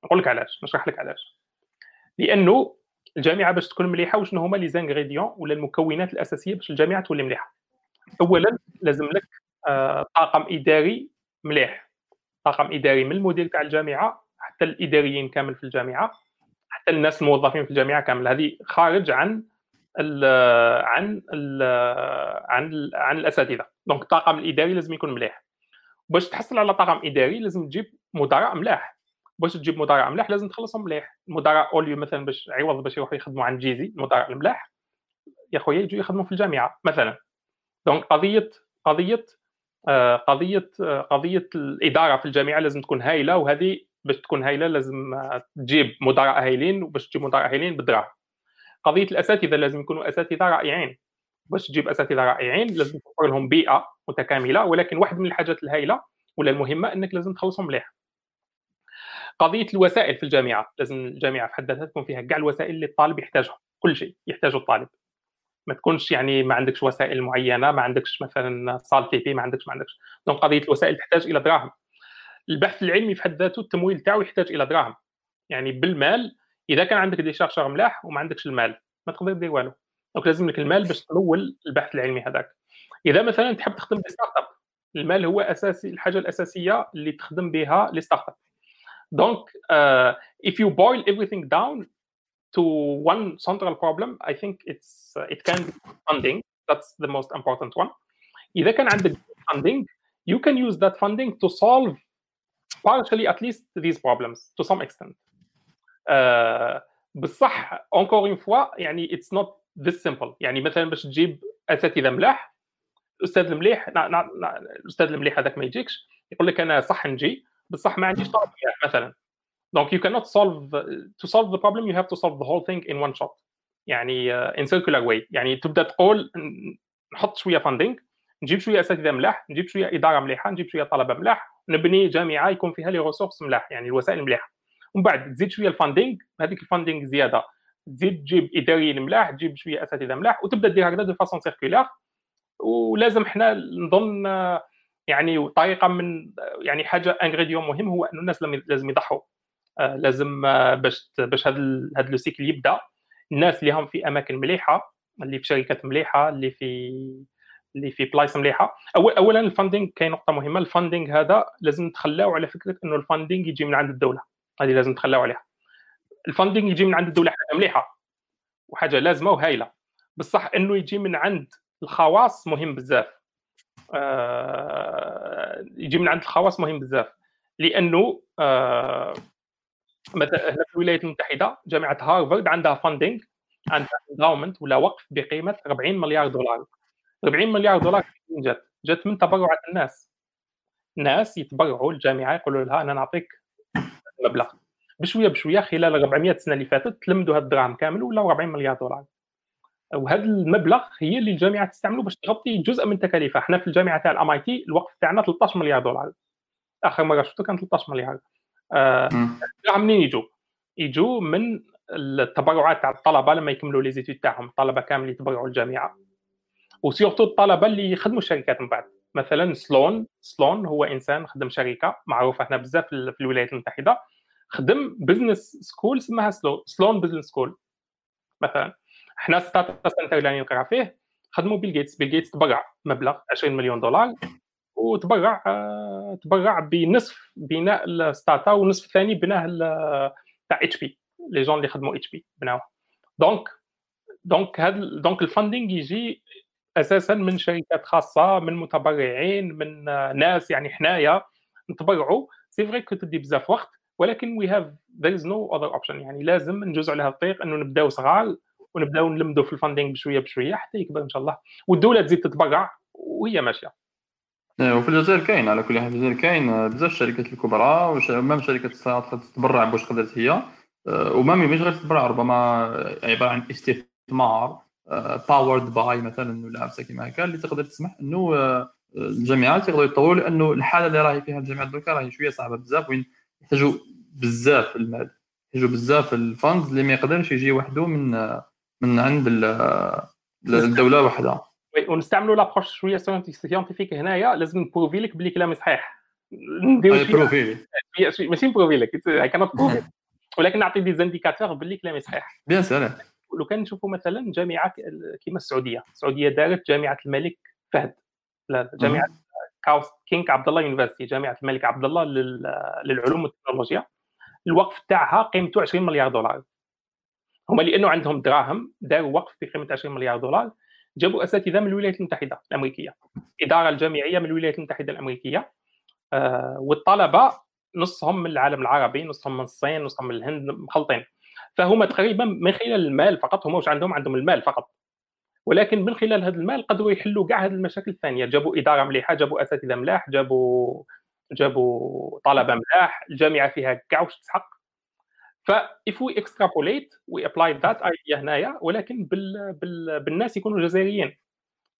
نقول لك علاش نشرح لك علاش. لأنه الجامعة باش تكون مليحة وشنو هما les ingrédients ولا المكونات الأساسية باش الجامعة تولي مليحة؟ اولا لازم لك آه طاقم إداري مليح. طاقم إداري من المدير تاع الجامعة حتى الإداريين كامل في الجامعة حتى الناس الموظفين في الجامعة كامل. هذه خارج عن ال عن ال عن ال عن الأساتذة. donc الطاقم الإداري لازم يكون مليح. باش تحصل على طاقم إداري لازم تجيب مدراء ملاح. باش تجيب مدراء ملاح لازم تخلصهم مليح. المدراء au lieu مثلا باش عوض باش يروحوا يخدموا عند جيزي المدراء الملاح يا خويا يجوا يخدموا في الجامعة مثلا. donc قضية قضية آه قضية آه قضية الإدارة في الجامعة لازم تكون هايلة وهذه باش تكون هايلة لازم تجيب مدراء هايلين وباش تجيب مدراء هايلين بالدراهم قضية الأساتذة لازم يكونوا أساتذة رائعين. باش تجيب أساتذة رائعين لازم توفر لهم بيئة متكاملة ولكن واحد من الحاجات الهائله ولا المهمة إنك لازم تخلصهم مليح. قضية الوسائل في الجامعة لازم الجامعة في حد ذاتها تكون فيها كاع الوسائل اللي الطالب يحتاجها كل شيء يحتاجه الطالب. ما تكونش يعني ما عندكش وسائل معينة ما عندكش مثلا salle TP ما عندكش ما عندكش. donc قضية الوسائل تحتاج إلى دراهم. البحث العلمي في حد ذاته التمويل تاعو يحتاج إلى دراهم. يعني بالمال إذا كان عندك des chercheurs ملاح وما عندكش المال ما تقدر دير والو. donc لازم لك المال باش تمول البحث العلمي هذاك. إذا مثلا تحب تخدم بستارت أب المال هو أساسي الحاجة الأساسية اللي تخدم بها لي دونك uh, if you boil everything down to one central problem I think it's uh, it can be funding that's the most important one اذا كان عندك funding you can use that funding to solve partially at least these problems to some extent uh, بصح encore une fois يعني it's not this simple يعني مثلا باش تجيب اساتذه ملاح الاستاذ المليح نا نا نا الاستاذ المليح هذاك ما يجيكش يقول لك انا صح نجي بصح ما عنديش طلب مليح مثلا. Donc you cannot solve to solve the problem you have to solve the whole thing in one shot. يعني in circular way. يعني تبدأ تقول نحط شوية funding نجيب شوية أساتذة ملاح نجيب شوية إدارة مليحة نجيب شوية طلبة ملاح نبني جامعة يكون فيها les ressources ملاح يعني الوسائل مليحة. ومن بعد تزيد شوية ال funding هذيك ال funding زيادة. تزيد تجيب اداريين ملاح تجيب شوية أساتذة ملاح وتبدأ دير هكذا de façon circulaire ولازم حنا نظن يعني طريقة من يعني حاجة ingrédient مهم هو انه الناس لازم يضحوا. لازم باش باش هذا هذا le cycle يبدأ. الناس اللي هم في أماكن مليحة اللي في شركات مليحة اللي في اللي في بلايص مليحة. أول اولا ال funding كاين نقطة مهمة. ال funding هذا لازم نتخلاو على فكرة أنه ال funding يجي من عند الدولة. هذه لازم نتخلاو عليها. ال funding يجي من عند الدولة حاجة مليحة وحاجة لازمة وهايلة. بصح أنه يجي من عند الخواص مهم بزاف. آه يجي من عند الخواص مهم بزاف. لأنه آه مثلا هنا في الولايات المتحدة جامعة هارفارد عندها funding عندها endowment ولا وقف بقيمة 40 مليار دولار. 40 مليار دولار جات؟ جات من تبرعات الناس. ناس يتبرعوا للجامعه يقولوا لها أنا نعطيك مبلغ. بشوية بشوية خلال 400 سنة اللي فاتت تلمدوا هاد الدراهم كامل ولا 40 مليار دولار. وهذا المبلغ هي اللي الجامعة تستعمله باش تغطي جزء من تكاليفها. إحنا في الجامعة تاع الام آي تي الوقف تاعنا 13 مليار دولار. آخر مرة شفته كان 13 مليار. آه منين يجوا؟ يجوا من التبرعات تاع الطلبة لما يكملوا لي زيتود تاعهم الطلبه كامل يتبرعوا للجامعه و surtout الطلبة اللي يخدموا الشركات من بعد. مثلا سلون سلون هو إنسان خدم شركة معروفة هنا بزاف في الولايات المتحدة خدم business school اسمها سلو Sloan Business School مثلا إحنا Stata Center اللي نقرا فيه خدموا بيل جيتس بيل جيتس تبرع مبلغ 20 مليون دولار وتبرع آه، تبرع بنصف بناء ال Stata والنصف الثاني بناه تاع اتش بي لي جون اللي خدموا HP بناوه donc donc هذا donc ال funding يجي أساسا من شركات خاصة من متبرعين من ناس يعني حنايا نتبرعوا c'est vrai que تدي بزاف وقت ولكن we have there is no other option يعني لازم نجوز على الطريق إنه نبداو صغار. ونبداو نلمدوا في ال funding بشوية بشوية حتى يكبر إن شاء الله. والدولة تزيد تتبرع وهي ماشية. إيه، وفي الجزائر كاين على كل حال. في الجزائر كاين بزاف الشركات الكبرى و même شركات الصيانات تتبرع باش قدرت هي. أه، و même مش غير تتبرع ربما عبارة عن استثمار powered by مثلا ولا عرفتها كيما هكا اللي تقدر تسمح إنه الجامعات يقدروا يطوروا لأنه الحالة اللي راهي فيها الجامعات دوكا راهي شوية صعبة بزاف وين يحتاجوا بزاف المال. يحتاجوا بزاف ال funds اللي ما يقدرش يجي وحده من من عند الدولة وحدها ونستعملوا l'approche شوية scientifique هنايا لازم نبروفي لك بلي كلامي صحيح. نديرو prouver ماشي نبروفي لك اي كانت بروفي ولكن نعطي des indicateurs باللي كلامي صحيح. bien sûr. لو كان نشوفوا مثلا جامعه كيما السعودية. السعودية دارت جامعة الملك فهد. لا جامعة KAUST King عبد الله University جامعة الملك عبد الله للعلوم والتكنولوجيا. الوقف تاعها قيمته 20 مليار دولار. هما لأنه عندهم دراهم داروا وقف بقيمه 20 مليار دولار جابوا أساتذة من الولايات المتحدة الأمريكية. الاداره الجامعية من الولايات المتحدة الأمريكية آه والطلبة نصهم من العالم العربي نصهم من الصين نصهم من الهند مخلطين فهم تقريبا من خلال المال فقط هم واش عندهم عندهم المال فقط. ولكن من خلال هذا المال قدروا يحلوا كاع هذه المشاكل الثانية. جابوا إدارة مليحة جابوا أساتذة ملاح جابوا جابوا طلبة ملاح الجامعة فيها كاع واش تسحق ف if we extrapolate we apply that idea هنايا ولكن بال... بال... بالناس يكونوا جزائريين.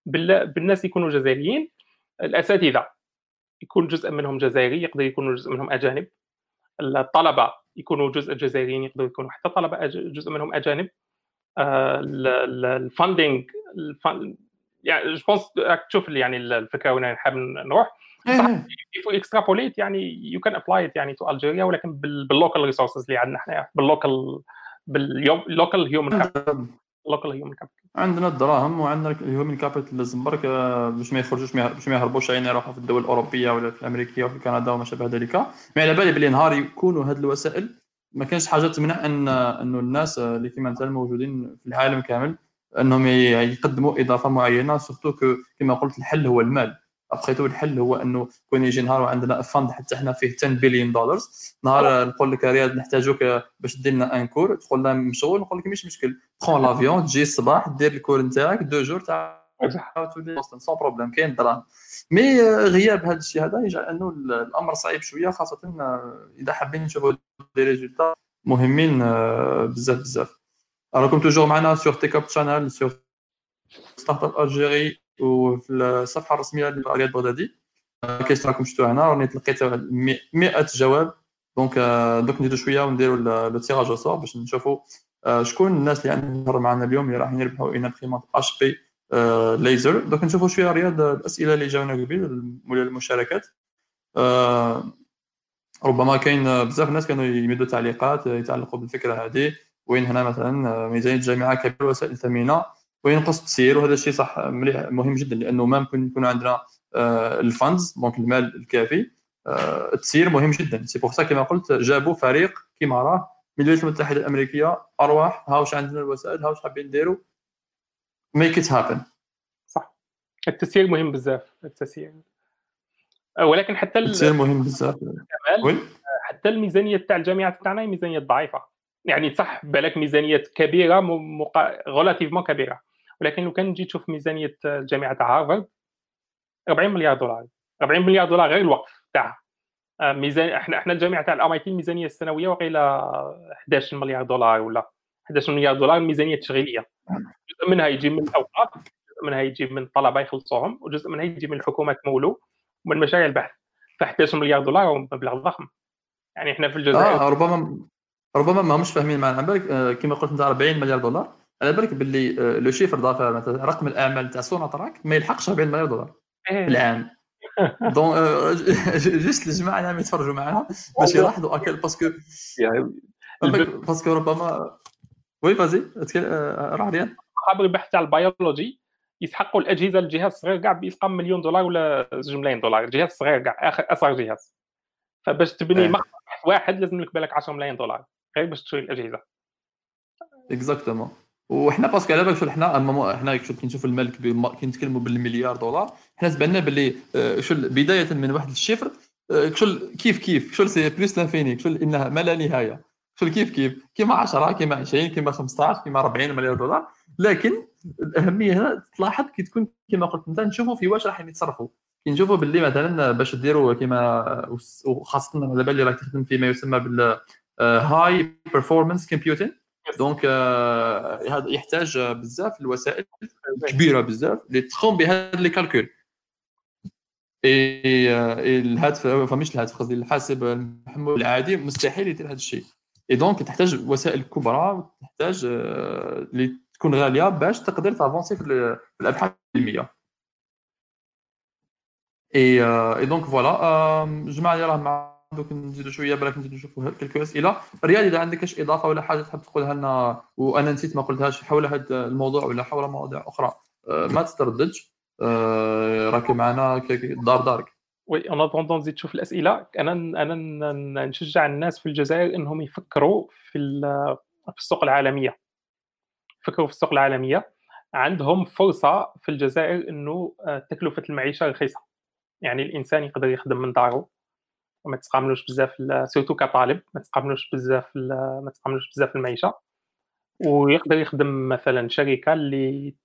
بال... بالناس يكونوا جزائريين الأساتذة يكون جزء منهم جزائري يقدر يكونوا جزء منهم أجانب. الطلبة يكونوا جزء جزائريين يقدروا يكونوا حتى طلبة. جزء منهم أجانب. ال funding يعني je pense تشوف يعني الفكرة وين حاب نروح if we extrapolate يعني you can apply it يعني to Algeria ولكن بال local resources اللي عندنا إحنا بال local بال local human capital local human capital عندنا الدراهم وعندنا ال human capital لازم برك باش ما يخرجوش باش ما يهربوش يعني يروحوا في الدول الأوروبية ولا في الامريكيه وفي كندا وما شابه ذلك. mais على بالي بلي نهار يكونوا هذه الوسائل. ما كانش حاجة تمنع أن أنه الناس اللي كما مثلا موجودين في العالم كامل أنهم يقدموا إضافة معينة surtout كما قلت الحل هو المال. ابخي الحل هو أنه كون يجي نهار وعندنا fund حتى حنا فيه 10 بليون دولار نهار نقول لك رياض نحتاجوك باش دير لنا un cours تدخل لنا مشغول نقول لك ماشي مشكل. prends l'avion تجي الصباح دير ال cours نتاعك deux jours تاع sans problème كاين دراهم. mais غياب هذا الشيء هذا يجعل أنه الأمر صعيب شوية خاصة إذا حابين نشوفوا des résultats مهمين بزاف بزاف. راكم toujours معنا sur Tech Up Channel sur Startup Algérie وفي الصفحة الرسمية لرياض بغدادي كيس راكم شفتوا هنا. راني تلقيت 100 جواب. donc دوك نزيدو شوية ونديروا le tirage au sort باش نشوفوا شكون الناس اللي عندهم معنا اليوم اللي راح يربحوا imprimante HP laser. دوك نشوفوا شوية رياض الأسئلة اللي جاونا قبل ولا المشاركات. ربما كاين بزاف الناس كانوا يمدوا تعليقات يتعلقوا بالفكرة هذه وين هنا مثلا ميزانية الجامعة كبيرة وسائل ثمينة. وينقص التسيير وهذا الشيء صح مليح مهم جدا لأنه ما ممكن يكون عندنا آه، ال funds donc المال الكافي آه، التسيير مهم جدا. c'est pour ça كما قلت جابوا فريق كما راه من الولايات المتحدة الأمريكية أرواح ها واش عندنا الوسائل ها واش حابين نديروا؟ make it happen صح. التسيير مهم بزاف التسيير. آه، ولكن حتى التسيير مهم بزاف. حتى الميزانية تاع الجامعات تاعنا هي ميزانية ضعيفة. يعني صح بالك ميزانية كبيرة مقا... relativement كبيرة. ولكن لو كان تجي تشوف ميزانية الجامعة تاع هارفارد 40 مليار دولار. 40 مليار دولار غير الوقف تاعها. آه، ميزان إحنا إحنا الجامعة تاع الام اي تي الميزانية السنوية وقيله 11 مليار دولار ولا 11 مليار دولار الميزانيه التشغيليه جزء منها يجي من الأوقاف جزء منها يجي من طلبه يخلصوهم وجزء منها يجي من الحكومة تمولو ومن مشاريع البحث. ف 11 مليار دولار هو مبلغ ضخم. يعني إحنا في الجزائر آه ربما ربما ما همش فاهمين معنا على بالك آه، كما قلت أنت 40 مليار دولار. على بالك باللي le chiffre d'affaires مثلا رقم الاعمال تاع سوناتراك ما يلحقش 40 مليار دولار. في العام donc juste الجماعه اللي عم يتفرجوا معنا باش يلاحظوا اكل باسكو باسكو ربما oui vas-y راح ريان خابر البحث تاع البيولوجي يسحقوا الأجهزة الجهاز الصغير كاع بيسقم مليون دولار ولا زوج ملايين دولار؟ الجهاز الصغير كاع آخر أصغر جهاز. فباش تبني إيه. بحث واحد لازم لك بالك 10 ملايين دولار غير باش تشري الأجهزة. exactement وحنا parce que على بالك شو حنا حنا كي نشوف المال كبير كي نتكلموا بالمليار دولار حنا تبان باللي آه، شو بداية من واحد ال chiffre آه، شو كيف كيف شو c'est plus l'infini شو إنها ما لا نهاية. شو كيف كيف كيما 10 كيما 20 كيما 15 كيما 40 مليار دولار. لكن الأهمية هنا تلاحظ كي تكون كيما قلت انت نشوفوا في واش راح يتصرفوا. كي نشوفوا باللي مثلا باش ديروا كيما وخاصة على بالي راك تخدم فيما يسمى بال high performance computing donc هذا يحتاج بزاف الوسائل كبيره بزاف اللي تقوم بهذا les calculs et الهاتف فمش الهاتف قصدي الحاسب المحمول العادي مستحيل يدير هذا الشيء et donc تحتاج وسائل كبرى تحتاج اللي تكون غاليه باش تقدر ت avancer في الابحاث العلميه et et donc voilà جماعة اللي راه مع دوك نزيدوا شوية بالك نزيدوا نشوفوا quelques أسئلة. رياض إذا عندك اش إضافة ولا حاجة تحب تقولها لنا وأنا نسيت ما قلتهاش حول هذا الموضوع ولا حول مواضيع أخرى آه، ما تترددش آه، راك معنا دار دارك. oui en attendant نزيد تشوف الأسئلة. أنا أنا نشجع الناس في الجزائر إنهم يفكروا في في السوق العالمية. فكروا في السوق العالمية. عندهم فرصة في الجزائر إنه آه، تكلفة المعيشة رخيصة. يعني الإنسان يقدر يخدم من داره. وما تسقاملوش بزاف surtout كطالب ما تسقاملوش بزاف ما تسقاملوش بزاف المعيشة. ويقدر يخدم مثلا شركة اللي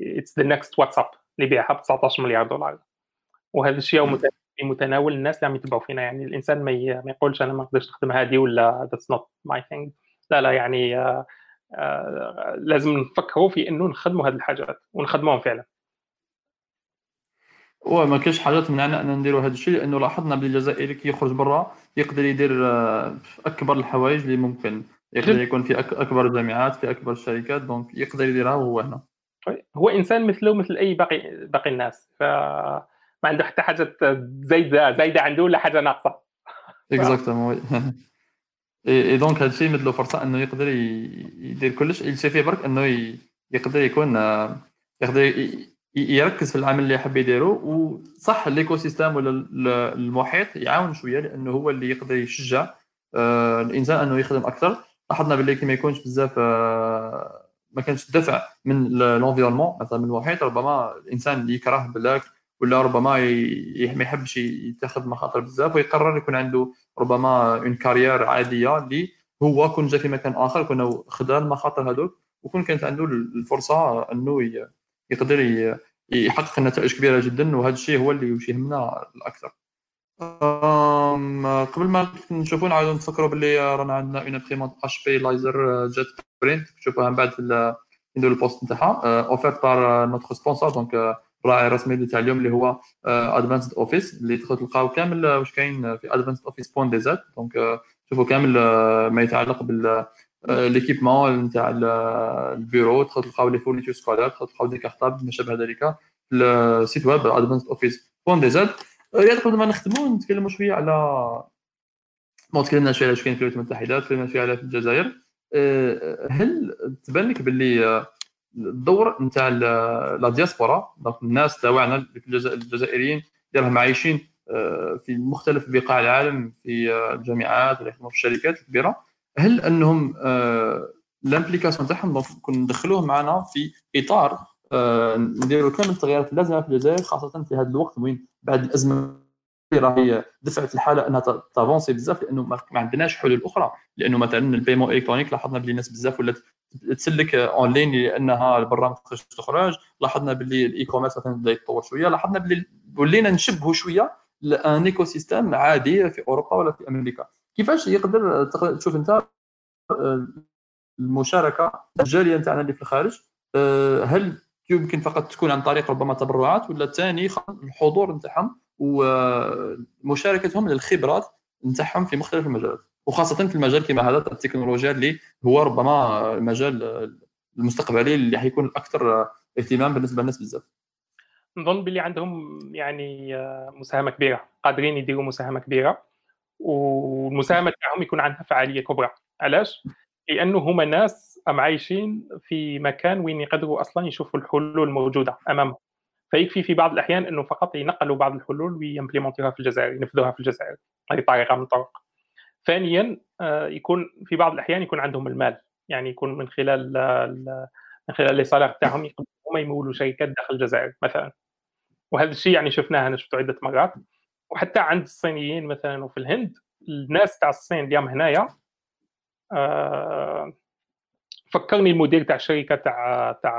it's the next WhatsApp اللي بيعها ب 19 مليار دولار. وهذا الشيء في متناول الناس اللي عم يتبعوا فينا. يعني الإنسان ما, يقولش أنا ما نقدرش نخدم هذه ولا that's not my thing لا لا يعني آه آه لازم نفكروا في إنه نخدموا هذه الحاجات ونخدموهم فعلا. وما كاينش حاجة تمنعنا ان نديروا هذا الشيء لأنه لاحظنا بلي الجزائري كي يخرج برا يقدر يدير آه، أكبر الحوائج اللي ممكن. يقدر يكون في أكبر الجامعات في أكبر الشركات دونك يقدر يديرها وهو هنا. هو إنسان مثله مثل أي باقي باقي الناس فما عنده حتى حاجة زايدة زايدة عنده ولا حاجة ناقصة. exactement et donc هذا الشيء مثل فرصة أنه يقدر يدير كلش. il suffit برك أنه يقدر يكون آه، يقدر يركز في العمل اللي يحب يديره وصح ال écosystème ولا المحيط يعاون شوية لأنه هو اللي يقدر يشجع آه، الإنسان أنه يخدم أكثر. لاحظنا باللي كي ما يكونش بزاف آه، ما كانش دفع من l'environnement مثلا من المحيط ربما الإنسان يكره بلاك ولا ربما ما يحبش يتخذ مخاطر بزاف ويقرر يكون عنده ربما une carrière عادية اللي هو كون جا في مكان آخر كون خدا المخاطر هذوك وكون كانت عنده الفرصة أنه يقدر يحقق نتائج كبيرة جدا وهذا الشيء هو اللي يهمنا الأكثر. قبل ما نشوفوا نعاودوا نفكروا باللي رانا عندنا une imprimante HP LaserJet print تشوفوها من بعد في نديروا ال post نتاعها. offerte par notre sponsor donc الراعي الرسمي تاع اليوم اللي هو Advanced Office اللي تدخلوا تلقاو كامل واش كاين في Advanced Office point dz donc شوفوا كامل ما يتعلق بال l'équipement نتاع البيرو تلقاو les fournitures scolaires تلقاو des cartables ما شابه ذلك ال site web Advanced Office point dz قبل ما نختموا نتكلموا شوية على ما تكلمنا شوية على كاين في الولايات المتحده تكلمنا شوية على في الجزائر هل تبان لك باللي الدور نتاع la diaspora الناس تاعنا الجزائريين اللي راهم عايشين في مختلف بقاع العالم في الجامعات ولا يخدموا في الشركات الكبيرة. هل أنهم ال implication تاعهم donc كون ندخلوهم معنا في إطار آه، نديروا كامل التغييرات اللازمه في الجزائر خاصة في هذا الوقت وين بعد الأزمة راهي دفعت الحالة أنها ت avancer بزاف لأنه ما عندناش حلول أخرى. لأنه مثلا ال paiement électronique لاحظنا بلي الناس بزاف ولات تسلك en ligne لأنها تقدرش تخرج لاحظنا بلي ال e-commerce مثلا بدأ يتطور شوية. لاحظنا بلي ولينا نشبهوا شوية un écosystème عادي في أوروبا ولا في أمريكا. كيفاش يقدر تشوف أنت آه، المشاركة الجالية نتاعنا اللي في الخارج آه، هل يمكن فقط تكون عن طريق ربما تبرعات ولا ثاني الحضور نتاعهم ومشاركتهم للخبرات نتاعهم في مختلف المجالات وخاصة في المجال كما هذا التكنولوجيا اللي هو ربما المجال المستقبلي اللي حيكون الاكثر اهتمام بالنسبة للناس بزاف. نظن باللي عندهم يعني مساهمة كبيرة قادرين يديروا مساهمة كبيرة. والمساهمة تاعهم يكون عندها فعالية كبرى. علاش؟ لأنه هما ناس عايشين في مكان وين يقدروا أصلا يشوفوا الحلول الموجودة أمامهم. فيكفي في بعض الأحيان إنه فقط ينقلوا بعض الحلول ويمبليمونتوها في الجزائر ينفذوها في الجزائر هذه طريقه من الطرق ثانيا آه، يكون في بعض الأحيان يكون عندهم المال. يعني يكون من خلال من خلال لي صالير تاعهم يقدروا يمولوا شركات داخل الجزائر مثلا. وهذا الشيء يعني شفناه أنا شفته عدة مرات. وحتى عند الصينيين مثلا وفي الهند الناس تاع الصين اليوم هنايا آه فكرني المدير تاع الشركة تاع تاع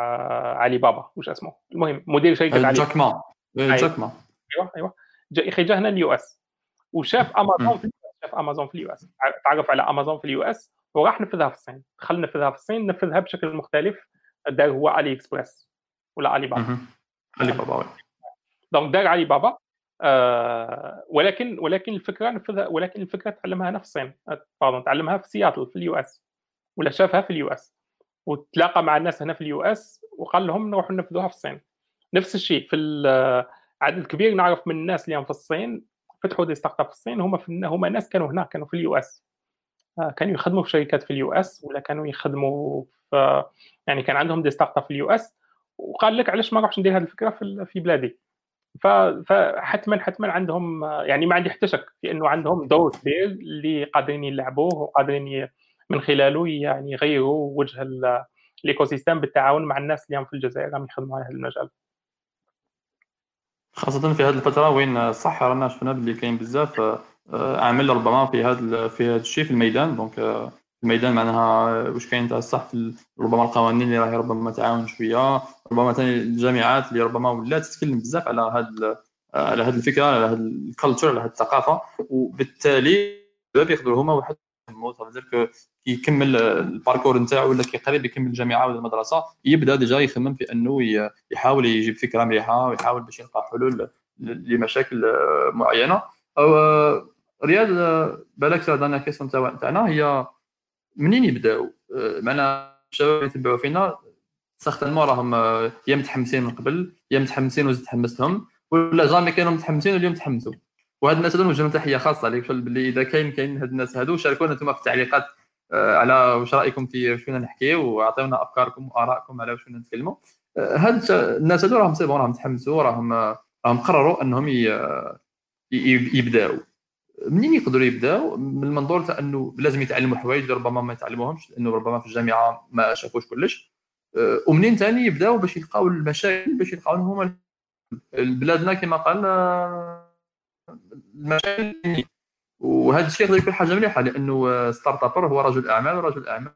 علي بابا وش اسمه؟ المهم مدير شركة علي جاك ما. أيوة. جاك ما. أيوه أيوه. جا جا هنا ال US. وشاف أمازون في شاف أمازون في ال US. تعرف على أمازون في ال US؟ وراح نفذها في الصين. دخل نفذها في الصين نفذها بشكل مختلف. دار هو علي إكسبريس ولا علي بابا علي بابا donc دار علي بابا آه ولكن ولكن الفكرة نفذها ولكن الفكرة تعلمها هنا في الصين pardon تعلمها في سياتل في ال US ولا شافها في ال US وتلاقى مع الناس هنا في ال US وقال لهم نروحوا ننفذوها في الصين نفس الشيء في عدد كبير نعرف من الناس اللي في الصين فتحوا des startups في الصين هم في هم ناس كانوا هناك كانوا في ال US. آه، كانوا يخدموا في شركات في ال US ولا كانوا يخدموا في يعني كان عندهم des startups في ال US وقال لك علاش ما نروحش ندير هذه الفكرة في بلادي. فحتما حتما عندهم يعني ما عندي حتى شك في إنه عندهم دور كبير اللي قادرين يلعبوه وقادرين من خلاله يعني يغيروا وجه ال ecosystem بالتعاون مع الناس اللي هم في الجزائر عم يخدموا على هذا المجال. خاصة في هذه الفترة وين صح رانا شفنا باللي كاين بزاف آه، عامل ربما في هذا في هذا الشيء في الميدان. donc آه، الميدان معناها واش كاين تاع الصح في ربما القوانين اللي راهي ربما تعاون شوية ربما ثاني الجامعات اللي ربما ولات تتكلم بزاف على هذا على هذه الفكرة على هذا ال culture على هذه الثقافة وبالتالي يقدروا هما واحد يكمل ال parcours نتاعو ولا كي قريب يكمل الجامعة ولا المدرسة يبدأ déjà يخمم في أنه يحاول يجيب فكرة مليحة ويحاول باش يلقى حلول لمشاكل معينة. أو رياض بالك dernière question تاعنا هي منين يبداو؟ معنا الشباب يتبعوا فينا. certainement راهم يا متحمسين من قبل يا متحمسين وزدت حمستهم ولا jamais كانوا متحمسين واليوم تحمسوا. وهاد الناس هذو نوجه تحيه خاصة عليك باللي إذا كاين كاين هاد الناس هادو شاركونا أنتم في التعليقات آه، على واش رأيكم في شنو نحكي وأعطيونا أفكاركم وآرائكم على شنو نتكلموا. آه، هاد الناس هادو راهم سيبون راهم تحمسوا راهم راهم قرروا أنهم يبداو. منين يقدروا يبداو؟ من المنظور تاع انه لازم يتعلموا حوايج ربما ما يتعلموهمش لأنه ربما في الجامعة ما شافوش كلش. آه، ومنين ثاني يبداو باش يلقاو المشاكل باش يلقاو هما بلادنا كما قال المشاكل. وهذا الشيء يقدر يكون حاجة مليحة لأنه startuper هو رجل أعمال ورجل أعمال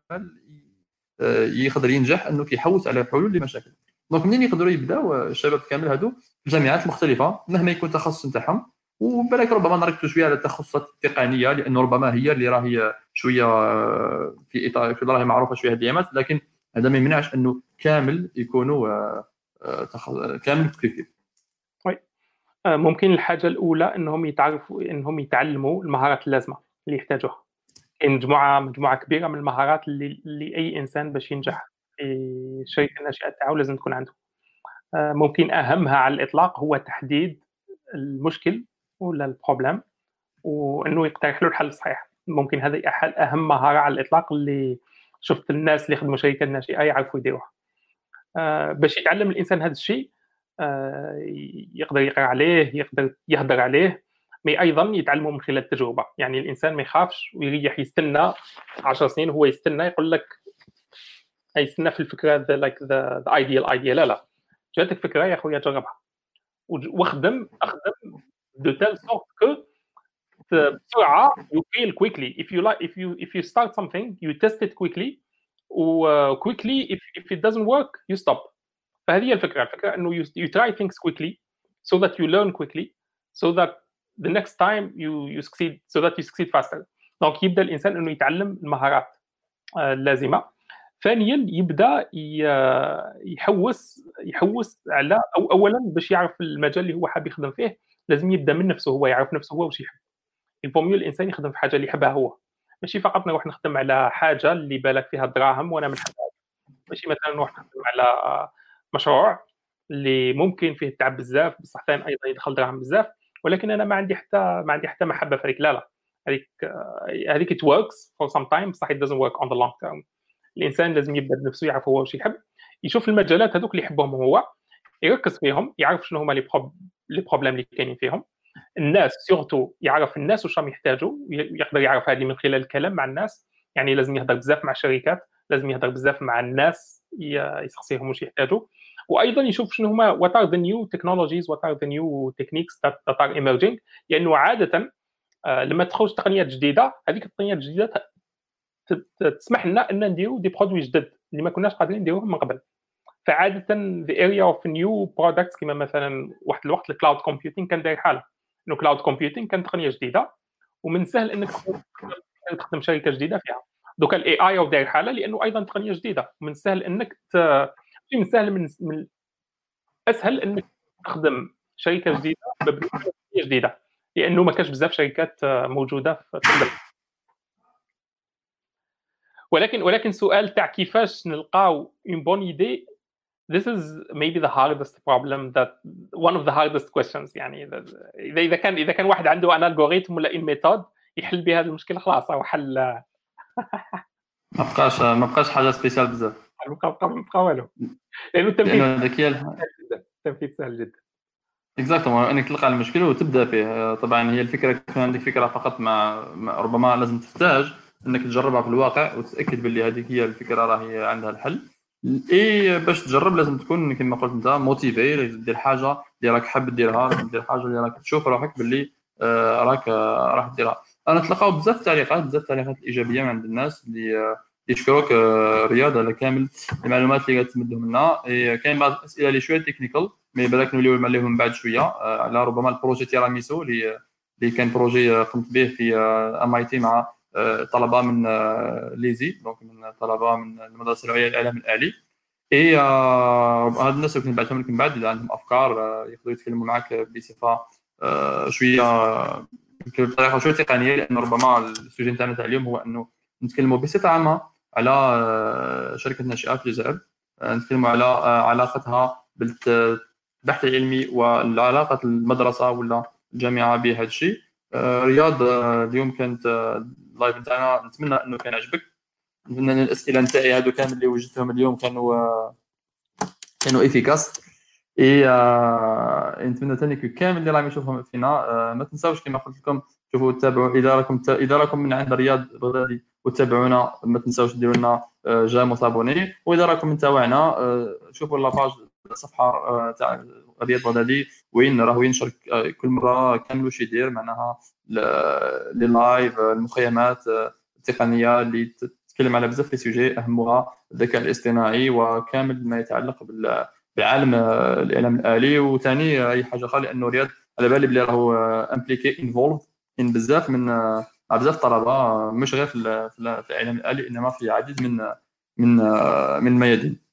آه، يقدر ينجح إنه كيحوس على حلول لمشاكل. donc منين يقدروا يبداو؟ الشباب كامل هادو في الجامعات المختلفه مهما يكون التخصص نتاعهم. وبالك ربما نركزوا شوية على التخصصات التقنية لأنه ربما هي اللي راهي شوية آه، في إطار في راهي معروفة شوية هذه الايامات لكن هذا ما يمنعش أنه كامل يكونوا آه، كامل كيف آه، ممكن الحاجة الأولى إنهم يتعرفوا إنهم يتعلموا المهارات اللازمة اللي يحتاجوها. كاين مجموعة مجموعة كبيرة من المهارات اللي, اللي أي إنسان باش ينجح في الشركة الناشئه تاعو لازم تكون عنده. آه، ممكن أهمها على الإطلاق هو تحديد المشكل ولا البروبليم وإنه يقترح له الحل الصحيح. ممكن هذه أهم مهارة على الإطلاق اللي شفت الناس اللي يخدموا شركة ناشئه يعرفوا يديروها. آه، باش يتعلم الإنسان هذا الشيء آه، يقدر يقرأ عليه يقدر يهدر عليه mais أيضا يتعلموا من خلال التجربة. يعني الإنسان ما يخافش ويريح يستنى 10 سنين هو يستنى يقول لك يستنى في الفكرة like the ideal idea لا لا. جاتك فكرة يا خويا جربها. واخدم أخدم de telle sorte que بسرعة you feel quickly if you like if you if you start something you test it quickly و quickly if, if it doesn't work you stop فهذه هي الفكرة الفكرة انه you, you try things quickly so that you learn quickly so that the next time you you succeed so that you succeed faster دونك يبدا الانسان انه يتعلم المهارات اللازمه ثانيا يبدا يحوس يحوس على أو اولا باش يعرف المجال اللي هو حاب يخدم فيه لازم يبدأ من نفسه هو يعرف نفسه هو واش يحب. الفوميو الإنسان يخدم في حاجة اللي يحبها هو. ماشي فقط نروح نخدم على حاجة اللي بالك فيها الدراهم وأنا ما نحبهاش ماشي مثلا نروح نخدم على مشروع اللي ممكن فيه التعب بزاف بصح ثاني أيضا يدخل دراهم بزاف ولكن أنا ما عندي حتى ما عندي حتى محبة في هذيك لا لا. هذيك هذيك it works for some time بصح it doesn't work on the long term. الإنسان لازم يبدأ بنفسه يعرف هو واش يحب. يشوف المجالات هذوك اللي يحبهم هو يركز فيهم يعرف شنو هما les problèmes اللي كاينين فيهم. الناس surtout يعرف الناس واش راهم يحتاجوا يقدر يعرف هذه من خلال الكلام مع الناس. يعني لازم يهضر بزاف مع الشركات لازم يهضر بزاف مع الناس يسقسيهم واش يحتاجوا. وأيضا يشوف شنو هما what are the new technologies what are the new techniques that are emerging لأنه عادة لما تخرج تقنيات جديدة هذيك التقنيات الجديدة تسمح لنا إن نديروا des produits جدد اللي ما كناش قادرين نديروهم من قبل. فعادة the area of new products كما مثلا واحد الوقت ال cloud computing كان داير حالة. إنه cloud computing كان تقنية جديدة ومن سهل إنك تخدم شركة جديدة فيها. دوكا ال AI داير حالة لأنه أيضا تقنية جديدة. ومن سهل إنك ت... من سهل من, من أسهل إنك تخدم شركة جديدة بتقنيه جديدة لأنه ما كانش بزاف شركات موجودة في ولكن ولكن سؤال تاع كيفاش نلقاو une bonne idée this is maybe the hardest problem that one of the hardest questions يعني اذا اذا كان إذا كان واحد عنده an algorithm ولا an method يحل بها المشكلة خلاص هو حل. ما بقاش ما بقاش حاجة spéciale بزاف. ما بقى ما بقى والو. لأنه التنفيذ هي التنفيذ سهل جدا. exactement انك تلقى المشكل وتبدأ فيه. طبعا هي الفكرة كان عندك فكرة فقط مع ربما لازم تحتاج إنك تجربها في الواقع وتتأكد باللي هذيك هي الفكرة راهي عندها الحل. اي باش تجرب لازم تكون كما قلت أنت motivé لازم دير حاجة اللي راك حاب ديرها لازم دير حاجة اللي راك تشوف روحك باللي آه راك آه راح ديرها. أنا تلقاو بزاف التعليقات بزاف التعليقات الإيجابية من عند الناس اللي آه يشكروك رياض على كامل المعلومات اللي تمدهم لنا. كاين بعض الأسئلة اللي شوية technical mais بالك نوليو عليهم بعد شوية. على ربما ال projet Tiramisu اللي اللي كان projet قمت به في MIT مع طلبة من l'ESI donc من طلبة من المدرسة العليا للإعلام الآلي. اي هاد الناس اللي نبعثهم لكم بعد إذا عندهم أفكار يقدروا يتكلموا معك بصفة شوية بطريقة شوية تقنية لأن ربما ال sujet نتاعنا تاع اليوم هو أنه نتكلموا بصفة عامة على شركة ناشئة في الجزائر. نتكلموا على علاقتها بالبحث العلمي وعلاقه المدرسة ولا الجامعة بهذا الشيء. رياض اليوم كانت ال live نتاعنا نتمنى أنه كان عجبك نتمنى أن الأسئلة نتاعي هادو كامل اللي وجدتهم اليوم كانوا كانوا efficaces. إي آه نتمنى ثاني كامل اللي راهم يشوفهم فينا. آه ما تنساوش كما قلت لكم شوفوا تابعوا اذا راكم اذا راكم من عند رياض بغدادي وتابعونا ما تنساوش ديروا لنا j'aime و s'abonner. واذا راكم من تاوعنا. آه شوفوا la page الصفحة تاع رياض بغدادي وين راه ينشر كل مرة كامل واش يدير معناها les lives المخيمات التقنية اللي تتكلم على بزاف les sujets أهمها الذكاء الاصطناعي وكامل ما يتعلق بعالم الإعلام الآلي. وثاني أي حاجة أخرى لأنه رياض على بالي بلي راهو impliqué involved in بزاف من بزاف الطلبه مش غير في الإعلام الآلي إنما في العديد من من من الميادين.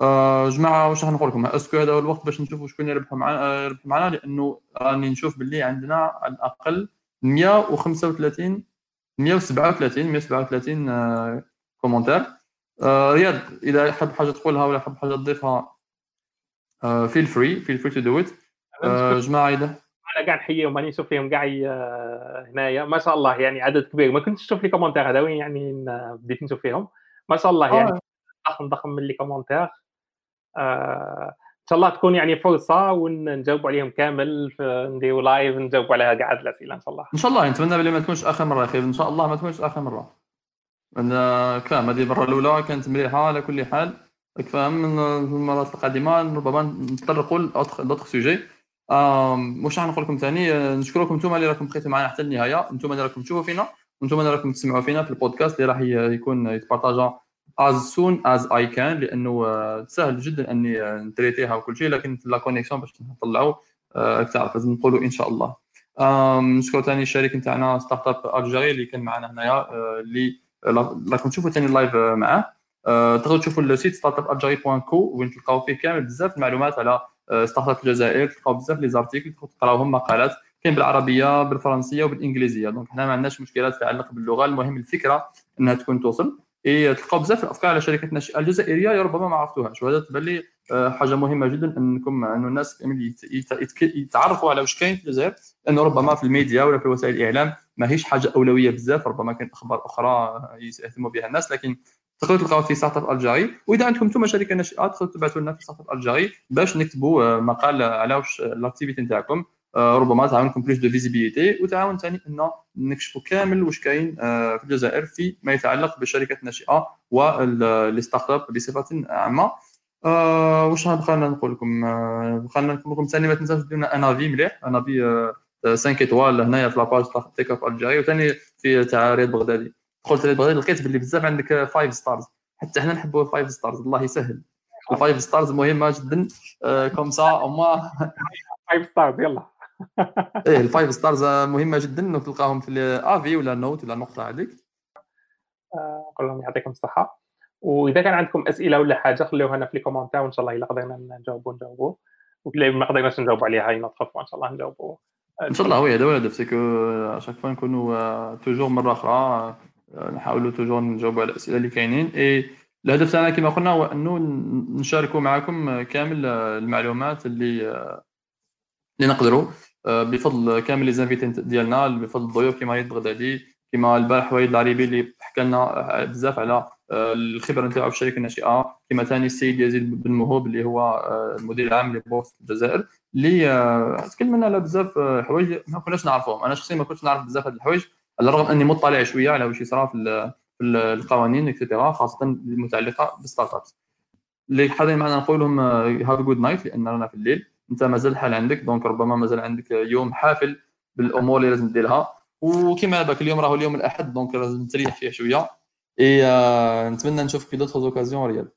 آه جماعة واش راح نقول لكم؟ est-ce que هذا هو الوقت باش نشوفوا شكون يربحوا معنا يربحوا معنا لأنه راني نشوف باللي عندنا على الأقل 135 137 137 آه commentaires آه رياض إذا حاب حاجة تقولها ولا حاب حاجة تضيفها feel free feel free to do it جماعة اذا أنا قاعد نحييهم ماني نشوف فيهم كاع هنايا. ما شاء الله يعني عدد كبير. ما كنتش نشوف les commentaires هذا وين يعني بديت نشوف فيهم. ما شاء الله يعني. ضخم ضخم من les commentaires آه إن شاء الله تكون يعني فرصة ونجاوب عليهم كامل نديروا live نجاوب عليها كاع الأسئلة إن شاء الله. إن شاء الله نتمنى بلي ما تكونش آخر مرة أخي إن شاء الله ما تكونش آخر مرة. أنا فاهم هذه المرة الأولى كانت مليحة على كل حال. راك فاهم المرات القادمة. ربما نتطرقوا ل d'autres sujets. راح نقول لكم ثاني؟ نشكركم أنتم اللي راكم بقيتوا معنا حتى النهاية. أنتم اللي راكم تشوفوا فينا. وأنتم اللي راكم تسمعوا فينا في البودكاست اللي راح يكون يتبارطاجا as soon as I can لأنه سهل جدا أني نتريتيها وكل شيء لكن la connexion باش نطلعوا تعرف لازم نقولوا إن شاء الله. نشكر ثاني الشريك نتاعنا Startup Algérie اللي كان معنا هنايا اللي راكم تشوفوا ثاني ال live معاه. تقدروا تشوفوا ال site Startup Algérie point com وين تلقاو فيه كامل بزاف المعلومات على startup الجزائر. تلقاو بزاف les articles تقراوهم مقالات كاين بالعربية بالفرنسية وبالإنجليزية. donc حنا ما عندناش مشكلات تتعلق باللغة. المهم الفكرة إنها تكون توصل. اي تلقاو بزاف الأفكار على شركات الناشئه الجزائريه ربما ما عرفتوهاش وهذا تبان آه، حاجة مهمة جدا إنكم إنه الناس يتعرفوا على واش كاين في الجزائر لأنه ربما في الميديا ولا في وسائل الإعلام ماهيش حاجة أولوية بزاف ربما كاين أخبار أخرى يهتموا بها الناس لكن تقدروا تلقاو في Startup Algérie وإذا عندكم أنتم شركة ناشئه تقدروا تبعثوا لنا في Startup Algérie باش نكتبوا آه، مقال على واش ال activité نتاعكم. ربما تعاونكم plus de visibilité وتعاون ثاني إن نكشفوا كامل واش كاين آه، في الجزائر في ما يتعلق بالشركات الناشئه و les start-ups بصفة عامة. آه، واش بقى نقول لكم بقى نقول لكم ثاني ما تنساوش ديروا un avis مليح. un avis 5 étoiles هنايا في la page تاع Startup Algérie وثاني في تاع رياض بغدادي. دخلت رياض بغدادي لقيت باللي بزاف عندك 5 stars حتى حنا نحبوا 5 stars الله يسهل. ال five stars مهمة جدا comme ça أما 5 stars يلا. إيه ال five stars مهمة جدا إنك تلقاهم في ال avis ولا note ولا النقطه هذيك نقول لهم يعطيكم الصحة. وإذا كان عندكم أسئلة ولا حاجة خليوها لنا في الكومنتات وإن شاء الله إلا قدرنا نجاوبوا نجاوبوا. ما قدرناش نجاوبوا عليها إن شاء الله نجاوبوا. إن شاء الله oui هذا هو الهدف c'est que à chaque fois نكونوا toujours مرة أخرى نحاولوا toujours نجاوبوا على الأسئلة اللي كاينين. اي الهدف تاعنا كما قلنا هو إنه نشاركوا معكم كامل المعلومات اللي اللي نقدروا آه، بفضل كامل les invités ديالنا بفضل الضيوف كيما وليد بغدادي كيما البارح وليد العريبي اللي حكى لنا بزاف على آه، الخبرة نتاعو في الشركة الناشئة. كيما ثاني السيد يزيد بن مهوب اللي هو آه، المدير العام لبورصة الجزائر اللي تكلمنا على بزاف حوايج ما كناش نعرفهم. أنا شخصيا ما كنتش نعرف بزاف هذه الحوايج على الرغم أني مطلع شوية على واش يصرى في القوانين et cetera خاصة المتعلقة بال startups. اللي حاضرين معنا نقول لهم have good night لأن رانا في الليل. انت مازال الحال عندك donc ربما مازال عندك يوم حافل بالأمور اللي لازم ديرها. وكما بالك اليوم راهو اليوم الأحد donc لازم تريح فيه شوية. اي آه نتمنى نشوفك في d'autres occasions réelles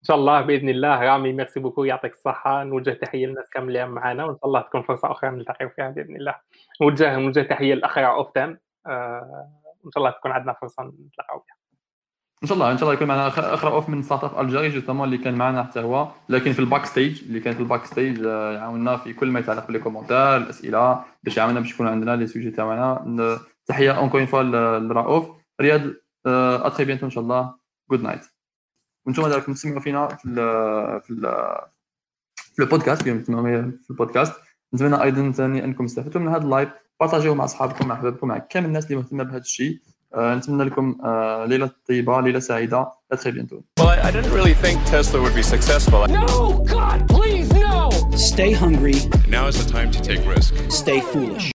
إن شاء الله بإذن الله. رامي merci beaucoup يعطيك الصحة. نوجه تحية للناس كامل اللي معنا. وإن شاء الله تكون فرصة أخرى نلتقيو فيها بإذن الله. نوجه نوجه تحية للأخ رؤوف تان آه وان شاء الله تكون عندنا فرصة نتلاقاو فيها. إن شاء الله إن شاء الله يكون معنا أخ رؤوف من Startup Algérie justement اللي كان معنا حتى هو لكن في ال backstage اللي كان في ال backstage آه، يعاوننا في كل ما يتعلق بال commentaires الأسئلة باش يعاوننا باش يكون عندنا les sujets تاعنا. تحية encore une fois لرؤوف رياض à très bientôt إن شاء الله. good night وأنتم راكم تسمعوا فينا في ال في ال في البودكاست اليوم تسمعوا في البودكاست. نتمنى أيضا ثاني أنكم استفدتوا من هذا اللايف بارطاجيوه مع أصحابكم مع أحبابكم مع كامل الناس اللي مهتمة بهذا الشيء. آه، نتمنى لكم آه، ليله طيبه ليله سعيده لا تري بيانتو Well, I didn't really think Tesla would be successful. No! God, please, no! Stay hungry. Now is the time to take risk. Stay foolish.